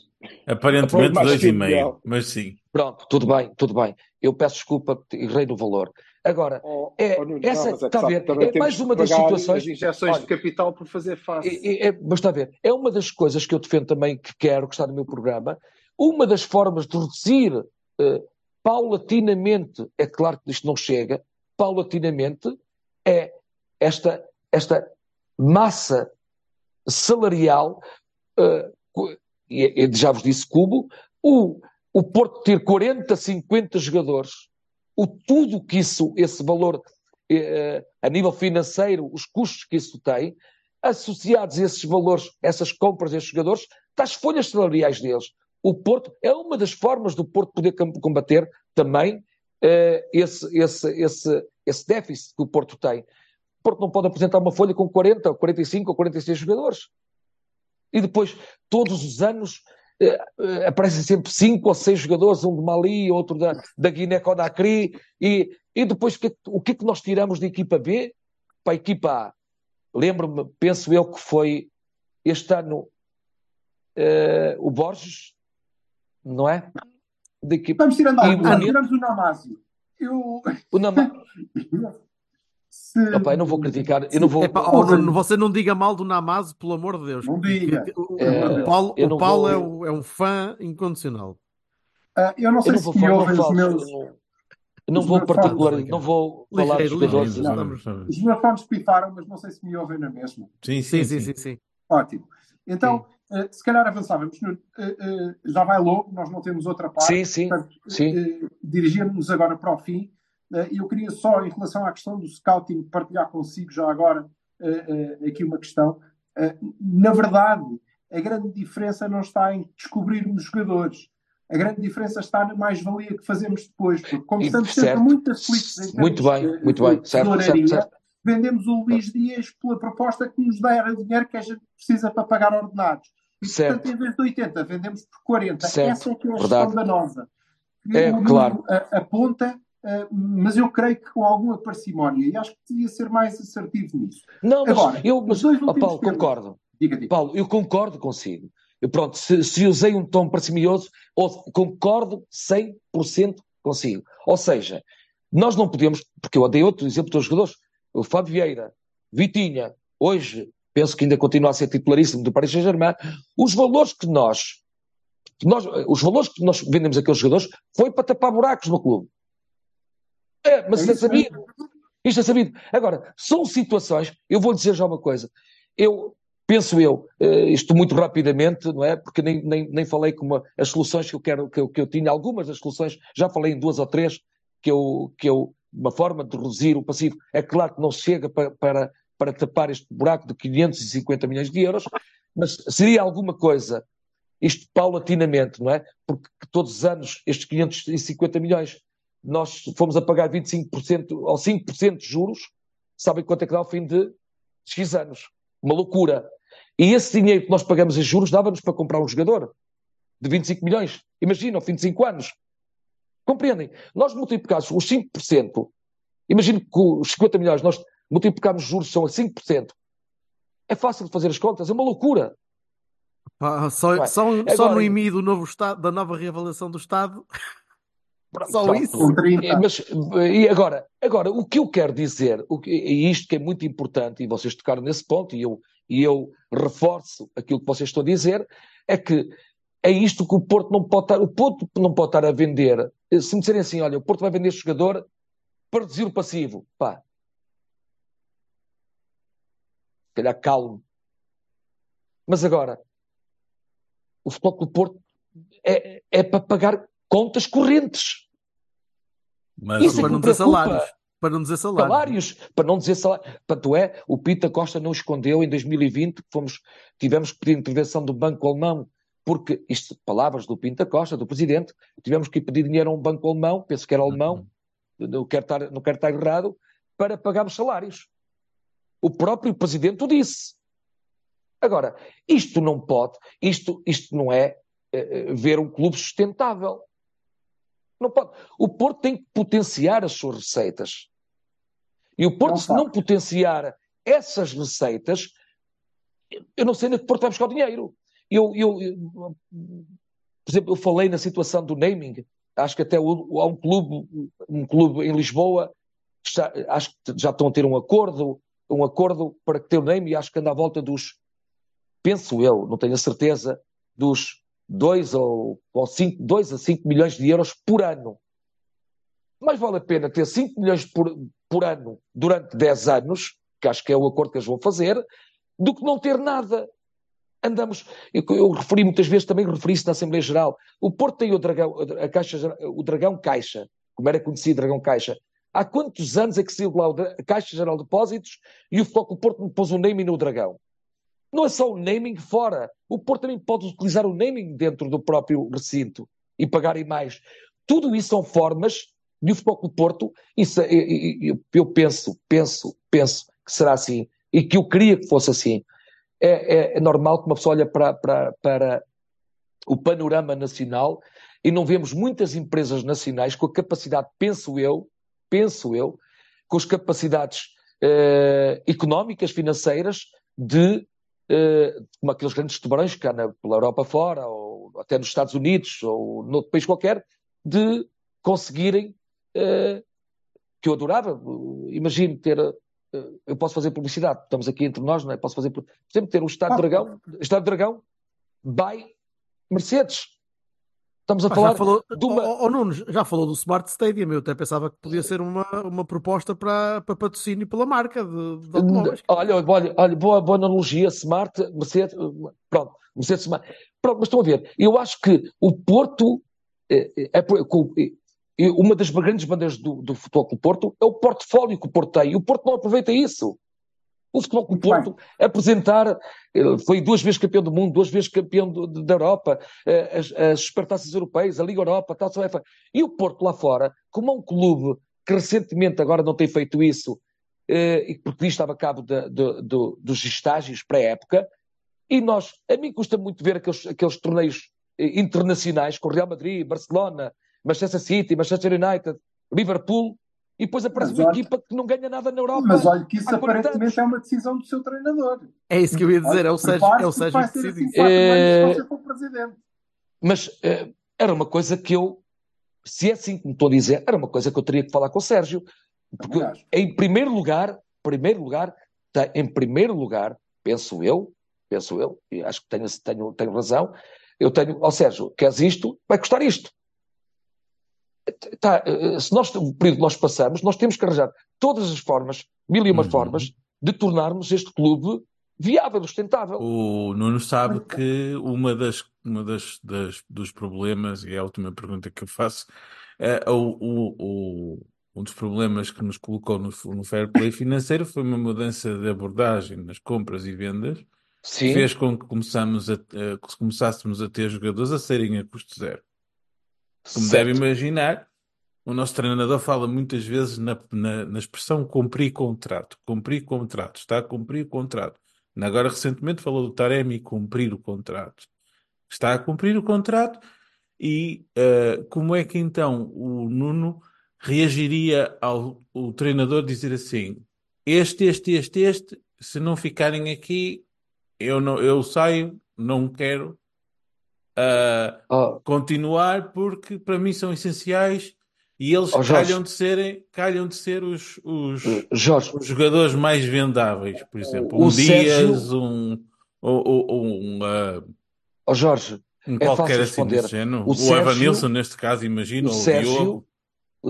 Aparentemente mais dois e meio, mas sim. Pronto, tudo bem, tudo bem. Eu peço desculpa, errei no valor. Agora, Oh, É, oh, Nuno, essa- não, é está a ver, é mais uma das situações- As injeções Olha, de capital por fazer face. É, é, mas está a ver, é uma das coisas que eu defendo também, que quero, que está no meu programa. Uma das formas de reduzir eh, paulatinamente, é claro que isto não chega, paulatinamente, é esta, esta massa salarial, cu- e, já vos disse cubo, o, o Porto ter 40, 50 jogadores, o tudo que isso, esse valor eh, a nível financeiro, os custos que isso tem, associados a esses valores, essas compras desses jogadores, está as folhas salariais deles. O Porto é uma das formas do Porto poder combater também eh, esse, esse, esse, esse déficit que o Porto tem. O Porto não pode apresentar uma folha com 40, 45 ou 46 jogadores. E depois, todos os anos, eh, eh, aparecem sempre cinco ou seis jogadores, um de Mali, outro da, da Guiné-Conakry, e, e depois que, o que é que nós tiramos da equipa B para a equipa A? Lembro-me, penso eu, que foi este ano uh, o Borges, não é? Da equipa... Vamos tirando algo, tiramos o Namásio. Eu... O Namásio. Se... Opa, eu não vou criticar, eu não vou. Epá, oh, não, você não diga mal do Namazo, pelo amor de Deus. Não diga. O, é, o Paulo, o Paulo vou... é, um, é, um, fã incondicional. Uh, eu não sei eu não se me ouvem os meus. Eu não vou particular, não vou falar dos jogadores. Os meus fones pifaram, mas não sei se me ouvem na mesma. Sim, sim, sim. sim, sim. Ótimo. Então, uh, se calhar avançávamos. Uh, uh, já vai logo, nós não temos outra parte. Sim, sim. Portanto, sim. Dirigimos-nos agora para o fim. Eh, eu queria só, em relação à questão do scouting, partilhar consigo já agora eh, eh, aqui uma questão. Na verdade, a grande diferença não está em descobrirmos jogadores. A grande diferença está na mais-valia que fazemos depois. Porque, como estamos certo. sempre muito aflitos em muito bem, muito bem. Certo, certo, certo. vendemos o Luís Dias pela proposta que nos dá dinheiro que a gente precisa para pagar ordenados. E, certo. portanto, em vez de 80, vendemos por 40. Certo. Essa é que é a gestão da nova. É, claro. aponta Uh, mas eu creio que com alguma parcimónia, e acho que devia ser mais assertivo nisso. Não, mas Agora, eu, mas, oh, Paulo, concordo. Diga, diga. Paulo, eu concordo consigo. Eu, pronto, se, se usei um tom parcimioso, ou, concordo 100% consigo. Ou seja, nós não podemos, porque eu dei outro exemplo dos jogadores, o Fábio Vieira, Vitinha, hoje penso que ainda continua a ser titularíssimo do Paris Saint-Germain, os valores que nós, que nós, os valores que nós vendemos aqueles jogadores foi para tapar buracos no clube. É, mas é, é sabido. Isto é sabido. Agora, são situações, eu vou dizer já uma coisa. Eu penso eu, uh, isto muito rapidamente, não é? Porque nem, nem, nem falei com uma, as soluções que eu quero, que eu, que eu tinha, algumas das soluções, já falei em duas ou três, que eu, que eu, uma forma de reduzir o passivo, é claro que não chega para, para, para tapar este buraco de 550 milhões de euros, mas seria alguma coisa, isto paulatinamente, não é? Porque todos os anos estes 550 milhões nós fomos a pagar 25% ou 5% de juros, sabem quanto é que dá ao fim de X anos? Uma loucura. E esse dinheiro que nós pagamos em juros dava-nos para comprar um jogador de 25 milhões. Imagina, ao fim de 5 anos. Compreendem? Nós multiplicamos os 5%, imagino que os 50 milhões nós multiplicamos os juros são a 5%. É fácil de fazer as contas, é uma loucura. Ah, só, só, Agora, só no IMI do novo estado, da nova reavaliação do Estado só pronto. isso? Mas, e agora, agora, o que eu quero dizer, o que, e isto que é muito importante, e vocês tocaram nesse ponto, e eu, e eu reforço aquilo que vocês estão a dizer, é que é isto que o Porto não pode estar, o Porto não pode estar a vender. Se me disserem assim, olha, o Porto vai vender este jogador para reduzir o passivo, pá. Se calhar calmo. Mas agora, o futebol do Porto é, é para pagar contas correntes. Mas Isso é para não dizer salários. Para não dizer salários. salários. Para não dizer salários. Tanto é, o Pita Costa não escondeu em 2020 que fomos, tivemos que pedir intervenção do Banco Alemão, porque, isto, palavras do Pinta Costa, do Presidente, tivemos que pedir dinheiro a um banco alemão, penso que era alemão, uhum. não, quero estar, não quero estar errado, para pagarmos salários. O próprio Presidente o disse. Agora, isto não pode, isto, isto não é uh, ver um clube sustentável. Não pode. O Porto tem que potenciar as suas receitas. E o Porto, não se não potenciar essas receitas, eu não sei onde que o Porto vai buscar o dinheiro. Eu, eu, eu, por exemplo, eu falei na situação do naming. Acho que até há um clube, um clube em Lisboa, está, acho que já estão a ter um acordo, um acordo para ter o name e acho que anda à volta dos, penso eu, não tenho a certeza, dos 2 ou, ou 5, 2 a 5 milhões de euros por ano. Mais vale a pena ter 5 milhões por, por ano durante 10 anos, que acho que é o acordo que eles vão fazer, do que não ter nada. andamos, eu, eu referi muitas vezes, também referi isso na Assembleia Geral, o Porto tem o Dragão, a Caixa, o Dragão Caixa, como era conhecido Dragão Caixa. Há quantos anos é que saiu lá a Caixa Geral de Depósitos e o Futebol Porto me pôs o naming no Dragão? Não é só o naming fora. O Porto também pode utilizar o naming dentro do próprio recinto e pagarem mais. Tudo isso são formas de o Futebol do Porto, isso, eu, eu penso, penso, penso que será assim e que eu queria que fosse assim. É, é, é normal que uma pessoa olhe para, para, para o panorama nacional e não vemos muitas empresas nacionais com a capacidade, penso eu, penso eu, com as capacidades eh, económicas, financeiras, de, como aqueles grandes tubarões que há na, pela Europa fora, ou até nos Estados Unidos, ou noutro país qualquer, de conseguirem, eh, que eu adorava, imagino ter eu posso fazer publicidade, estamos aqui entre nós, não é? Posso fazer, por exemplo, ter o Estado de Dragão, Estado Dragão, by Mercedes. Estamos a falar já falou, de uma. Oh, oh, Nuno, já falou do Smart Stadium, eu até pensava que podia ser uma, uma proposta para, para patrocínio pela marca de, de automóveis. Olha, olha, olha boa, boa analogia, Smart, Mercedes, pronto, Mercedes Smart. Pronto, mas estão a ver, eu acho que o Porto é, é, é, e uma das grandes bandeiras do, do Futebol do Porto é o portfólio que o Porto tem. E o Porto não aproveita isso. O Futebol do Porto apresentar, eh, foi duas vezes campeão do mundo, duas vezes campeão do, da Europa, eh, as, as supertaças europeias, a Liga Europa, tal, tal, tal. E o Porto lá fora, como é um clube que recentemente agora não tem feito isso, eh, porque estava a cabo de, de, de, dos estágios pré-época, e nós, a mim custa muito ver aqueles, aqueles torneios internacionais com o Real Madrid, Barcelona, Manchester City, Manchester United, Liverpool, e depois aparece mas uma olha, equipa que não ganha nada na Europa. Mas olha que isso aparentemente anos. é uma decisão do seu treinador. É isso que eu ia dizer, olha, é o Sérgio, é o Sérgio que decide. Assim, é... presidente. Mas é, era uma coisa que eu, se é assim como estou a dizer, era uma coisa que eu teria que falar com o Sérgio. Porque, em primeiro lugar, primeiro lugar, em primeiro lugar, penso eu, penso eu, e acho que tenho, tenho, tenho razão, eu tenho, ó oh, Sérgio, queres isto? Vai custar isto. Tá, eh, se nós, o período que nós passamos, nós temos que arranjar todas as formas, mil e uma uhum. formas, de tornarmos este clube viável, sustentável. O Nuno sabe que uma das, uma das, das dos problemas, e é a última pergunta que eu faço, é, o, o, o, um dos problemas que nos colocou no, no fair play financeiro foi uma mudança de abordagem nas compras e vendas, Sim. que fez com que começamos a, a, começássemos a ter jogadores a serem a custo zero. Como certo. deve imaginar, o nosso treinador fala muitas vezes na, na, na expressão cumprir contrato. Cumprir contrato. Está a cumprir o contrato. Agora, recentemente, falou do Taremi cumprir o contrato. Está a cumprir o contrato e uh, como é que então o Nuno reagiria ao o treinador dizer assim: este, este, este, este, se não ficarem aqui, eu, não, eu saio, não quero uh, oh. continuar porque para mim são essenciais e eles oh, calham de serem calham de ser os, os, Jorge, os jogadores mais vendáveis, por exemplo, um Dias, um, ou, um uh, oh, Jorge, um é qualquer assim desse género. O, o Sérgio, Evanilson, neste caso, imagino, o Sérgio, o Diogo.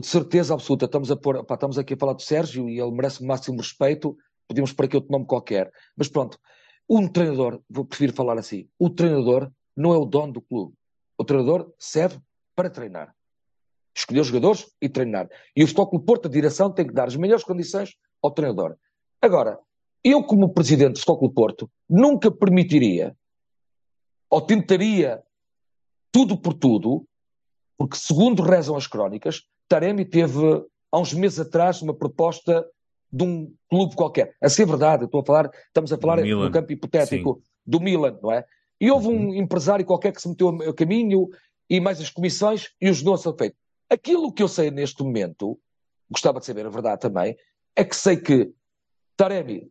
De certeza absoluta, estamos, a pôr, pá, estamos aqui a falar do Sérgio e ele merece o máximo respeito. Podíamos pôr aqui outro nome qualquer, mas pronto, um treinador, vou preferir falar assim, o treinador não é o dono do clube. O treinador serve para treinar. Escolher os jogadores e treinar. E o Futebol Porto, a direção, tem que dar as melhores condições ao treinador. Agora, eu, como presidente do Futebol Porto, nunca permitiria ou tentaria tudo por tudo, porque, segundo rezam as crónicas, Taremi teve, há uns meses atrás, uma proposta de um clube qualquer. A ser verdade, estou a falar, estamos a falar no campo hipotético Sim. do Milan, não é? E houve um uhum. empresário qualquer que se meteu a caminho e mais as comissões e os a ser feito. Aquilo que eu sei neste momento, gostava de saber a verdade também, é que sei que Taremi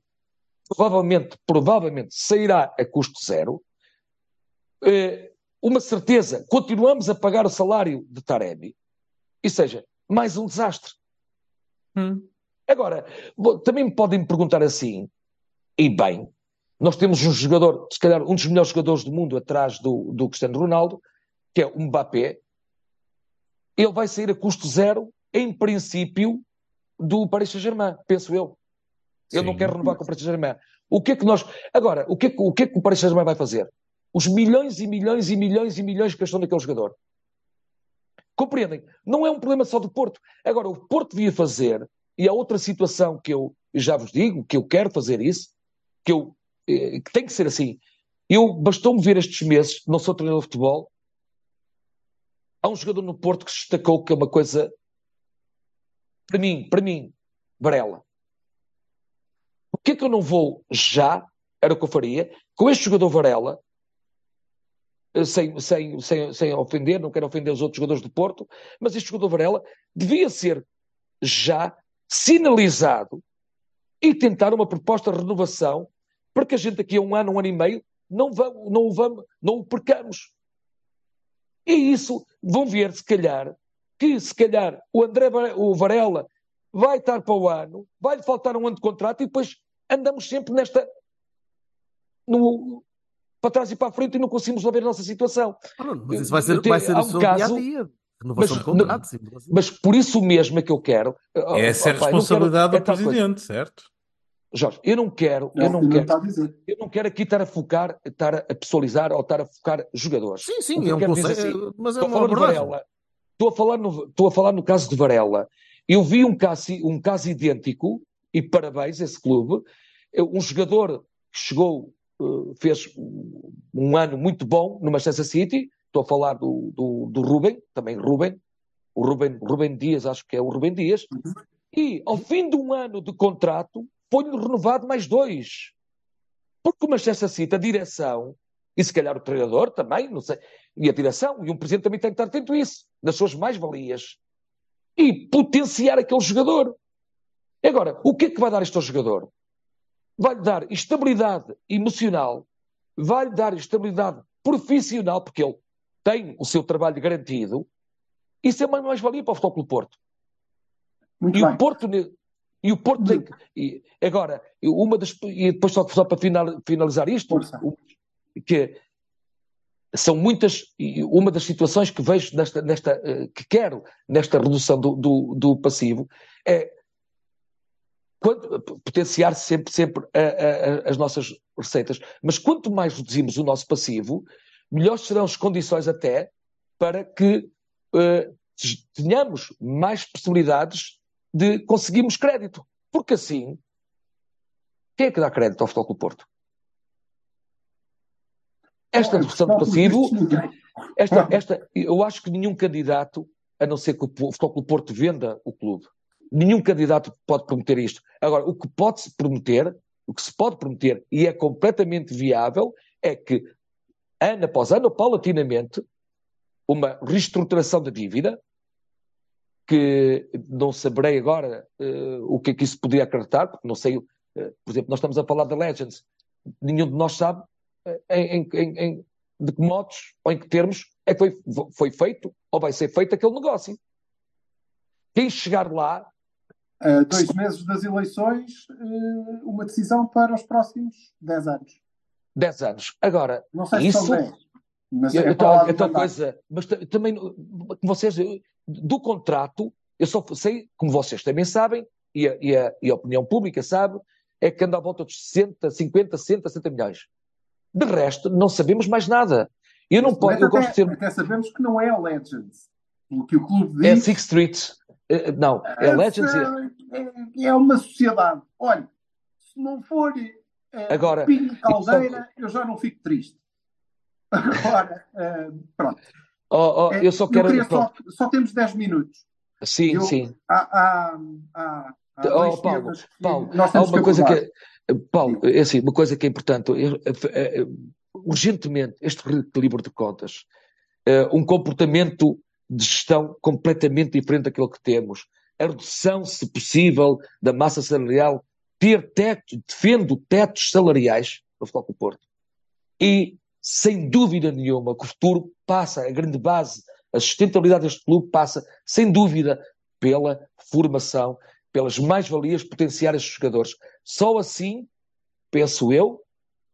provavelmente, provavelmente sairá a custo zero. Eh, uma certeza, continuamos a pagar o salário de Taremi. E seja, mais um desastre. Hum. Agora, também me podem perguntar assim, e bem, nós temos um jogador, se calhar um dos melhores jogadores do mundo atrás do, do Cristiano Ronaldo, que é o Mbappé. Ele vai sair a custo zero, em princípio, do Paris Saint-Germain, penso eu. Eu não Sim. quero renovar com o Paris Saint-Germain. O que é que nós. Agora, o que é que o, que é que o Paris Saint-Germain vai fazer? Os milhões e milhões e milhões e milhões que gastou naquele jogador. Compreendem? Não é um problema só do Porto. Agora, o Porto devia fazer, e há outra situação que eu já vos digo, que eu quero fazer isso, que, eu, tem que ser assim. Eu bastou-me ver estes meses, não sou treinador de futebol, há um jogador no Porto que se destacou que é uma coisa, para mim, para mim, Varela. O que é que eu não vou já, era o que eu faria, com este jogador Varela, eh, sem, sem, sem, sem ofender, não quero ofender os outros jogadores do Porto, mas este jogador Varela devia ser já sinalizado e tentar uma proposta de renovação para que a gente daqui a um ano, um ano e meio, não, vamos, não, o, vamos, não o percamos. E isso vão ver, se calhar, que se calhar o André o Varela vai estar para o ano, vai-lhe faltar um ano de contrato e depois andamos sempre nesta. No, para trás e para a frente e não conseguimos resolver a nossa situação. Ah, não, mas isso vai ser, vai ser há o um seu caso- dia a dia. Renovação mas- de contrato, sim. Mas por isso mesmo é que eu quero. Essa é a não responsabilidade quero- do é tal coisa. presidente, certo? Jorge, eu não quero, É eu não que não quero, dizer. eu não quero aqui estar a focar, estar a pessoalizar ou estar a focar jogadores. Sim, sim, é eu um quero dizer conceito, assim, mas é Estou a uma falar no abordagem. Varela. Estou a falar no, estou a falar no caso de Varela. Eu vi um caso, um caso idêntico, e parabéns a esse clube. Um jogador que chegou, eh, fez um ano muito bom no Manchester City. Estou a falar do, do, do Ruben, também Ruben. O Ruben, Ruben Dias, acho que é o Ruben Dias. E ao fim de um ano de contrato, foi-lhe renovado mais dois. Porque o Manchester City, a direção, e se calhar o treinador também, não sei, e a direção, e um presidente também tem que estar atento a isso, nas suas mais-valias. E potenciar aquele jogador. Agora, o que é que vai dar isto ao jogador? Vai-lhe dar estabilidade emocional, vai-lhe dar estabilidade profissional, porque ele tem o seu trabalho garantido. Isso é uma mais-valia para o Futebol Clube Porto. Muito E bem. o Porto, e o Porto tem que. e agora, uma das. E depois, só, só para final- finalizar isto, Força. que são muitas. E uma das situações que vejo nesta. nesta eh, que quero nesta redução do, do, do passivo é. quanto- potenciar sempre, sempre a- a- a- as nossas receitas. Mas quanto mais reduzimos o nosso passivo, melhores serão as condições até para que eh, tenhamos mais possibilidades de conseguirmos crédito. Porque assim, quem é que dá crédito ao Futebol Clube Porto? Esta redução de passivo, esta, esta, eu acho que nenhum candidato, a não ser que o Futebol Clube Porto venda o clube, nenhum candidato pode prometer isto. Agora, o que pode-se prometer, o que se pode prometer, e é completamente viável, é que, ano após ano, paulatinamente, uma reestruturação da dívida, que não saberei agora eh, o que é que isso poderia acarretar, porque não sei, eh, por exemplo, nós estamos a falar da Legends, nenhum de nós sabe eh, em, em- em- de que modos ou em que termos é que foi, foi feito ou vai ser feito aquele negócio. Quem chegar lá, A dois meses das eleições, uma decisão para os próximos 10 anos. 10 anos. Agora, Não sei se isso. são 10, mas Eu, é tal, eu tal mandar. coisa, mas ta- também, como vocês, do contrato, eu só sei, como vocês também sabem, e a, e a- e a opinião pública sabe, é que anda à volta dos 60, 50, 60, 60 milhões. De resto, não sabemos mais nada. Eu não posso, eu até, gosto de ser. até sabemos que não é a Legends. O que o clube diz É Six Street. eh, Não, é Legends. e- é, é uma sociedade. Olha, se não for eh, Agora, Pinho Caldeira, eu já não fico triste. Agora, eh, pronto. Oh, oh, É, eu só quero. queria só, só temos 10 minutos. Sim, Eu- sim. Há, há, há, há Oh, Paulo, Paulo, há uma que coisa que é, Paulo, é assim, uma coisa que é importante, é, é, urgentemente, este reequilíbrio de contas, é, um comportamento de gestão completamente diferente daquilo que temos, a redução, se possível, da massa salarial, ter teto, defendo tetos salariais no Futebol do Porto. E, sem dúvida nenhuma, que o futuro passa, a grande base, a sustentabilidade deste clube passa, sem dúvida, pela formação, pelas mais-valias potenciar estes jogadores. Só assim, penso eu,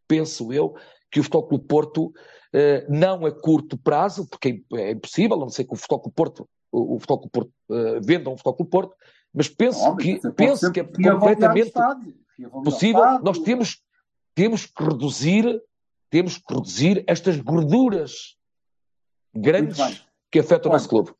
penso eu, que o Futebol Clube Porto, eh, não a curto prazo, porque é, é impossível, a não ser que o Futebol Clube Porto, o, o Futebol Clube Porto eh, venda um Futebol Clube Porto, mas penso Óbvio, que, penso que é completamente estádio. possível, nós temos, temos que reduzir, temos que reduzir estas gorduras grandes que afetam o Olha, nosso clube.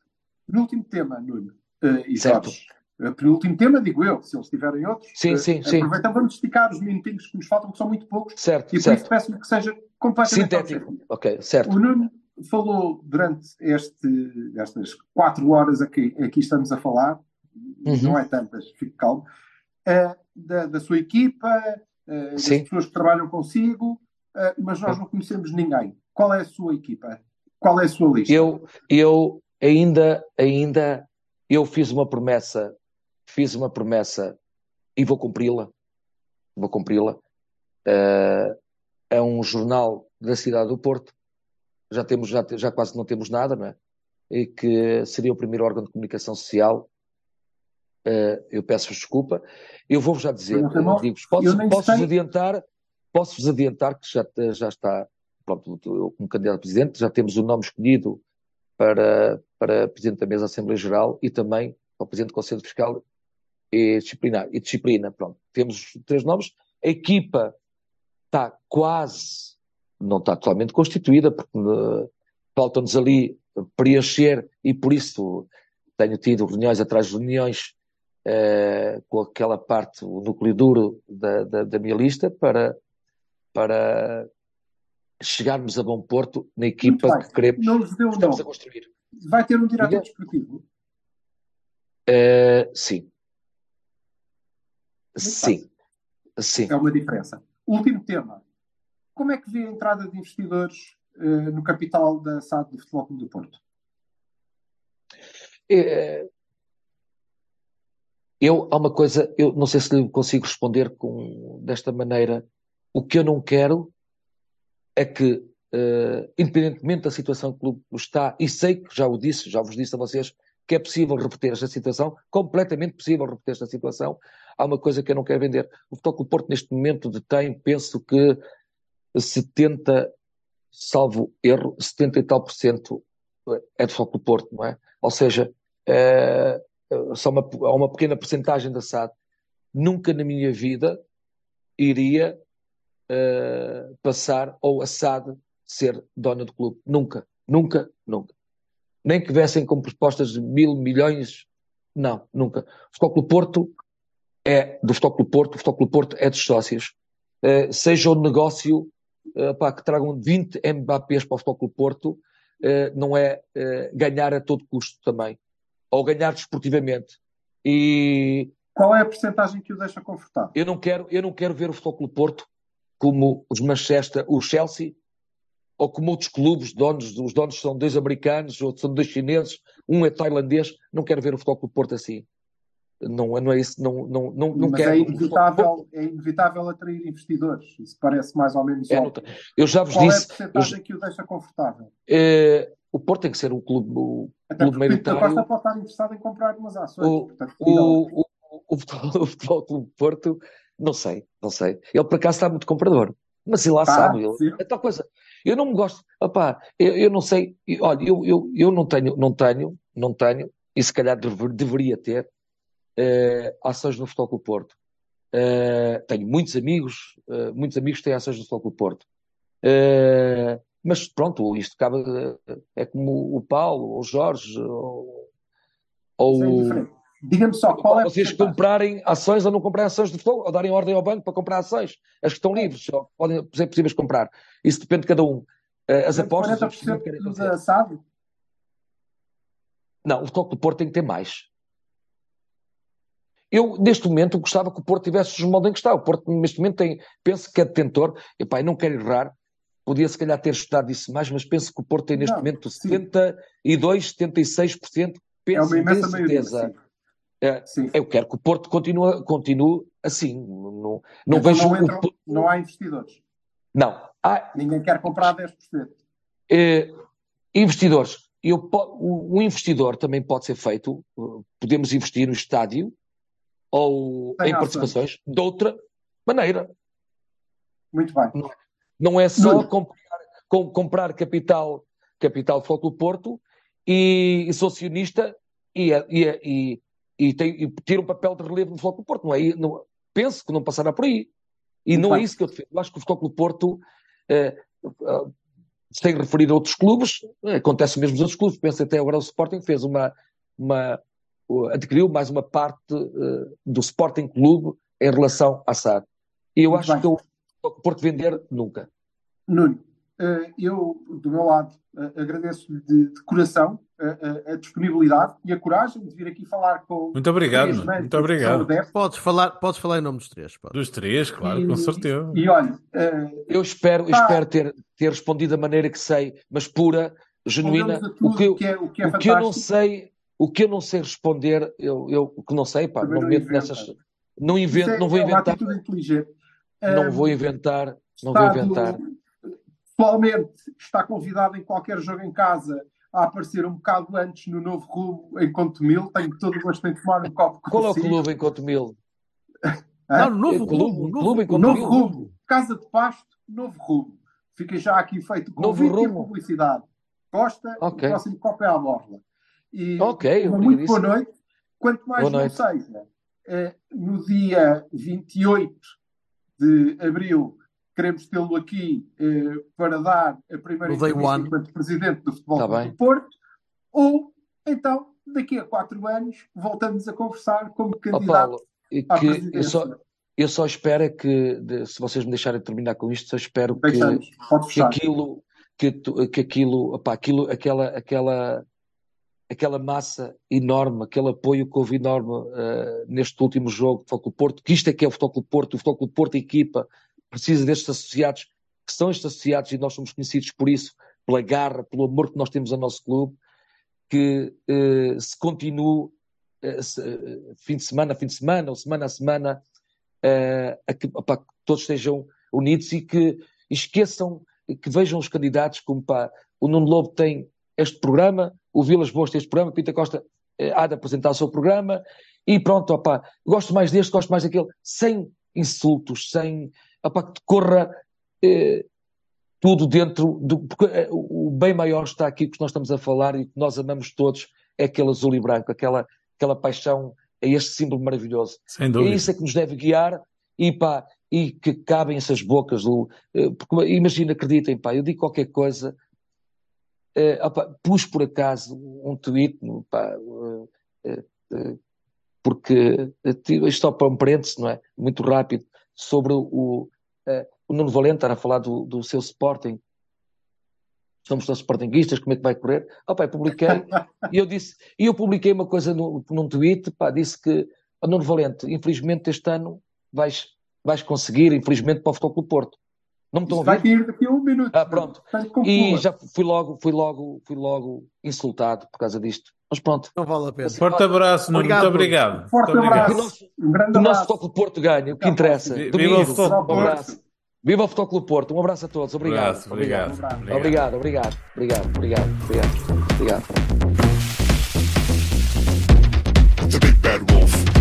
Penúltimo tema, Nuno. eh, e Certo. Jorge. Eh, penúltimo tema, digo eu, se eles tiverem outros. Sim, eh, sim, sim. Aproveitamos, vamos esticar os minutinhos que nos faltam, que são muito poucos, Certo, e por certo. isso peço-lhe que seja completamente Sintético. Ok, certo. O Nuno falou durante este, estas quatro horas aqui, aqui estamos a falar, Uhum. não é tantas, fique calmo, eh, da, da sua equipa, eh, das pessoas que trabalham consigo, mas nós não conhecemos ninguém. Qual é a sua equipa? Qual é a sua lista? Eu, eu ainda, ainda, eu fiz uma promessa, fiz uma promessa e vou cumpri-la, vou cumpri-la, eh, a um jornal da cidade do Porto, já temos, já, já quase não temos nada, não é? E que seria o primeiro órgão de comunicação social. Eh, eu peço-vos desculpa. Eu vou-vos já dizer, Eu posso, sei- adiantar, posso-vos adiantar que já, já está, pronto, eu como candidato a presidente, já temos o nome escolhido para, para Presidente da Mesa da Assembleia Geral e também para o Presidente do Conselho Fiscal e Disciplinar, e Disciplina. Pronto, temos os três nomes. A equipa está quase, não está totalmente constituída, porque eh, faltam-nos ali preencher e por isso tenho tido reuniões atrás de reuniões eh, com aquela parte, o núcleo duro da, da, da minha lista para, para chegarmos a bom porto na equipa que queremos, Não lhes deu estamos a nome. construir. Vai ter um diretor desportivo? Eh, sim. Muito Sim. Sim. É uma diferença. Último tema. Como é que vê a entrada de investidores eh, no capital da SAD do Futebol Clube do Porto? Eh, Eu, há uma coisa, eu não sei se lhe consigo responder com, desta maneira. O que eu não quero é que, eh, independentemente da situação que o clube está, e sei que já o disse, já vos disse a vocês, que é possível repetir esta situação, completamente possível repetir esta situação, há uma coisa que eu não quero vender. O Futebol do Porto, neste momento, detém, penso que 70, salvo erro, 70 e tal por cento é do Futebol do Porto, não é? Ou seja, eh, só uma, há uma pequena porcentagem da SAD. Nunca na minha vida iria eh, passar ou a SAD ser dona do clube. Nunca, nunca, nunca. Nem que viessem com propostas de mil milhões, não, nunca. O Futebol Clube Porto é do Futebol Clube Porto, o Futebol Clube Porto é dos sócios. Eh, seja o negócio eh, pá, que tragam 20 Mbappés para o Futebol Clube Porto, não é ganhar a todo custo também, ou ganhar desportivamente. E Qual é a porcentagem que o deixa confortável? eu não quero, eu não quero ver o Futebol Clube Porto como os Manchester, o Chelsea, ou como outros clubes, donos, os donos são dois americanos, outros são dois chineses, um é tailandês. Não quero ver o Futebol Clube Porto assim. Não, não é isso, não, não, não, não Mas quero. é O Clube Porto inevitável, é inevitável atrair investidores. Isso parece mais ou menos é nota- Eu já vos Qual é a disse, eu porcentagem já- que o deixa confortável? eh, o Porto tem que ser o clube, o Até clube da maioritário. Costa pode estar interessado em comprar umas ações. O, portanto, o, o, o, futebol, o Futebol Clube do Porto, não sei, não sei. Ele por acaso está muito comprador, mas ele lá Tá, sabe. Ele, sim. é tal coisa. Eu não me gosto, opá, eu, eu não sei, olha, eu, eu, eu não tenho, não tenho, não tenho, e se calhar dever- deveria ter, eh, ações no Futebol Clube Porto. Eh, tenho muitos amigos, eh, muitos amigos têm ações no Futebol Clube Porto. Mas pronto, isto eh, é como o Paulo, ou o Jorge, ou, ou É. Diga-me só, qual é vocês comprarem ações ou não comprarem ações de futebol, ou darem ordem ao banco para comprar ações. As que estão livres, só podem ser possíveis comprar. Isso depende de cada um. Eh, As apostas, as pessoas querem 40% fazer. da SAD? Não, o Futebol do Porto tem que ter mais. Eu, neste momento, gostava que o Porto tivesse os moldes em que está. O Porto, neste momento, tem, penso que é detentor. Epá, eu não quero errar. Podia, se calhar, ter estudado isso mais, mas penso que o Porto tem, neste Não, momento, sim. 72, 76%. É Penso, uma imensa maioria. certeza. Sim. É, Sim. Eu quero que o Porto continue, continue assim. Não, não vejo não, entram- Porto- não há investidores. Não. Há Ninguém quer comprar 10%. eh, investidores. Eu, o, o investidor também pode ser feito. eh, Podemos investir no estádio ou Tem em ações. participações de outra maneira. Muito bem. Não é só Nuno. comprar, com- comprar capital, capital do Porto e, e sou acionista e, e, e, e, tem, e ter um papel de relevo no Futebol do Porto. Não é, não, penso que não passará por aí. E não é isso que eu defendo. Eu acho que o Futebol Clube Porto, eh, eh, sem referir a outros clubes, eh, acontece mesmo nos outros clubes. Penso até agora o Sporting fez uma, uma adquiriu mais uma parte eh, do Sporting Clube em relação à SAD. E eu Muito acho bem. que o Porto vender nunca. Nuno, eu, do meu lado, eh, agradeço-lhe de, de coração eh, a, a disponibilidade e a coragem de vir aqui falar com Muito obrigado, três Muito obrigado. Podes falar, podes falar em nome dos três. pode. Dos três, claro, E- com certeza. E olha, eh, Eu espero, Ah. espero ter, ter respondido da maneira que sei, mas pura, genuína. a tudo O que eu, que é, o que é o que eu não sei, o que eu não sei responder, eu, eu que não sei, pá, Também não não meto inventa. nessas. Não invento, é, não vou é inventar, não Eh, vou inventar, não vou inventar. Pessoalmente, está convidado em qualquer jogo em casa a aparecer um bocado antes no Novo Rumo, em Contomil. Tenho todo o gosto em tomar um copo Qual é o clube em Contomil? Não, no novo Clube- rumo, novo clube em Novo? Rumo, Casa de Pasto, Novo Rumo. Fica já aqui feito convite e publicidade. Costa, Ok. o próximo copo é à borla. E Ok, uma muito boa noite. Quanto mais Boa não noite. seja, eh, no dia 28 de abril, queremos tê-lo aqui eh, para dar a primeira No entrevista enquanto presidente do Futebol Tá do Porto. Ou, então, daqui a quatro anos, voltamos a conversar como candidato Paulo, e à eu presidência. só, eu só espero é que, se vocês me deixarem terminar com isto, só espero que, Deixamos. Que aquilo, que, que aquilo, opá, aquilo, aquela, aquela, aquela massa enorme, aquele apoio que houve enorme eh, neste último jogo do Futebol Clube Porto, que isto é que é o Futebol Clube Porto, o Futebol Clube Porto, equipa, precisa destes associados, que são estes associados e nós somos conhecidos por isso, pela garra, pelo amor que nós temos ao nosso clube, que eh, se continue eh, se- eh, fim de semana a fim de semana, ou semana a semana, a que, opá, que todos estejam unidos e que esqueçam, que vejam os candidatos como pá, o Nuno Lobo tem este programa, o Vilas Boas tem este programa, Pita Costa há de apresentar o seu programa e pronto, opá, gosto mais deste, gosto mais daquele, sem insultos, sem opá, que decorra eh, tudo dentro do. Porque eh, o bem maior está aqui que nós estamos a falar e que nós amamos todos, é aquele azul e branco, aquela, aquela paixão, é este símbolo maravilhoso. Sem É dúvida. isso é que nos deve guiar e, pá, e que cabem essas bocas. do- eh, porque, imagina, acreditem, pá, eu digo qualquer coisa, eh, opá, pus por acaso um tweet, pá, eh, eh, porque isto só para um parênteses, não é? Muito rápido, sobre o, o Nuno Valente, estar a falar do, do seu Sporting. Somos todos Sportinguistas, como é que vai correr? Oh, pá, eu publiquei, e eu disse, e eu publiquei uma coisa no, num tweet, pá, disse que, oh, Nuno Valente, infelizmente este ano vais, vais conseguir, infelizmente, para o Futebol Clube Porto. Não me estão a Isto vai cair daqui a um minuto. Ah, pronto. E já fui logo, fui logo, fui logo insultado por causa disto. Mas pronto. Não vale a pena. Forte abraço, Nuno. Obrigado, Muito obrigado. Forte Muito obrigado. Abraço. Um grande que o nosso. Futebol Porto ganhe, o que interessa. Viva o Futebol um Porto. abraço. Viva o Futebol Porto. Um abraço a todos. Obrigado. Abraço, obrigado. Obrigado. Obrigado, obrigado, obrigado, obrigado, obrigado, obrigado. The